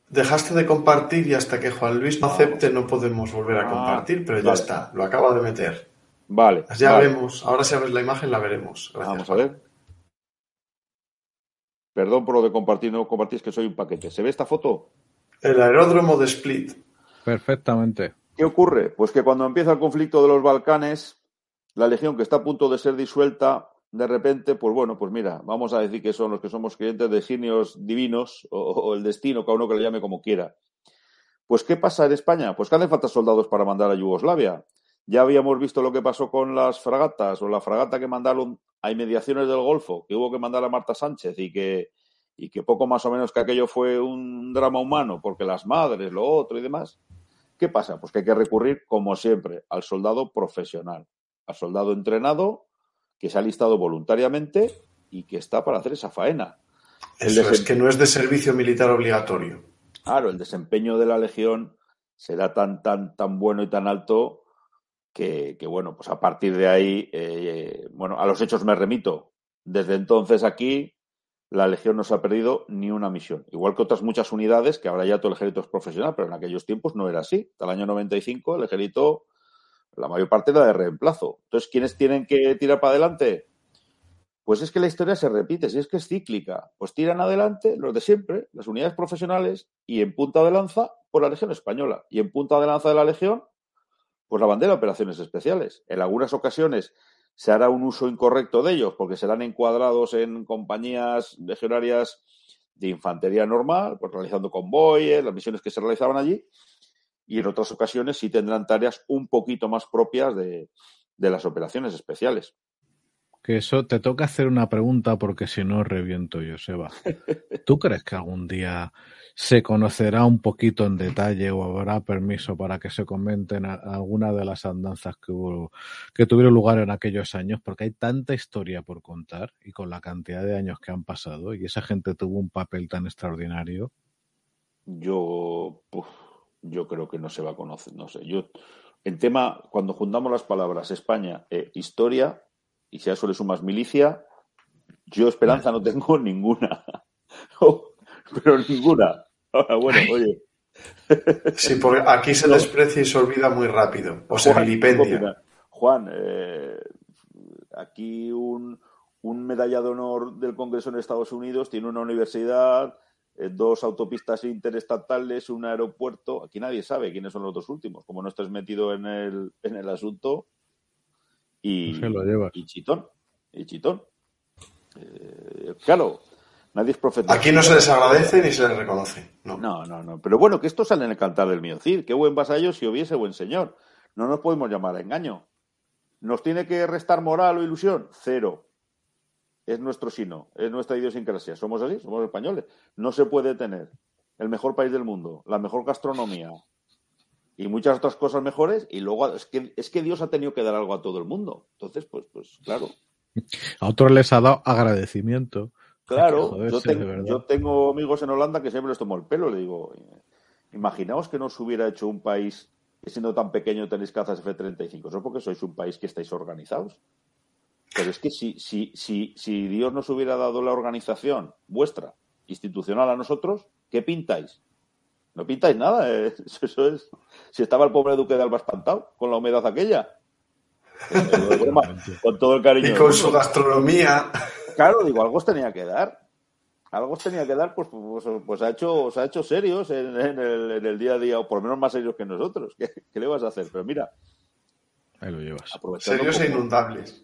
Dejaste de compartir y hasta que Juan Luis no acepte no podemos volver a ah, compartir, pero ya está, lo acaba de meter. Vale. Ya vemos. Ahora si abres la imagen la veremos. Vamos a ver. Perdón por lo de compartir, no compartís que soy un paquete. ¿Se ve esta foto? El aeródromo de Split. Perfectamente. ¿Qué ocurre? Pues que cuando empieza el conflicto de los Balcanes, la legión que está a punto de ser disuelta, de repente, pues bueno, pues mira, vamos a decir que son los que somos creyentes de genios divinos o, o el destino, cada uno que le llame como quiera. Pues ¿qué pasa en España? Pues que hacen falta soldados para mandar a Yugoslavia. Ya habíamos visto lo que pasó con las fragatas o la fragata que mandaron a inmediaciones del Golfo, que hubo que mandar a Marta Sánchez y que, y que poco más o menos que aquello fue un drama humano, porque las madres, lo otro y demás. ¿Qué pasa? Pues que hay que recurrir, como siempre, al soldado profesional, al soldado entrenado que se ha listado voluntariamente y que está para hacer esa faena. Eso es que no es de servicio militar obligatorio. Claro, el desempeño de la Legión será tan, tan, tan bueno y tan alto que, bueno, pues a partir de ahí, eh, bueno, a los hechos me remito. Desde entonces aquí la Legión no se ha perdido ni una misión. Igual que otras muchas unidades, que ahora ya todo el ejército es profesional, pero en aquellos tiempos no era así. Hasta el año 95 el ejército, la mayor parte era de reemplazo. Entonces, ¿quiénes tienen que tirar para adelante? Pues es que la historia se repite, si es que es cíclica. Pues tiran adelante los de siempre, las unidades profesionales, y en punta de lanza, por la Legión Española. Y en punta de lanza de la Legión, pues la bandera de operaciones especiales. En algunas ocasiones se hará un uso incorrecto de ellos, porque serán encuadrados en compañías legionarias de infantería normal, pues realizando convoyes, las misiones que se realizaban allí, y en otras ocasiones sí tendrán tareas un poquito más propias de, de las operaciones especiales. Que eso te toca hacer una pregunta porque si no reviento yo, Seba. ¿Tú crees que algún día se conocerá un poquito en detalle o habrá permiso para que se comenten alguna de las andanzas que hubo, que tuvieron lugar en aquellos años? Porque hay tanta historia por contar y con la cantidad de años que han pasado y esa gente tuvo un papel tan extraordinario. Yo, yo creo que no se va a conocer, no sé. Yo, en tema, cuando juntamos las palabras España e historia, y si a eso le sumas milicia, yo esperanza no tengo ninguna. Pero ninguna. bueno, oye. Sí, porque aquí se desprecia y se olvida muy rápido. O se vilipendia. Juan, eh, aquí un, un medalla de honor del Congreso en Estados Unidos tiene una universidad, eh, dos autopistas interestatales, un aeropuerto. Aquí nadie sabe quiénes son los dos últimos. Como no estás metido en el, en el asunto, y, y Chitón. Y Chitón. Eh, claro, nadie es profeta. Aquí no se les agradece ni se les reconoce. No. no, no, no. Pero bueno, que esto sale en el cantar del Miocid. Qué buen vasallo si hubiese buen señor. No nos podemos llamar a engaño. ¿Nos tiene que restar moral o ilusión? Cero. Es nuestro sino, es nuestra idiosincrasia. Somos así, somos españoles. No se puede tener el mejor país del mundo, la mejor gastronomía, y muchas otras cosas mejores, y luego es que, es que Dios ha tenido que dar algo a todo el mundo. Entonces, pues, pues claro. A otros les ha dado agradecimiento. Claro, yo, tengo amigos en Holanda que siempre les tomo el pelo, le digo, imaginaos que no se hubiera hecho un país que siendo tan pequeño tenéis cazas F-35, eso porque sois un país que estáis organizados. Pero es que si, si, si, si Dios nos hubiera dado la organización vuestra, institucional a nosotros, ¿qué pintáis? No pintáis nada, eh, eso es. Si estaba el pobre duque de Alba espantado con la humedad aquella. con todo el cariño. Y con su gastronomía. Claro, digo, algo os tenía que dar. Algo os tenía que dar, pues, pues, pues ha hecho, os ha hecho serios en, el, día a día, o por lo menos más serios que nosotros. ¿Qué, le vas a hacer? Pero mira. Ahí lo llevas. Serios e inundables.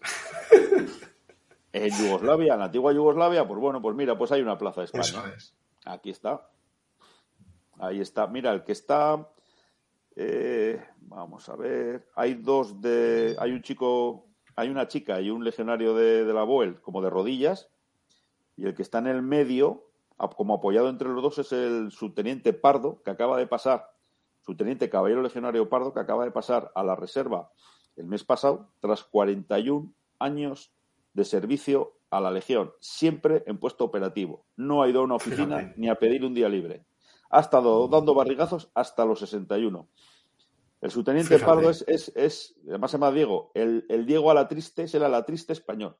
En Yugoslavia, en la antigua Yugoslavia, pues bueno, pues mira, pues hay una plaza de España. Aquí está. Ahí está. Mira, el que está. Eh, vamos a ver. Hay dos de. Hay un chico. Hay una chica y un legionario de, la Boel, como de rodillas. Y el que está en el medio, como apoyado entre los dos, es el subteniente Pardo, que acaba de pasar. Subteniente Caballero Legionario Pardo, que acaba de pasar a la reserva el mes pasado, tras 41 años de servicio a la Legión, siempre en puesto operativo. No ha ido a una oficina ni a pedir un día libre. Ha estado dando barrigazos hasta los 61. El subteniente Pardo es, es, además se llama Diego, el, el Diego a la triste es el a la triste español.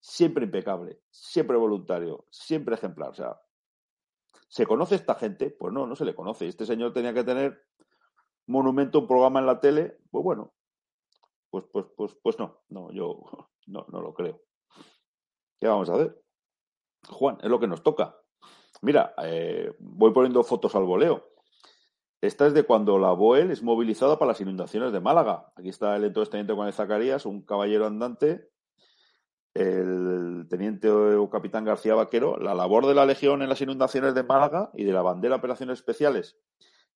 Siempre impecable, siempre voluntario, siempre ejemplar. O sea, ¿se conoce esta gente? Pues no, no se le conoce. Este señor tenía que tener monumento, un programa en la tele. Pues bueno, pues, pues, pues, pues no, no, yo no, no lo creo. ¿Qué vamos a hacer? Juan, es lo que nos toca. Mira, eh, voy poniendo fotos al voleo. Esta es de cuando la Boel es movilizada para las inundaciones de Málaga. Aquí está el entonces teniente Juan Zacarías, un caballero andante, el teniente o capitán García Vaquero, la labor de la Legión en las inundaciones de Málaga y de la bandera Operaciones Especiales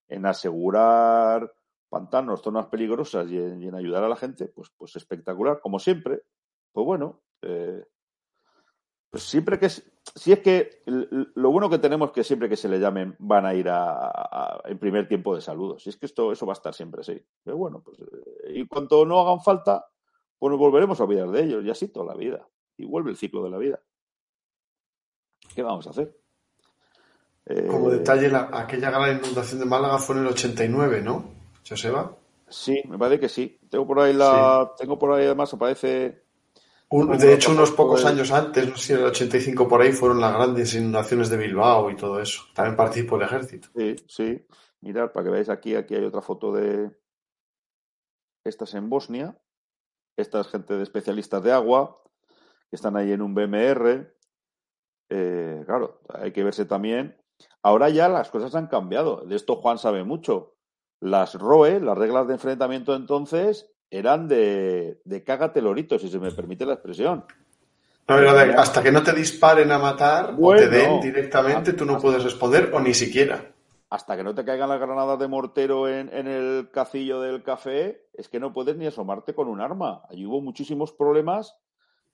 en asegurar pantanos, zonas peligrosas y en, ayudar a la gente, pues, pues espectacular, como siempre. Pues bueno, eh, pues siempre que si es que lo bueno que tenemos es que siempre que se le llamen van a ir a, en primer tiempo de saludos. Si es que esto eso va a estar siempre así. Pero bueno, pues eh, y cuanto no hagan falta, pues nos volveremos a olvidar de ellos y así toda la vida. Y vuelve el ciclo de la vida. ¿Qué vamos a hacer? Como eh, detalle, aquella gran inundación de Málaga fue en el 89, ¿no? Joseba. Sí, me parece que sí. Tengo por ahí la, tengo por ahí además aparece de hecho, unos pocos años antes, no sé si en el 85 por ahí, fueron las grandes inundaciones de Bilbao y todo eso. También participó el ejército. Sí, sí. Mirad, para que veáis aquí, aquí hay otra foto de. Esta es en Bosnia. Esta es gente de especialistas de agua que están ahí en un BMR. Eh, claro, hay que verse también. Ahora ya las cosas han cambiado. De esto Juan sabe mucho. Las ROE, las reglas de enfrentamiento entonces, eran de, de cágate lorito, si se me permite la expresión. hasta que no te disparen a matar o te den directamente, tú no puedes responder o ni siquiera. Hasta que no te caigan las granadas de mortero en, en, el cacillo del café, es que no puedes ni asomarte con un arma. Allí hubo muchísimos problemas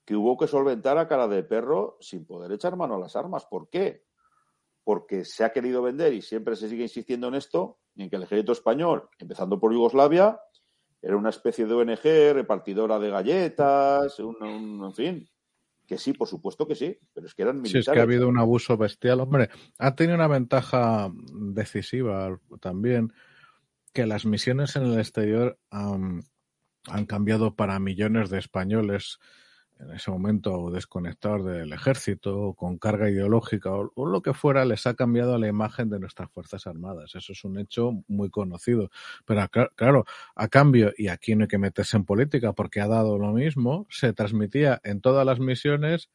que hubo que solventar a cara de perro sin poder echar mano a las armas. ¿Por qué? Porque se ha querido vender y siempre se sigue insistiendo en esto, en que el ejército español, empezando por Yugoslavia, era una especie de ONG repartidora de galletas, un, un, en fin. Que sí, por supuesto que sí, pero es que eran militares. Sí, es que ha habido un abuso bestial. Hombre, ha tenido una ventaja decisiva también, que las misiones en el exterior um, han cambiado para millones de españoles en ese momento desconectados del ejército, con carga ideológica o, lo que fuera, les ha cambiado la imagen de nuestras Fuerzas Armadas. Eso es un hecho muy conocido. Pero claro, a cambio, y aquí no hay que meterse en política porque ha dado lo mismo, se transmitía en todas las misiones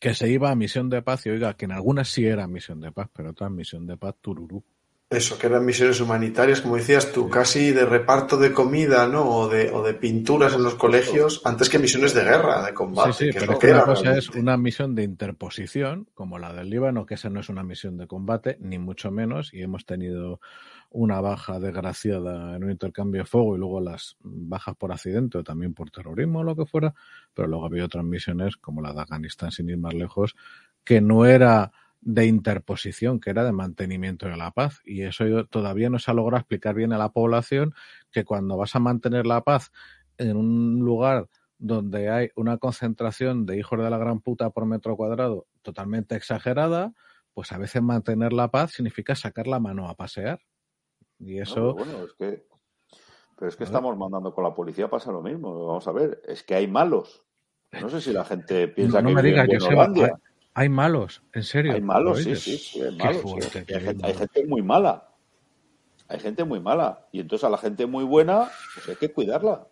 que se iba a misión de paz y oiga, que en algunas sí era misión de paz, pero otras misión de paz tururú. Eso, que eran misiones humanitarias, como decías tú, casi de reparto de comida, ¿no? O de, o de pinturas en los colegios, antes que misiones de guerra, de combate. Sí, sí, que pero es lo que una era cosa realmente. es una misión de interposición, como la del Líbano, que esa no es una misión de combate, ni mucho menos, y hemos tenido una baja desgraciada en un intercambio de fuego y luego las bajas por accidente o también por terrorismo o lo que fuera, pero luego había otras misiones como la de Afganistán, sin ir más lejos, que no era de interposición, que era de mantenimiento de la paz. Y eso yo todavía no se ha logrado explicar bien a la población que cuando vas a mantener la paz en un lugar donde hay una concentración de hijos de la gran puta por metro cuadrado totalmente exagerada, pues a veces mantener la paz significa sacar la mano a pasear. Y eso... No, bueno, es que, pero es que estamos mandando con la policía, pasa lo mismo. Vamos a ver, es que hay malos. No sé si la gente piensa no, no que me digas, Buenolandia. Hay, malos, en serio. Hay malos, ¿lo sí, sí, sí, hay malos. fuerte, hay, gente, hay mal. gente muy mala. Hay gente muy mala. Y entonces a la gente muy buena, pues hay que cuidarla.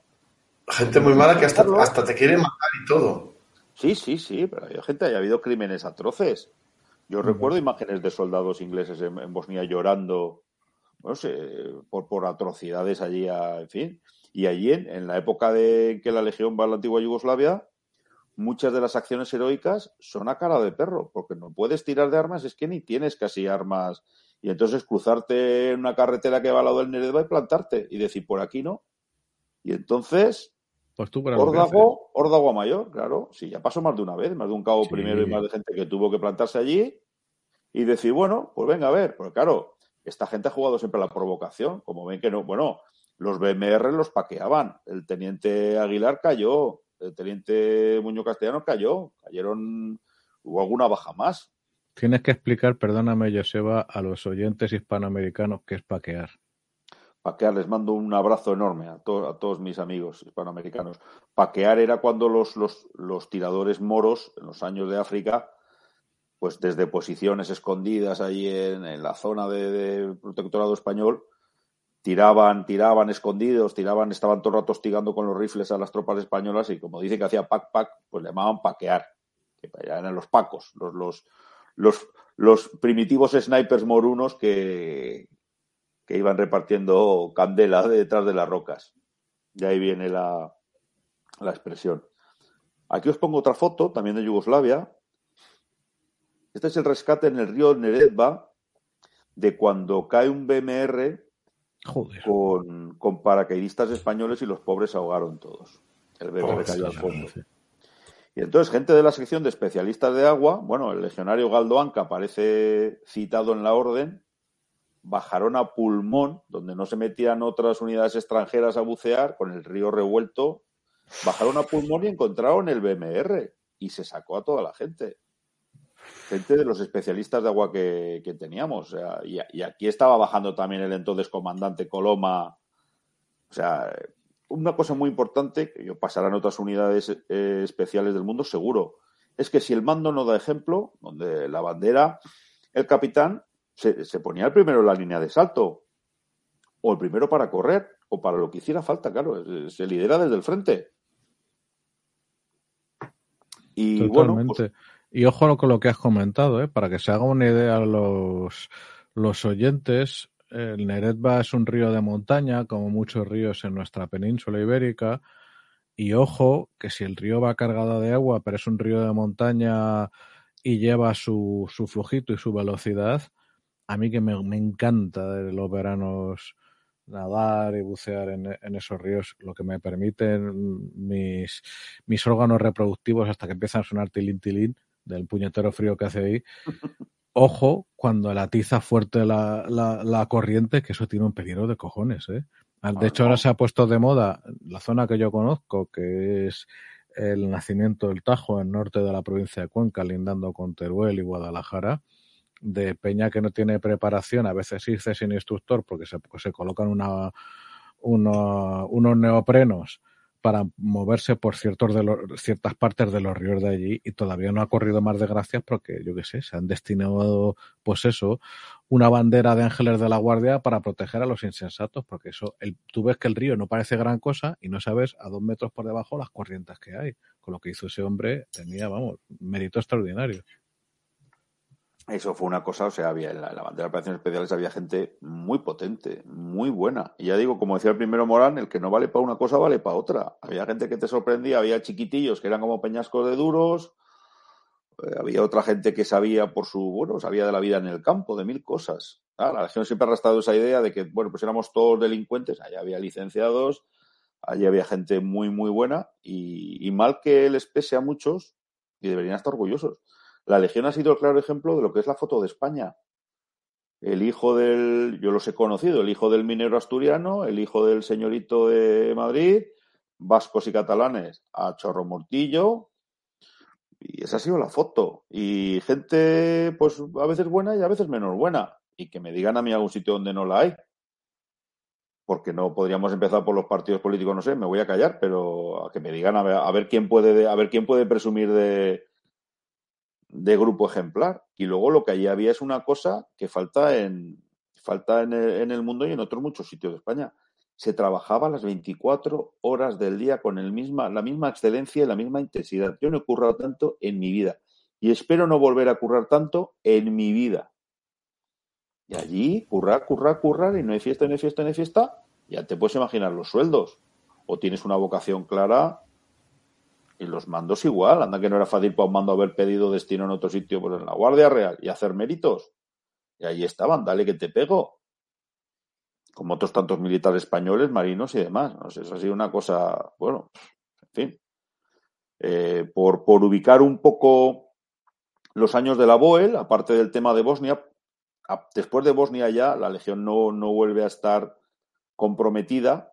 Gente muy mala que hasta, hasta te quiere matar y todo. Sí, sí, sí, pero hay gente, ha habido crímenes atroces. Yo recuerdo imágenes de soldados ingleses en, en Bosnia llorando, no sé, por, por atrocidades allí, a- en fin. Y allí, en, en la época de que la Legión va a la antigua Yugoslavia, muchas de las acciones heroicas son a cara de perro, porque no puedes tirar de armas, es que ni tienes casi armas. Y entonces cruzarte en una carretera que va al lado del Neredva y plantarte y decir, por aquí no. Y entonces, Pues tú para a mayor, claro. Sí, ya pasó más de una vez, más de un cabo Sí. primero y más de gente que tuvo que plantarse allí y decir, bueno, pues venga a ver. Porque claro, esta gente ha jugado siempre a la provocación. Como ven que no, bueno, los BMR los paqueaban. El teniente Aguilar cayó, el teniente Muñoz Castellano cayó, cayeron, hubo alguna baja más. Tienes que explicar, perdóname, Joseba, a los oyentes hispanoamericanos qué es paquear. Paquear, les mando un abrazo enorme a, to- a todos mis amigos hispanoamericanos. Paquear era cuando los, los, los tiradores moros en los años de África, pues desde posiciones escondidas ahí en, en la zona de, de protectorado español, tiraban, tiraban escondidos, tiraban, estaban todo el rato hostigando con los rifles a las tropas españolas y como dice que hacía pac pac, pues le llamaban paquear, que eran los pacos, los, los, los, los primitivos snipers morunos que, que iban repartiendo candela detrás de las rocas. De ahí viene la, la expresión. Aquí os pongo otra foto, también de Yugoslavia. Este es el rescate en el río Neretva de cuando cae un BMR Joder. con, con paracaidistas españoles y los pobres se ahogaron todos. El BMR Joder, cayó al fondo. sí. Y entonces, gente de la sección de especialistas de agua, bueno, el legionario Galdo Anca aparece citado en la orden, bajaron a Pulmón, donde no se metían otras unidades extranjeras a bucear, con el río revuelto, bajaron a Pulmón y encontraron el BMR y se sacó a toda la gente. Gente de los especialistas de agua que, teníamos. Y, aquí estaba bajando también el entonces comandante Coloma. O sea, una cosa muy importante, que yo pasarán otras unidades eh, especiales del mundo, seguro, es que si el mando no da ejemplo, donde la bandera, el capitán se, se ponía el primero en la línea de salto, o el primero para correr, o para lo que hiciera falta, claro, se lidera desde el frente. Y bueno, pues y ojo con lo que has comentado, ¿eh? para que se haga una idea los, los oyentes, el Neretva es un río de montaña, como muchos ríos en nuestra península ibérica, y ojo que si el río va cargado de agua, pero es un río de montaña y lleva su, su flujito y su velocidad, a mí que me, me encanta de los veranos nadar y bucear en, esos ríos, lo que me permiten mis, mis órganos reproductivos hasta que empiezan a sonar tilín tilín del puñetero frío que hace ahí. Ojo cuando la tiza fuerte la, la, la corriente, que eso tiene un peligro de cojones, ¿eh? De hecho, ahora se ha puesto de moda la zona que yo conozco, que es el nacimiento del Tajo, en norte de la provincia de Cuenca, lindando con Teruel y Guadalajara, de peña que no tiene preparación, a veces irse sin instructor porque se, pues se colocan una, una, unos neoprenos para moverse por ciertos de los, ciertas partes de los ríos de allí y todavía no ha corrido más desgracias porque, yo qué sé, se han destinado, pues eso, una bandera de ángeles de la guardia para proteger a los insensatos, porque eso, el, tú ves que el río no parece gran cosa y no sabes a dos metros por debajo las corrientes que hay. Con lo que hizo ese hombre tenía, vamos, mérito extraordinario. Eso fue una cosa, o sea, había en la, en la bandera de operaciones especiales había gente muy potente, muy buena. Y ya digo, como decía el primero Morán, el que no vale para una cosa vale para otra. Había gente que te sorprendía, había chiquitillos que eran como peñascos de duros, eh, había otra gente que sabía por su, bueno, sabía de la vida en el campo, de mil cosas. Ah, la región siempre ha arrastrado esa idea de que, bueno, pues éramos todos delincuentes, allá había licenciados, allí había gente muy, muy buena y, y mal que les pese a muchos y deberían estar orgullosos la Legión ha sido el claro ejemplo de lo que es la foto de España. El hijo del, yo los he conocido, el hijo del minero asturiano, el hijo del señorito de Madrid, vascos y catalanes a Chorro Mortillo. Y esa ha sido la foto. Y gente, pues a veces buena y a veces menos buena. Y que me digan a mí algún sitio donde no la hay. Porque no podríamos empezar por los partidos políticos, no sé, me voy a callar, pero a que me digan a ver, a ver quién puede, a ver quién puede presumir de, de grupo ejemplar. Y luego lo que allí había es una cosa que falta en, falta en el, en el mundo y en otros muchos sitios de España. Se trabajaba las 24 horas del día con el misma, la misma excelencia y la misma intensidad. Yo no he currado tanto en mi vida y espero no volver a currar tanto en mi vida. Y allí, currar, currar, currar, y no hay fiesta, no hay fiesta, no hay fiesta, ya te puedes imaginar los sueldos. O tienes una vocación clara y los mandos igual, anda que no era fácil para un mando haber pedido destino en otro sitio, pues en la Guardia Real y hacer méritos. Y ahí estaban, dale que te pego. Como otros tantos militares españoles, marinos y demás. No sé, ha sido una cosa, bueno, en fin. Eh, por, por ubicar un poco los años de la BOEL, aparte del tema de Bosnia, después de Bosnia ya la Legión no, no vuelve a estar comprometida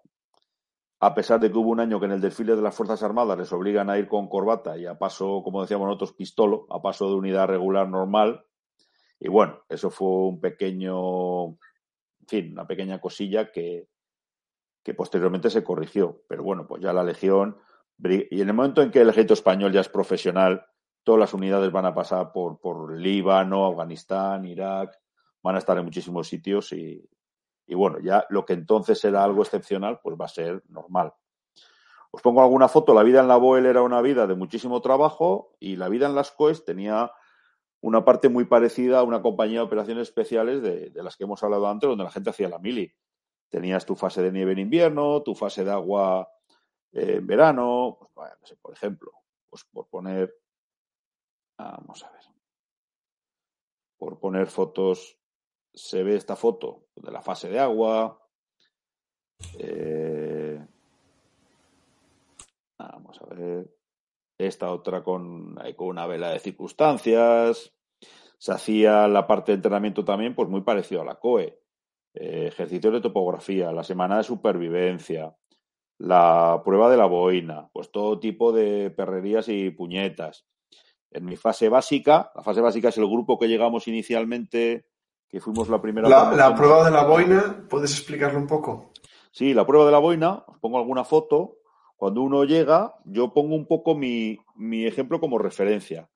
a pesar de que hubo un año que en el desfile de las Fuerzas Armadas les obligan a ir con corbata y a paso, como decíamos nosotros, pistolo, a paso de unidad regular normal. Y bueno, eso fue un pequeño, en fin, una pequeña cosilla que, que posteriormente se corrigió. Pero bueno, pues ya la Legión, y en el momento en que el ejército español ya es profesional, todas las unidades van a pasar por, por Líbano, Afganistán, Irak, van a estar en muchísimos sitios y, y bueno, ya lo que entonces era algo excepcional, pues va a ser normal. Os pongo alguna foto. La vida en la BOEL era una vida de muchísimo trabajo y la vida en las COES tenía una parte muy parecida a una compañía de operaciones especiales de, las que hemos hablado antes, donde la gente hacía la mili. Tenías tu fase de nieve en invierno, tu fase de agua eh, en verano, pues, por ejemplo, pues por poner, vamos a ver, por poner fotos se ve esta foto de la fase de agua. Eh, vamos a ver. Esta otra con, con una vela de circunstancias. Se hacía la parte de entrenamiento también, pues muy parecido a la COE. Eh, ejercicios de topografía, la semana de supervivencia, la prueba de la boina, pues todo tipo de perrerías y puñetas. En mi fase básica, la fase básica es el grupo que llegamos inicialmente que fuimos la primera. La, la prueba de la boina, ¿puedes explicarlo un poco? Sí, la prueba de la boina, os pongo alguna foto. Cuando uno llega, yo pongo un poco mi, mi ejemplo como referencia.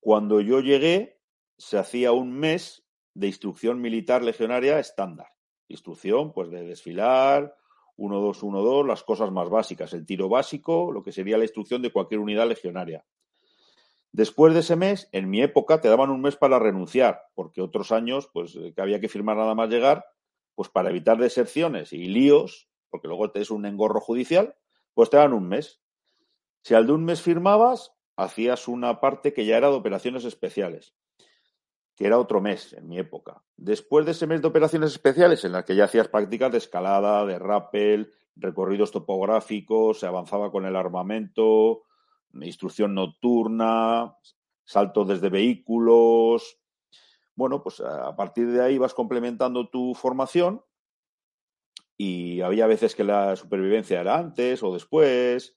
Cuando yo llegué, se hacía un mes de instrucción militar legionaria estándar. Instrucción, pues de desfilar, 1, 2, 1, 2, las cosas más básicas, el tiro básico, lo que sería la instrucción de cualquier unidad legionaria. Después de ese mes, en mi época, te daban un mes para renunciar, porque otros años, pues que había que firmar nada más llegar, pues para evitar deserciones y líos, porque luego te es un engorro judicial, pues te dan un mes. Si al de un mes firmabas, hacías una parte que ya era de operaciones especiales, que era otro mes en mi época. Después de ese mes de operaciones especiales, en las que ya hacías prácticas de escalada, de rappel, recorridos topográficos, se avanzaba con el armamento, instrucción nocturna, salto desde vehículos. Bueno, pues a partir de ahí vas complementando tu formación y había veces que la supervivencia era antes o después.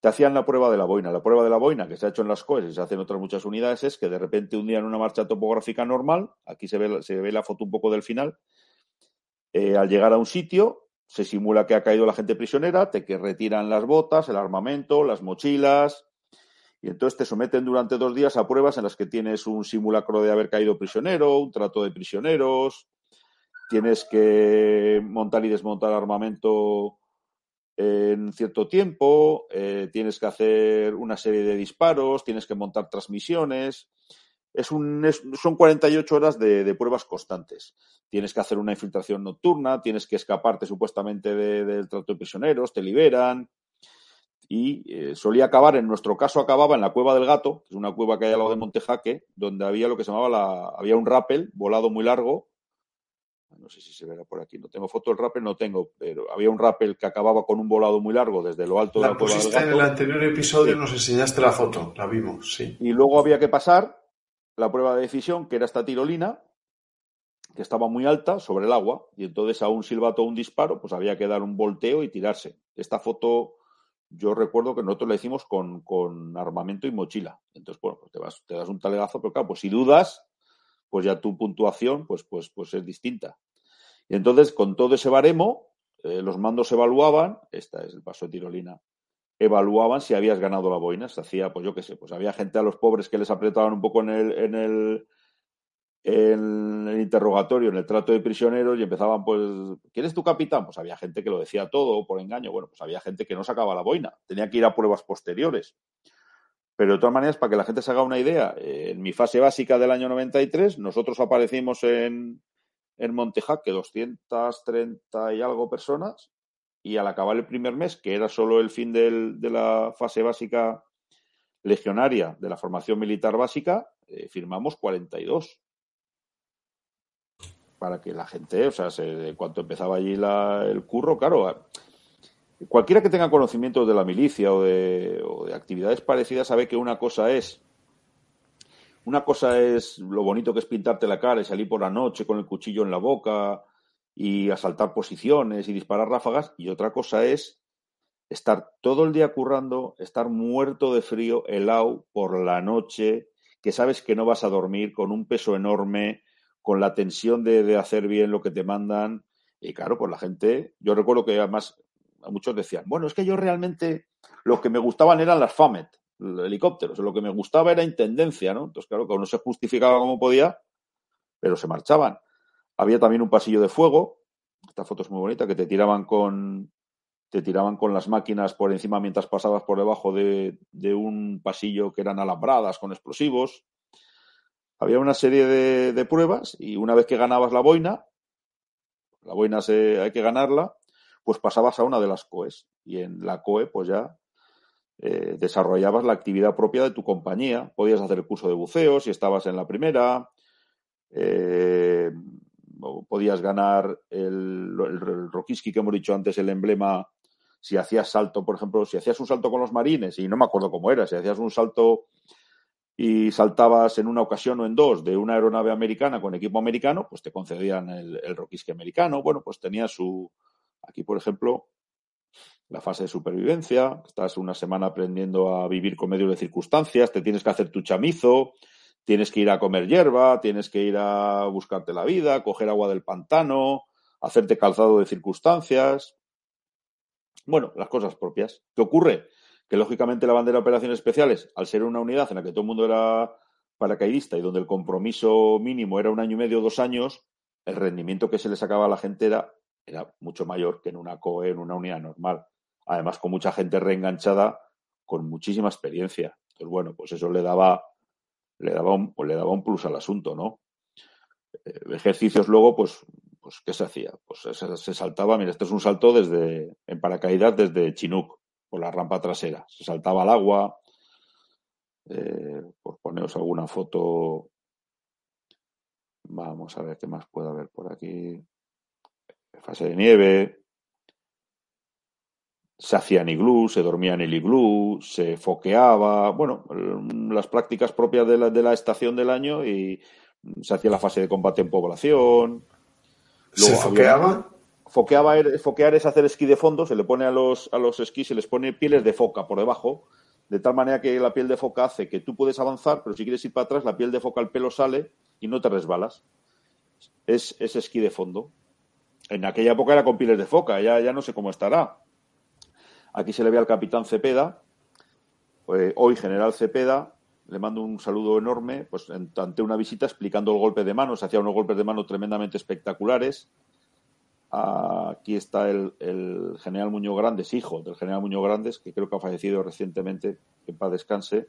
Te hacían la prueba de la boina. La prueba de la boina que se ha hecho en las COES y se hace en otras muchas unidades es que de repente un día en una marcha topográfica normal, aquí se ve, se ve la foto un poco del final, eh, al llegar a un sitio se simula que ha caído la gente prisionera, te que retiran las botas, el armamento, las mochilas, y entonces te someten durante dos días a pruebas en las que tienes un simulacro de haber caído prisionero, un trato de prisioneros, tienes que montar y desmontar armamento en cierto tiempo, eh, tienes que hacer una serie de disparos, tienes que montar transmisiones. Es un, es, son 48 horas de, de, pruebas constantes. Tienes que hacer una infiltración nocturna, tienes que escaparte supuestamente del de, trato de prisioneros, te liberan. Y eh, solía acabar, en nuestro caso acababa en la Cueva del Gato, que es una cueva que hay al lado de Montejaque, donde había lo que se llamaba la, había un rappel volado muy largo, no sé si se verá por aquí, no tengo foto del rappel, no tengo, pero había un rappel que acababa con un volado muy largo desde lo alto la de la del Gato. en el anterior episodio sí. nos enseñaste la foto, la vimos, sí. Y luego había que pasar la prueba de decisión, que era esta tirolina, que estaba muy alta sobre el agua, y entonces a un silbato o un disparo, pues había que dar un volteo y tirarse. Esta foto, yo recuerdo que nosotros la hicimos con, con armamento y mochila. Entonces, bueno, pues te, das un talegazo, pero claro, pues si dudas, pues ya tu puntuación pues, pues, pues es distinta. Y entonces, con todo ese baremo, eh, los mandos evaluaban, esta es el paso de tirolina, evaluaban si habías ganado la boina. Se hacía, pues yo qué sé, pues había gente a los pobres que les apretaban un poco en el, en el, en el interrogatorio, en el trato de prisioneros y empezaban, pues, ¿quién es tu capitán? Pues había gente que lo decía todo por engaño. Bueno, pues había gente que no sacaba la boina, tenía que ir a pruebas posteriores. Pero de todas maneras, para que la gente se haga una idea, en mi fase básica del año 93, nosotros aparecimos en, en Montejaque 230 y algo personas y al acabar el primer mes, que era solo el fin de la fase básica legionaria de la formación militar básica, eh, firmamos 42. Para que la gente, o sea, se, cuando empezaba allí el curro, claro, cualquiera que tenga conocimiento de la milicia o de, o de actividades parecidas sabe que una cosa es una cosa es lo bonito que es pintarte la cara y salir por la noche con el cuchillo en la boca y asaltar posiciones y disparar ráfagas, y otra cosa es estar todo el día currando, estar muerto de frío, helado por la noche, que sabes que no vas a dormir, con un peso enorme, con la tensión de, hacer bien lo que te mandan. Y claro, pues la gente, yo recuerdo que además muchos decían, bueno, es que yo realmente lo que me gustaban eran las FAMET, helicópteros. Lo que me gustaba era intendencia, ¿no? Entonces, claro, que uno se justificaba como podía, pero se marchaban. Había también un pasillo de fuego. Esta foto es muy bonita, que te tiraban con te tiraban con las máquinas por encima mientras pasabas por debajo de, de un pasillo que eran alambradas con explosivos. Había una serie de, de, pruebas y una vez que ganabas la boina, la boina se, hay que ganarla, pues pasabas a una de las COEs. Y en la COE, pues ya eh, desarrollabas la actividad propia de tu compañía. Podías hacer el curso de buceo si estabas en la primera. Eh, podías ganar el, el, que hemos dicho antes, el emblema. Si hacías salto, por ejemplo, si hacías un salto con los marines, y no me acuerdo cómo era, si hacías un salto y saltabas en una ocasión o en dos de una aeronave americana con equipo americano, pues te concedían el, el americano. Bueno, pues tenía su. Aquí, por ejemplo, la fase de supervivencia, estás una semana aprendiendo a vivir con medios de circunstancias, te tienes que hacer tu chamizo, tienes que ir a comer hierba, tienes que ir a buscarte la vida, coger agua del pantano, hacerte calzado de circunstancias. Bueno, las cosas propias. ¿Qué ocurre? Que lógicamente la bandera de operaciones especiales, al ser una unidad en la que todo el mundo era paracaidista y donde el compromiso mínimo era un año y medio, dos años, el rendimiento que se le sacaba a la gente era, era mucho mayor que en una COE, en una unidad normal además con mucha gente reenganchada, con muchísima experiencia. Entonces, bueno, pues eso le daba, le daba un, le daba un plus al asunto, ¿no? Eh, ejercicios luego, pues, pues, ¿qué se hacía? Pues se, saltaba, mira, este es un salto desde, en paracaídas desde Chinook, por la rampa trasera. Se saltaba al agua, eh, por poneros alguna foto. Vamos a ver qué más puede haber por aquí. Fase de nieve. Se hacía en iglú, se dormía en el iglú, se foqueaba. Bueno, las prácticas propias de la, de la estación del año y se hacía la fase de combate en población. ¿Se foqueaba? Había, foqueaba, foquear es hacer esquí de fondo, se le pone a los, a los esquís, se les pone pieles de foca por debajo de tal manera que la piel de foca hace que tú puedes avanzar, pero si quieres ir para atrás, la piel de foca, el pelo sale y no te resbalas. Es, es esquí de fondo. En aquella época era con pieles de foca, ya, ya no sé cómo estará. Aquí se le ve al capitán Cepeda, eh, hoy general Cepeda, le mando un saludo enorme, pues ante una visita explicando el golpe de mano, se hacían unos golpes de mano tremendamente espectaculares, Aquí está el, general Muñoz Grandes, hijo del general Muñoz Grandes, que creo que ha fallecido recientemente, en paz descanse.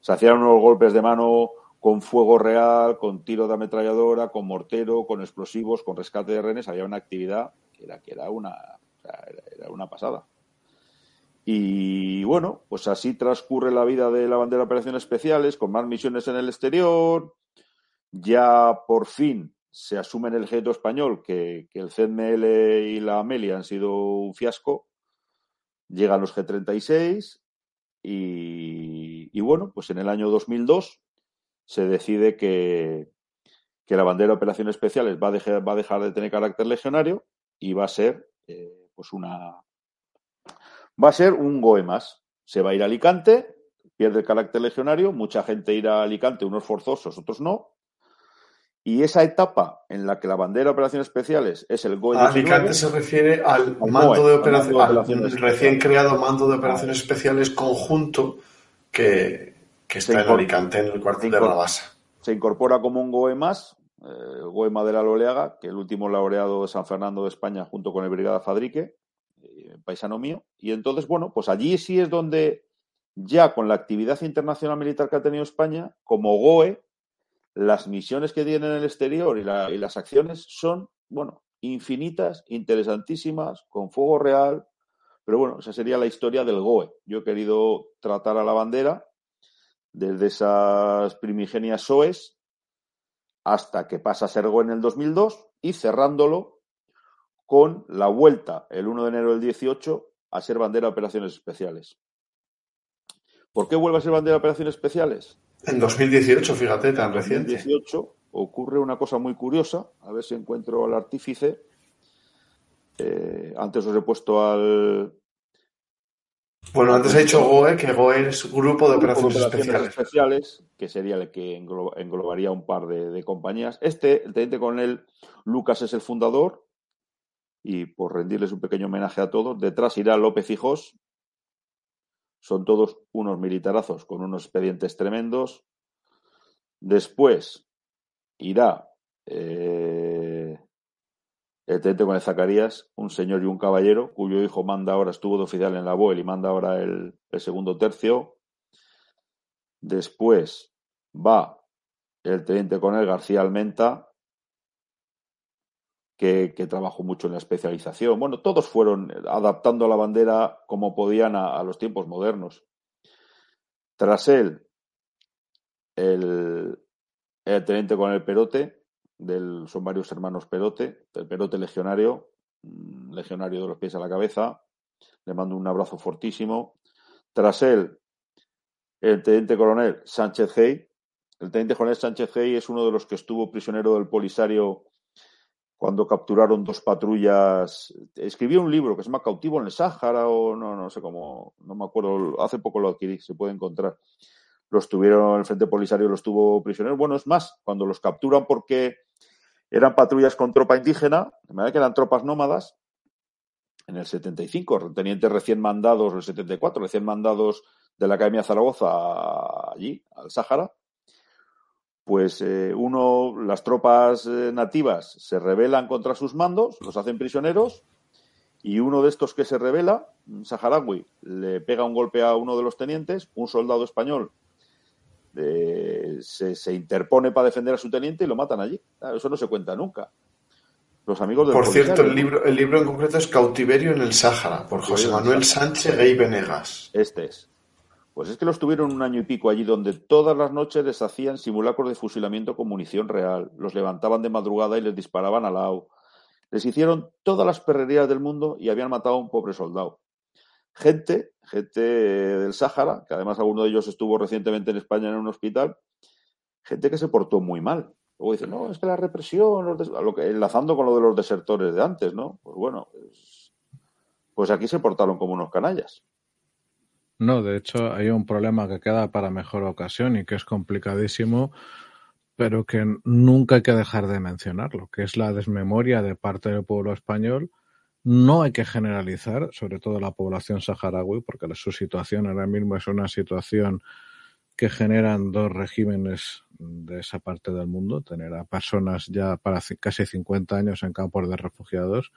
Se hacían unos golpes de mano con fuego real, con tiro de ametralladora, con mortero, con explosivos, con rescate de renes. Había una actividad que que era, una, era una pasada. Y bueno, pues así transcurre la vida de la bandera de operaciones especiales, con más misiones en el exterior. Ya por fin se asume en el ejército español que, el CML y la Amelia han sido un fiasco, llegan los G36 y, y, bueno, pues en el año 2002 se decide que, que la bandera de operaciones especiales va a, dejar, va a dejar de tener carácter legionario y va a ser eh, pues una va a ser un GOE más. Se va a ir a Alicante, pierde el carácter legionario, mucha gente irá a Alicante, unos forzosos, otros no, y esa etapa en la que la bandera de operaciones especiales es el GOE. Alicante se refiere al, al mando de, operaciones, al operaciones al recién creado mando de operaciones especiales conjunto que, que está en Alicante, en el cuartel de Rabasa. Se incorpora como un GOE más, eh, GOE Madera Loleaga, que el último laureado de San Fernando de España junto con el Brigada Fadrique, paisano mío. Y entonces, bueno, pues allí sí es donde ya con la actividad internacional militar que ha tenido España, como GOE, las misiones que tienen en el exterior y, las acciones son, bueno, infinitas, interesantísimas, con fuego real. Pero bueno, esa sería la historia del GOE. Yo he querido tratar a la bandera desde esas primigenias SOES hasta que pasa a ser GOE en el 2002 y cerrándolo con la vuelta el 1 de enero del 18 a ser bandera de operaciones especiales. ¿Por qué vuelve a ser bandera de operaciones especiales? En 2018, fíjate, tan en reciente. En 2018 ocurre una cosa muy curiosa, a ver si encuentro al artífice. Eh, antes os he puesto al. Bueno, antes he dicho GOE, que GOE es Grupo de Operaciones, Grupo de operaciones Especiales. especiales. que sería el que engloba, englobaría un par de, de, compañías. Este, el teniente coronel Lucas es el fundador, y por rendirles un pequeño homenaje a todos, detrás irá López Hijos, son todos unos militarazos con unos expedientes tremendos. Después irá eh, el teniente con el Zacarías, un señor y un caballero, cuyo hijo manda ahora, estuvo de oficial en la BOEL y manda ahora el, segundo tercio. Después va el teniente coronel García Almenta, que, que, trabajó mucho en la especialización. Bueno, todos fueron adaptando la bandera como podían a, los tiempos modernos. Tras él, el, teniente con el Perote, son varios hermanos Perote, el Perote legionario, mm, legionario de los pies a la cabeza, le mando un abrazo fortísimo. Tras él, el teniente coronel Sánchez Hey. El teniente coronel Sánchez Hey es uno de los que estuvo prisionero del Polisario cuando capturaron dos patrullas. Escribió un libro que se llama Cautivo en el Sáhara o no, no sé cómo, no me acuerdo, hace poco lo adquirí, se puede encontrar. Los tuvieron, el Frente Polisario los tuvo prisioneros. Bueno, es más, cuando los capturan porque eran patrullas con tropa indígena, de manera que eran tropas nómadas, en el 75, tenientes recién mandados, el 74, recién mandados de la Academia Zaragoza allí, al Sáhara, pues eh, uno, las tropas eh, nativas se rebelan contra sus mandos, los hacen prisioneros Y uno de estos que se revela, un saharaui, le pega un golpe a uno de los tenientes, un soldado español eh, se, se, interpone para defender a su teniente y lo matan allí. Eso no se cuenta nunca. Los amigos Por cierto, el libro, el libro en concreto es Cautiverio en el Sáhara, por José Manuel Sánchez Gay Venegas. Este es. Pues es que los tuvieron un año y pico allí donde todas las noches les hacían simulacros de fusilamiento con munición real, los levantaban de madrugada y les disparaban al lado. Les hicieron todas las perrerías del mundo y habían matado a un pobre soldado. Gente, gente del Sáhara, que además alguno de ellos estuvo recientemente en España en un hospital, gente que se portó muy mal. Luego dicen, no, es que la represión, lo que, enlazando con lo de los desertores de antes, ¿no? Pues bueno, pues, pues aquí se portaron como unos canallas. No, de hecho hay un problema que queda para mejor ocasión y que es complicadísimo, pero que nunca hay que dejar de mencionarlo, que es la desmemoria de parte del pueblo español. No hay que generalizar, sobre todo la población saharaui, porque su situación ahora mismo es una situación que generan dos regímenes de esa parte del mundo, tener a personas ya para casi 50 años en campos de refugiados,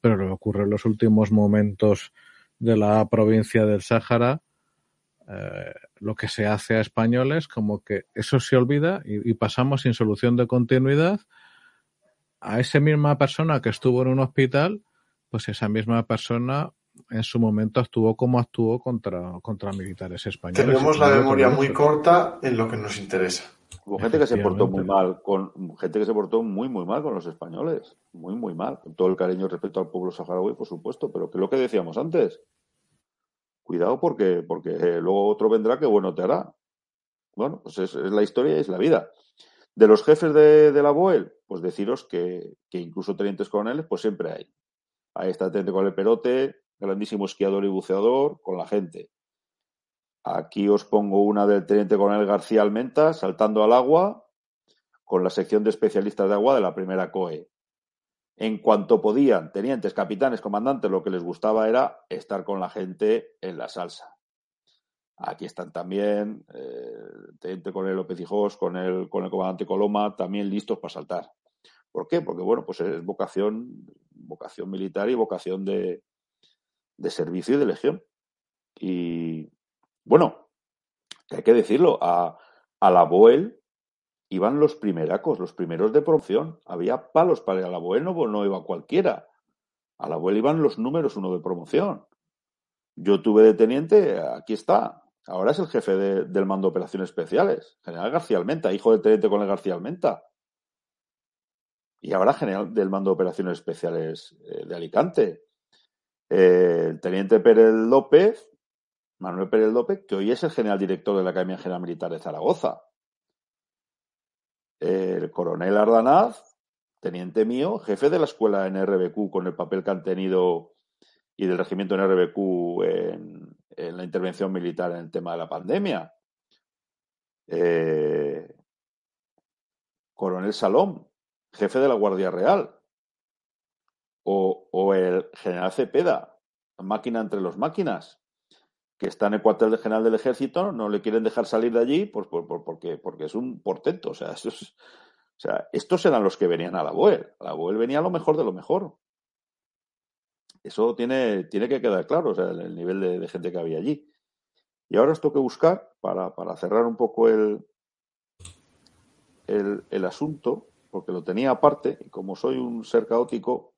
pero lo que ocurre en los últimos momentos de la provincia del Sáhara, eh, lo que se hace a españoles, como que eso se olvida y, y, pasamos sin solución de continuidad a esa misma persona que estuvo en un hospital, pues esa misma persona en su momento actuó como actuó contra, contra militares españoles. Tenemos la memoria muy corta en lo que nos interesa. Hubo gente que se portó muy mal, con gente que se portó muy, muy mal con los españoles. Muy, muy mal. Con todo el cariño respecto al pueblo saharaui, por supuesto. Pero que lo que decíamos antes. Cuidado porque, porque luego otro vendrá que bueno te hará. Bueno, pues es, es la historia y es la vida. De los jefes de, de la BOEL, pues deciros que, que, incluso tenientes coroneles, pues siempre hay. Ahí está el teniente coronel Perote, grandísimo esquiador y buceador, con la gente. Aquí os pongo una del teniente coronel García Almenta saltando al agua con la sección de especialistas de agua de la primera COE. En cuanto podían, tenientes, capitanes, comandantes, lo que les gustaba era estar con la gente en la salsa. Aquí están también eh, teniente coronel López Hijos con el, con el comandante Coloma, también listos para saltar. ¿Por qué? Porque, bueno, pues es vocación, vocación militar y vocación de, de servicio y de legión. Y, bueno, hay que decirlo, a, a la Boel iban los primeracos, los primeros de promoción. Había palos para la Boel, no, no iba cualquiera. A la Boel iban los números uno de promoción. Yo tuve de teniente, aquí está. Ahora es el jefe de, del mando de operaciones especiales, general García Almenta, hijo del teniente con el García Almenta. Y ahora general del mando de operaciones especiales eh, de Alicante. Eh, el teniente Pérez López Manuel Pérez López, que hoy es el general director de la Academia General Militar de Zaragoza. El coronel Ardanaz, teniente mío, jefe de la escuela NRBQ con el papel que han tenido y del regimiento NRBQ en, en la intervención militar en el tema de la pandemia. Eh, coronel Salom, jefe de la Guardia Real. O, o el general Cepeda, máquina entre los máquinas que está en el cuartel general del ejército, no le quieren dejar salir de allí pues, por, por, porque, porque es un portento. O sea, o sea, estos eran los que venían a la BOEL. La BOEL venía lo mejor de lo mejor. Eso tiene, tiene que quedar claro, o sea, el nivel de, gente que había allí. Y ahora os que buscar, para, para cerrar un poco el, el, el asunto, porque lo tenía aparte, y como soy un ser caótico,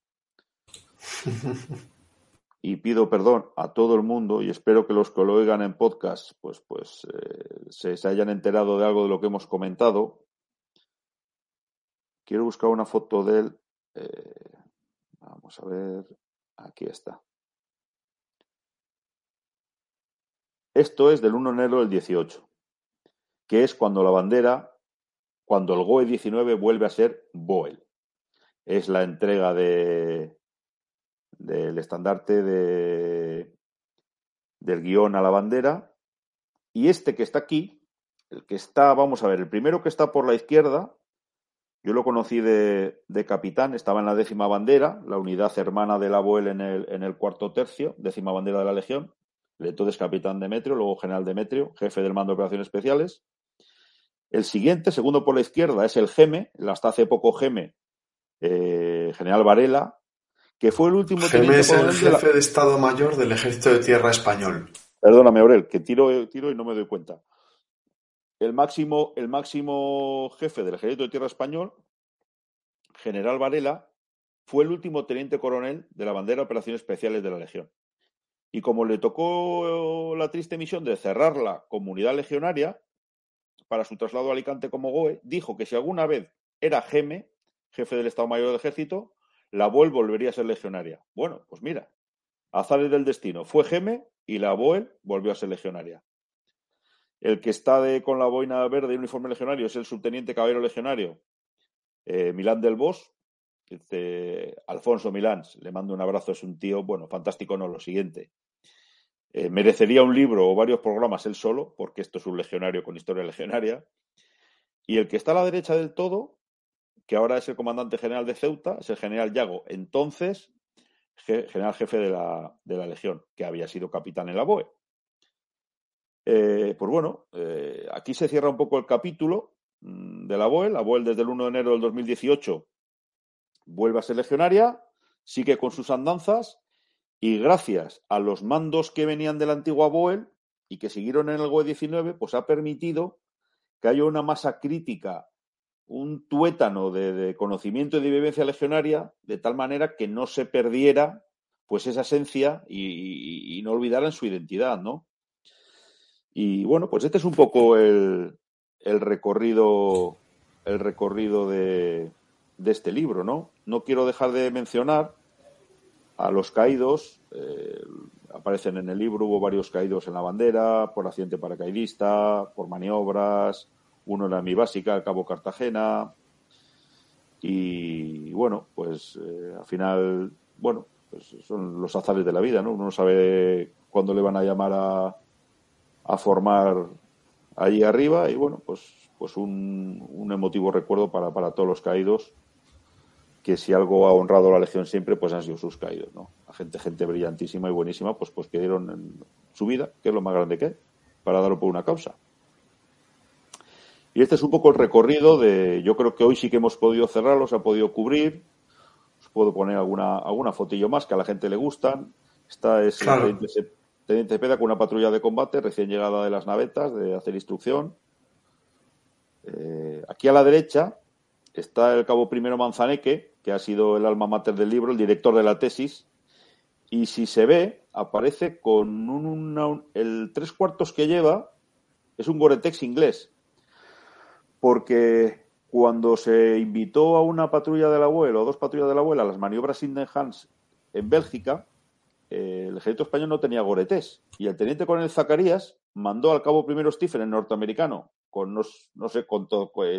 y pido perdón a todo el mundo y espero que los que lo oigan en podcast pues, pues eh, se, se, hayan enterado de algo de lo que hemos comentado. Quiero buscar una foto de él. Eh, vamos a ver. Aquí está. Esto es del 1 de enero del 18, que es cuando la bandera, cuando el GOE 19 vuelve a ser BOEL. Es la entrega de, del estandarte de, del guion a la bandera. Y este que está aquí, el que está, vamos a ver, el primero que está por la izquierda, yo lo conocí de, de capitán, estaba en la décima bandera, la unidad hermana del abuelo en el, en el cuarto tercio, décima bandera de la Legión. Entonces capitán Demetrio, luego general Demetrio, jefe del mando de operaciones especiales. El siguiente, segundo por la izquierda, es el GEME, hasta hace poco GEME, eh, general Varela, que fue el último Geme es el jefe de, Estado Mayor del Ejército de Tierra Español. Perdóname, Aurel, que tiro, tiro y no me doy cuenta. El máximo, el máximo jefe del Ejército de Tierra Español, General Varela, fue el último teniente coronel de la bandera de Operaciones Especiales de la Legión. Y como le tocó la triste misión de cerrar la comunidad legionaria para su traslado a Alicante como GOE, dijo que si alguna vez era Geme, jefe del Estado Mayor del Ejército, la BOEL volvería a ser legionaria. Bueno, pues mira, azares del destino. Fue Geme y la BOEL volvió a ser legionaria. El que está de, con la boina verde y uniforme legionario es el subteniente caballero legionario eh, Milán del Bosch. Alfonso Milán, le mando un abrazo, es un tío, bueno, fantástico, no, lo siguiente. Eh, merecería un libro o varios programas él solo, porque esto es un legionario con historia legionaria. Y el que está a la derecha del todo, que ahora es el comandante general de Ceuta, es el general Yago, entonces general jefe de la, de la Legión, que había sido capitán en la BOE. Eh, pues bueno, eh, aquí se cierra un poco el capítulo mm, de la BOE. La BOE desde el 1 de enero del 2018 vuelve a ser legionaria, sigue con sus andanzas y gracias a los mandos que venían de la antigua BOEL y que siguieron en el GOE 19, pues ha permitido que haya una masa crítica, un tuétano de, conocimiento y de vivencia legionaria, de tal manera que no se perdiera pues esa esencia y, no olvidaran su identidad, ¿no? Y bueno, pues este es un poco el, el recorrido, el recorrido de, de este libro, ¿no? No quiero dejar de mencionar a los caídos. Eh, aparecen en el libro, hubo varios caídos en la bandera, por accidente paracaidista, por maniobras, uno en la mi básica, cabo Cartagena. Y bueno, pues eh, al final, bueno, pues son los azares de la vida, ¿no? Uno no sabe cuándo le van a llamar a, a formar allí arriba y bueno, pues, pues un, un emotivo recuerdo para, para todos los caídos que si algo ha honrado la Legión siempre, pues han sido sus caídos, ¿no? Gente, gente brillantísima y buenísima, pues, pues que dieron su vida, que es lo más grande que hay, para darlo por una causa. Y este es un poco el recorrido de, yo creo que hoy sí que hemos podido cerrarlo, se ha podido cubrir. Os puedo poner alguna, alguna fotillo más que a la gente le gustan. Esta es el teniente, Peda con una patrulla de combate recién llegada de las navetas, de hacer instrucción. Eh, aquí a la derecha está el cabo primero Manzaneque, que ha sido el alma mater del libro, el director de la tesis, y si se ve, aparece con un, el tres cuartos que lleva es un Goretex inglés, porque cuando se invitó a una patrulla de la abuela o dos patrullas de la abuela a las maniobras Hans en Bélgica, eh, el ejército español no tenía Goretex y el teniente coronel Zacarías mandó al cabo primero Stephen, el norteamericano, con no, sé, con,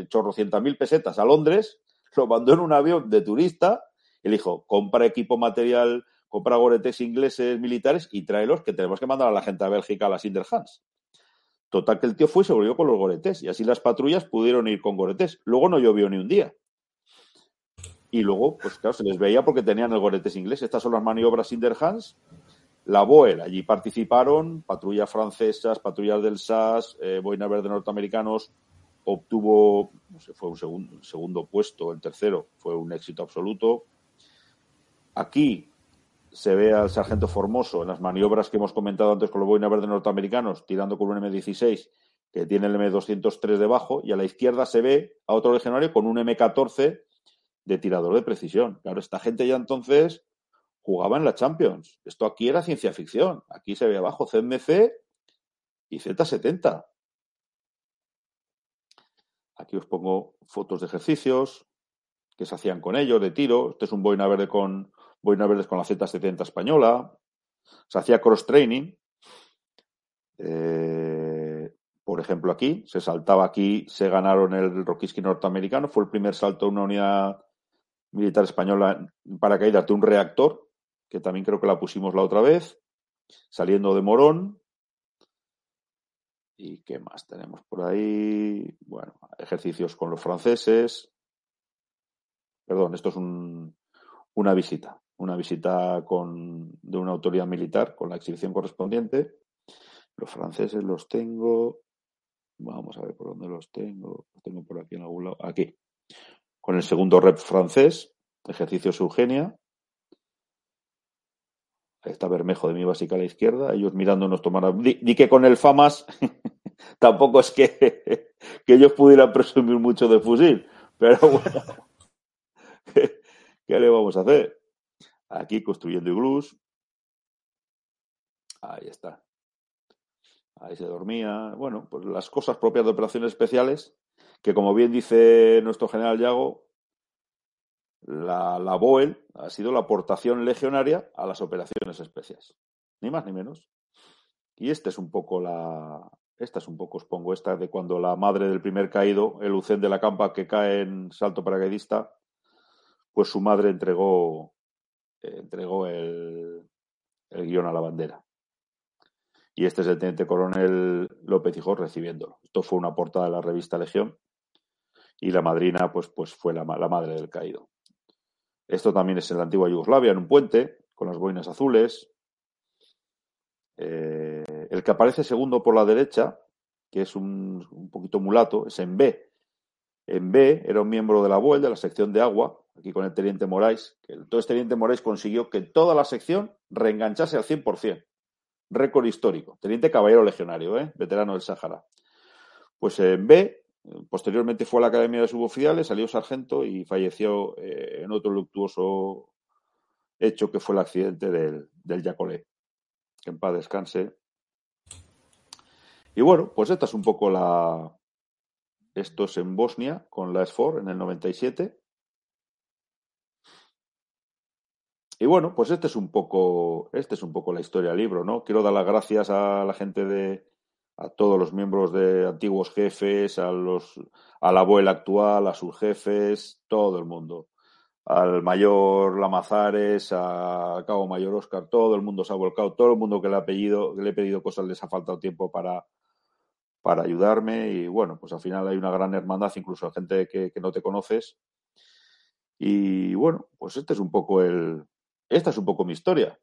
chorrocientas mil pesetas a Londres, lo mandó en un avión de turista y le dijo, compra equipo material, compra goretes ingleses militares y tráelos que tenemos que mandar a la gente a Bélgica a las Sinderhans. Total que el tío fue y se volvió con los goretes y así las patrullas pudieron ir con goretes. Luego no llovió ni un día. Y luego, pues claro, se les veía porque tenían el goretes inglés. Estas son las maniobras Sinderhans la BOEL. Allí participaron patrullas francesas, patrullas del SAS, eh, Boina Verde norteamericanos. Obtuvo, no sé, fue un segundo puesto, el tercero fue un éxito absoluto. Aquí se ve al sargento Formoso en las maniobras que hemos comentado antes con los Boina Verde norteamericanos, tirando con un M16 que tiene el M203 debajo, y a la izquierda se ve a otro legionario con un M14 de tirador de precisión. Claro, esta gente ya entonces jugaba en la Champions. Esto aquí era ciencia ficción. Aquí se ve abajo CMC y Z70. Aquí os pongo fotos de ejercicios que se hacían con ellos, de tiro. Este es un boina verde con boina verdes con la Z70 española. Se hacía cross training. Eh, por ejemplo, aquí se saltaba aquí, se ganaron el Rokiski norteamericano. Fue el primer salto de una unidad militar española para caída de un reactor que también creo que la pusimos la otra vez, saliendo de Morón. ¿Y qué más tenemos por ahí? Bueno, ejercicios con los franceses. Perdón, esto es una visita, una visita con, de una autoridad militar con la exhibición correspondiente. Los franceses los tengo. Vamos a ver por dónde los tengo. Los tengo por aquí en algún lado. Aquí. Con el segundo rep francés, ejercicios Eugenia Ahí está Bermejo de mi básica a la izquierda, ellos mirándonos tomar. Di, que con el FAMAS tampoco es que, que ellos pudieran presumir mucho de fusil, pero bueno, ¿qué, le vamos a hacer? Aquí construyendo iglús. Ahí está. Ahí se dormía. Bueno, pues las cosas propias de operaciones especiales, que como bien dice nuestro general Yago, la, la BOEL ha sido la aportación legionaria a las operaciones especiales. Ni más ni menos. Y este es un poco la. Esta es un poco, os pongo, esta de cuando la madre del primer caído, el Ucén de la Campa que cae en salto paracaidista, pues su madre entregó, entregó el, el guion a la bandera. Y este es el teniente coronel López Hijos recibiéndolo. Esto fue una portada de la revista Legión. Y la madrina, pues, pues fue la, la madre del caído. Esto también es en la antigua Yugoslavia, en un puente, con las boinas azules. Eh, el que aparece segundo por la derecha, que es un, un, poquito mulato, es en B. En B era un miembro de la BOEL, de la sección de agua, aquí con el teniente Moraes, que el, todo este teniente Moraes consiguió que toda la sección reenganchase al 100%. Récord histórico. Teniente caballero legionario, ¿eh? veterano del Sáhara. Pues en B Posteriormente fue a la Academia de Suboficiales, salió sargento y falleció eh, en otro luctuoso hecho que fue el accidente del, del Yacolé. Que en paz descanse. Y bueno, pues esta es un poco la. Esto es en Bosnia, con la SFOR en el 97. Y bueno, pues este es un poco, este es un poco la historia del libro, ¿no? Quiero dar las gracias a la gente de, a todos los miembros de antiguos jefes, a los a la abuela actual, a sus jefes, todo el mundo. Al mayor Lamazares, a Cabo Mayor Oscar, todo el mundo se ha volcado, todo el mundo que le ha pedido, que le he pedido cosas les ha faltado tiempo para, para ayudarme y bueno, pues al final hay una gran hermandad, incluso a gente que, que no te conoces. Y bueno, pues este es un poco el, esta es un poco mi historia.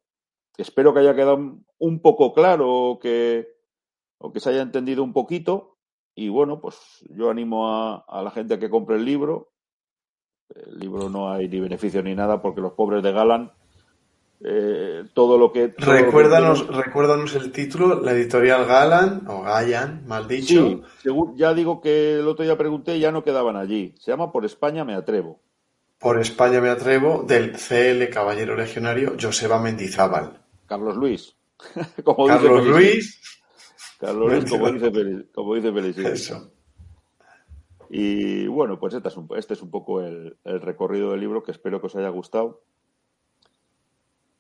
Espero que haya quedado un poco claro que, o que se haya entendido un poquito. Y bueno, pues yo animo a, a la gente a que compre el libro. El libro no hay ni beneficio ni nada porque los pobres de Galan eh, todo lo que. Todo recuérdanos, lo que... recuérdanos el título, la editorial Galan o Gayan, mal dicho. Sí, ya digo que el otro día pregunté y ya no quedaban allí. Se llama Por España me atrevo. Por España me atrevo, del CL Caballero Legionario Joseba Mendizábal. Carlos Luis. Como Carlos dice Luis. Carlos Luis, como dice, como dice Felicity. Eso. Y bueno, pues este es un, este es un poco el, el, recorrido del libro que espero que os haya gustado.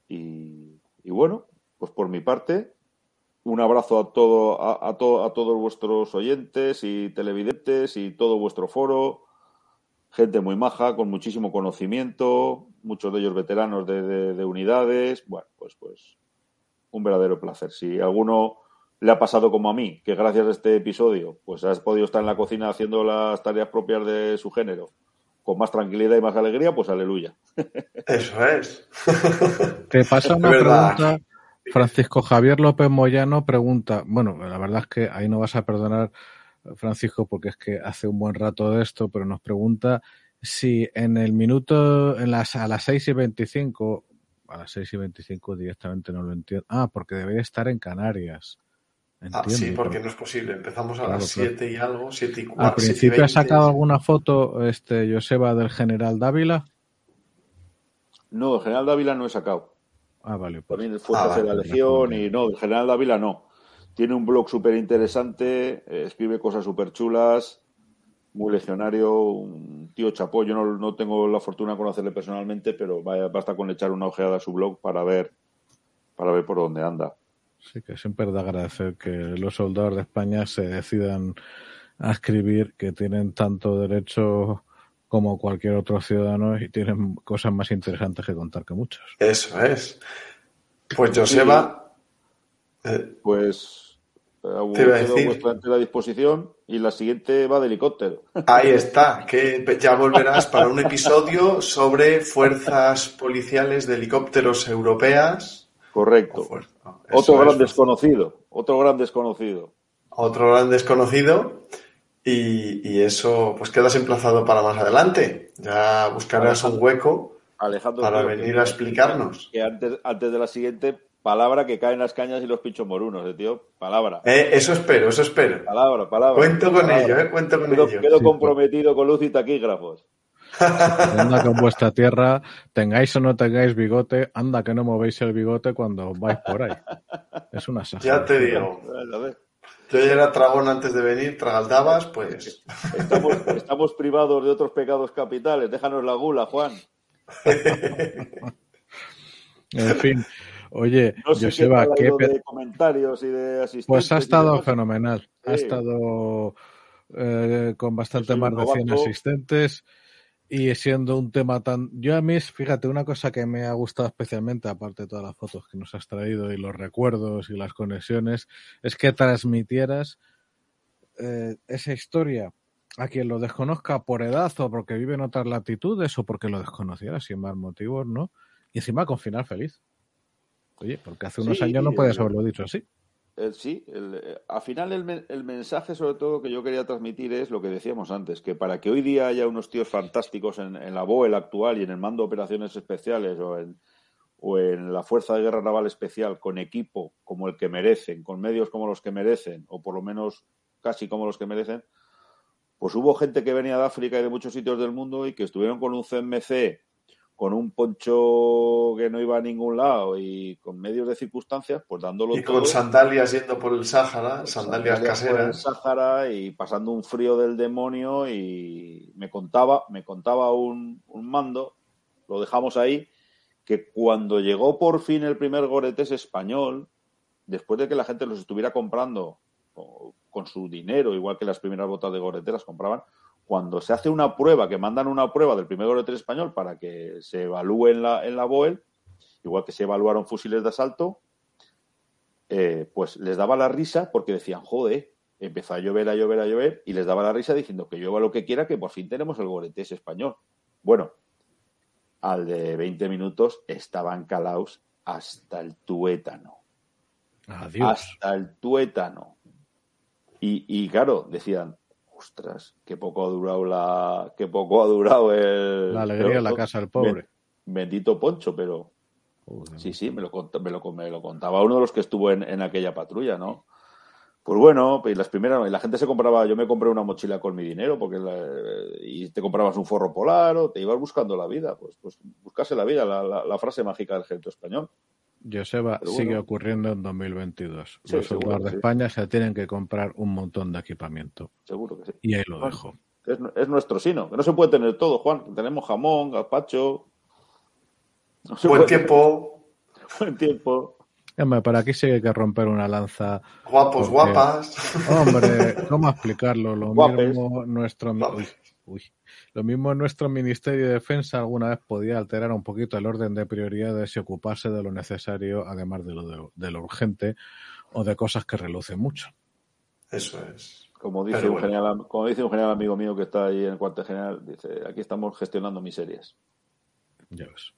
Y, y bueno, pues por mi parte, un abrazo a, todo, a, a, to, a todos vuestros oyentes y televidentes y todo vuestro foro. Gente muy maja, con muchísimo conocimiento, muchos de ellos veteranos de, de, de unidades. Bueno, pues, pues un verdadero placer. Si alguno le ha pasado como a mí, que gracias a este episodio, pues has podido estar en la cocina haciendo las tareas propias de su género, con más tranquilidad y más alegría, pues aleluya. Eso es. Te pasa una pregunta, Francisco Javier López Moyano pregunta, bueno, la verdad es que ahí no vas a perdonar, Francisco, porque es que hace un buen rato de esto, pero nos pregunta si en el minuto, en las, a las 6 y 25, a las 6 y 25 directamente no lo entiendo. Ah, porque debería estar en Canarias. Entiendo, ah, sí, porque pero... no es posible. Empezamos a claro, las 7 claro. y algo, 7 y 4. Al principio ha sacado alguna foto este Joseba del general Dávila. No, el general Dávila no he sacado. Ah, vale. Pues. También fuerzas ah, vale, de la Legión y no, el general Dávila no. Tiene un blog súper interesante, eh, escribe cosas súper chulas, muy legionario, un tío chapó. Yo no, no, tengo la fortuna de conocerle personalmente, pero vaya, basta con echar una ojeada a su blog para ver, para ver por dónde anda. Sí, que siempre da agradecer que los soldados de España se decidan a escribir, que tienen tanto derecho como cualquier otro ciudadano y tienen cosas más interesantes que contar que muchos. Eso es. Pues Joseba. Eh, pues. Vuestra a disposición y la siguiente va de helicóptero. Ahí está, que ya volverás para un episodio sobre fuerzas policiales de helicópteros europeas. Correcto. otro gran es. desconocido, otro gran desconocido. Otro gran desconocido. Y, y, eso, pues quedas emplazado para más adelante. Ya buscarás Alejandro, un hueco Alejandro, para venir a explicarnos. Que antes, antes de la siguiente palabra que caen las cañas y los pinchos morunos, eh, tío. Palabra. Eh, eso espero, eso espero. Palabra, palabra. Cuento con palabra. ello, eh, cuento con Quedo, ello. quedo Sí, comprometido con luz y taquígrafos. Anda con vuestra tierra, tengáis o no tengáis bigote, anda que no movéis el bigote cuando vais por ahí. Es una Ya te digo. Yo ya era tragón antes de venir, tragaldabas, pues. Estamos, estamos privados de otros pecados capitales. Déjanos la gula, Juan. En fin, oye, No sé Joseba, qué, qué de comentarios y de asistentes. pues ha estado fenomenal. Ha estado eh, con bastante más de 100 novato. asistentes y siendo un tema tan... Yo a mí, fíjate, una cosa que me ha gustado especialmente, aparte de todas las fotos que nos has traído y los recuerdos y las conexiones, es que transmitieras eh, esa historia a quien lo desconozca por edad o porque vive en otras latitudes o porque lo desconociera sin más motivos, ¿no? Y encima con final feliz. Oye, porque hace unos Sí, años no podías eh, haberlo dicho así. Sí, el- al final el, men- el mensaje sobre todo que yo quería transmitir es lo que decíamos antes, que para que hoy día haya unos tíos fantásticos en, en la BOE la actual y en el mando de operaciones especiales o en, o en la Fuerza de Guerra Naval Especial con equipo como el que merecen, con medios como los que merecen, o por lo menos casi como los que merecen, pues hubo gente que venía de África y de muchos sitios del mundo y que estuvieron con un CMC, con un poncho que no iba a ningún lado y con medios de circunstancias, pues dándolo Y todo. con sandalias yendo por el Sáhara, Sandalias sandalias por el caseras. Sáhara y pasando un frío del demonio y me contaba, me contaba un, un mando, lo dejamos ahí, que cuando llegó por fin el primer Goretes español, después de que la gente los estuviera comprando con su dinero, igual que las primeras botas de Goretes las compraban, cuando se hace una prueba, que mandan una prueba del primer Goretes español para que se evalúe en la, en la BOEL, igual que se evaluaron fusiles de asalto, eh, pues les daba la risa porque decían, joder, empezó a llover, a llover, a llover, y les daba la risa diciendo que llueva lo que quiera, que por fin tenemos el Goretes español. Bueno, al de 20 minutos estaban calaos hasta el tuétano. Adiós. Hasta el tuétano. Y, y claro, decían, ostras, qué poco ha durado la. qué poco ha durado el. La alegría en la casa del pobre. Bendito Poncho, pero Joder. Sí, sí, me lo, me lo, me lo contaba uno de los que estuvo en, en aquella patrulla, ¿no? Pues bueno, y las primeras, la gente se compraba, yo me compré una mochila con mi dinero, porque la- y te comprabas un forro polar o te ibas buscando la vida, pues, pues buscarse la vida, la, la- la frase mágica del ejército español. Joseba, sigue ocurriendo en 2022. Sí, Los soldados de sí. España se tienen que comprar un montón de equipamiento. Seguro que sí. Y ahí lo dejo. Es, es nuestro sino, que no se puede tener todo, Juan. Tenemos jamón, gazpacho. No Buen tiempo, Buen tiempo. Hombre, para aquí sí que hay que romper una lanza. guapos, Porque- guapas. Hombre, ¿cómo explicarlo? Lo Guapes. mismo nuestro Guapes. Uy. lo mismo nuestro Ministerio de Defensa alguna vez podía alterar un poquito el orden de prioridades y ocuparse de lo necesario, además de lo, de, de lo urgente o de cosas que relucen mucho. Eso es. Como dice, Pero un bueno. general, como dice un general amigo mío que está ahí en el cuartel general, dice, aquí estamos gestionando miserias. Ya ves.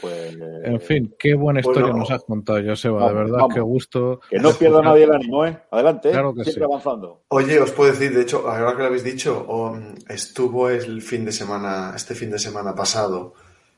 Pues, En fin, qué buena historia Bueno. nos has contado, Joseba. Vamos, de verdad, vamos. qué gusto. Que no pierda nadie el ánimo, ¿eh? Adelante, ¿eh? Claro que siempre sí. avanzando. Oye, os puedo decir, de hecho, ahora que lo habéis dicho, um, estuvo el fin de semana, este fin de semana pasado,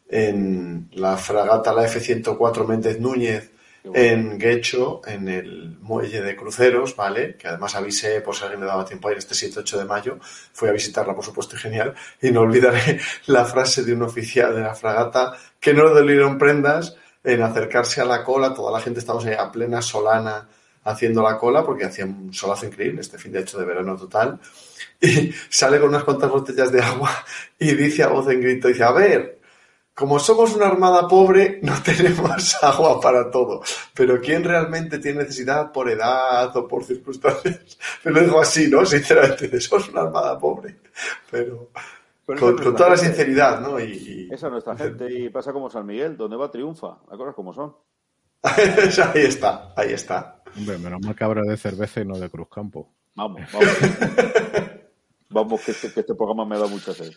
en la fragata, la F-104 Méndez Núñez. En Guecho, en el muelle de cruceros, ¿vale? Que además avisé por si alguien le daba tiempo a ir este 7-8 de mayo. Fui a visitarla, por supuesto, y genial. Y no olvidaré la frase de un oficial de la fragata que no le dolieron prendas en acercarse a la cola. Toda la gente estamos a plena solana haciendo la cola porque hacía un solazo increíble este fin de hecho de verano total. Y sale con unas cuantas botellas de agua y dice a voz en grito, dice, a ver, como somos una armada pobre, no tenemos agua para todo. Pero ¿quién realmente tiene necesidad por edad o por circunstancias? Me lo digo así, ¿no? Sinceramente, somos una armada pobre. Pero con, toda la sinceridad, ¿no? Y, y- Esa es nuestra gente y pasa como San Miguel, donde va triunfa, las cosas como son. ahí está, ahí está. Hombre, menos mal que habrá de cerveza y no de Cruzcampo. Vamos, vamos. vamos, que este, que este programa me da mucha sed.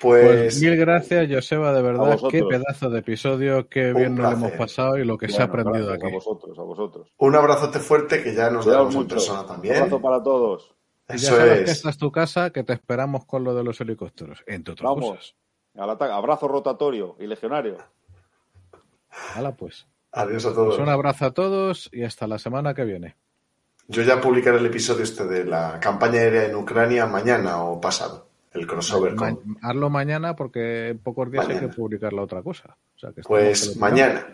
Pues, Pues, mil gracias, Joseba, de verdad, qué pedazo de episodio, qué Un bien nos lo hemos pasado y lo que se ha aprendido aquí. A vosotros, a vosotros. un abrazote fuerte que ya nos damos en mucho. persona Un también. abrazo para todos. Y ya Eso sabes que es. esta es tu casa, que te esperamos con lo de los helicópteros, entre otras cosas. Vamos. Al ataque. Abrazo rotatorio y legionario. Hala pues. Adiós a todos. Pues un abrazo a todos y hasta la semana que viene. Yo ya publicaré el episodio este de la campaña aérea en Ucrania mañana o pasado. El crossover Ma- con... hazlo mañana porque en pocos días hay que publicar la otra cosa. O sea que Pues mañana.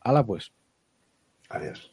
Hala pues. Adiós.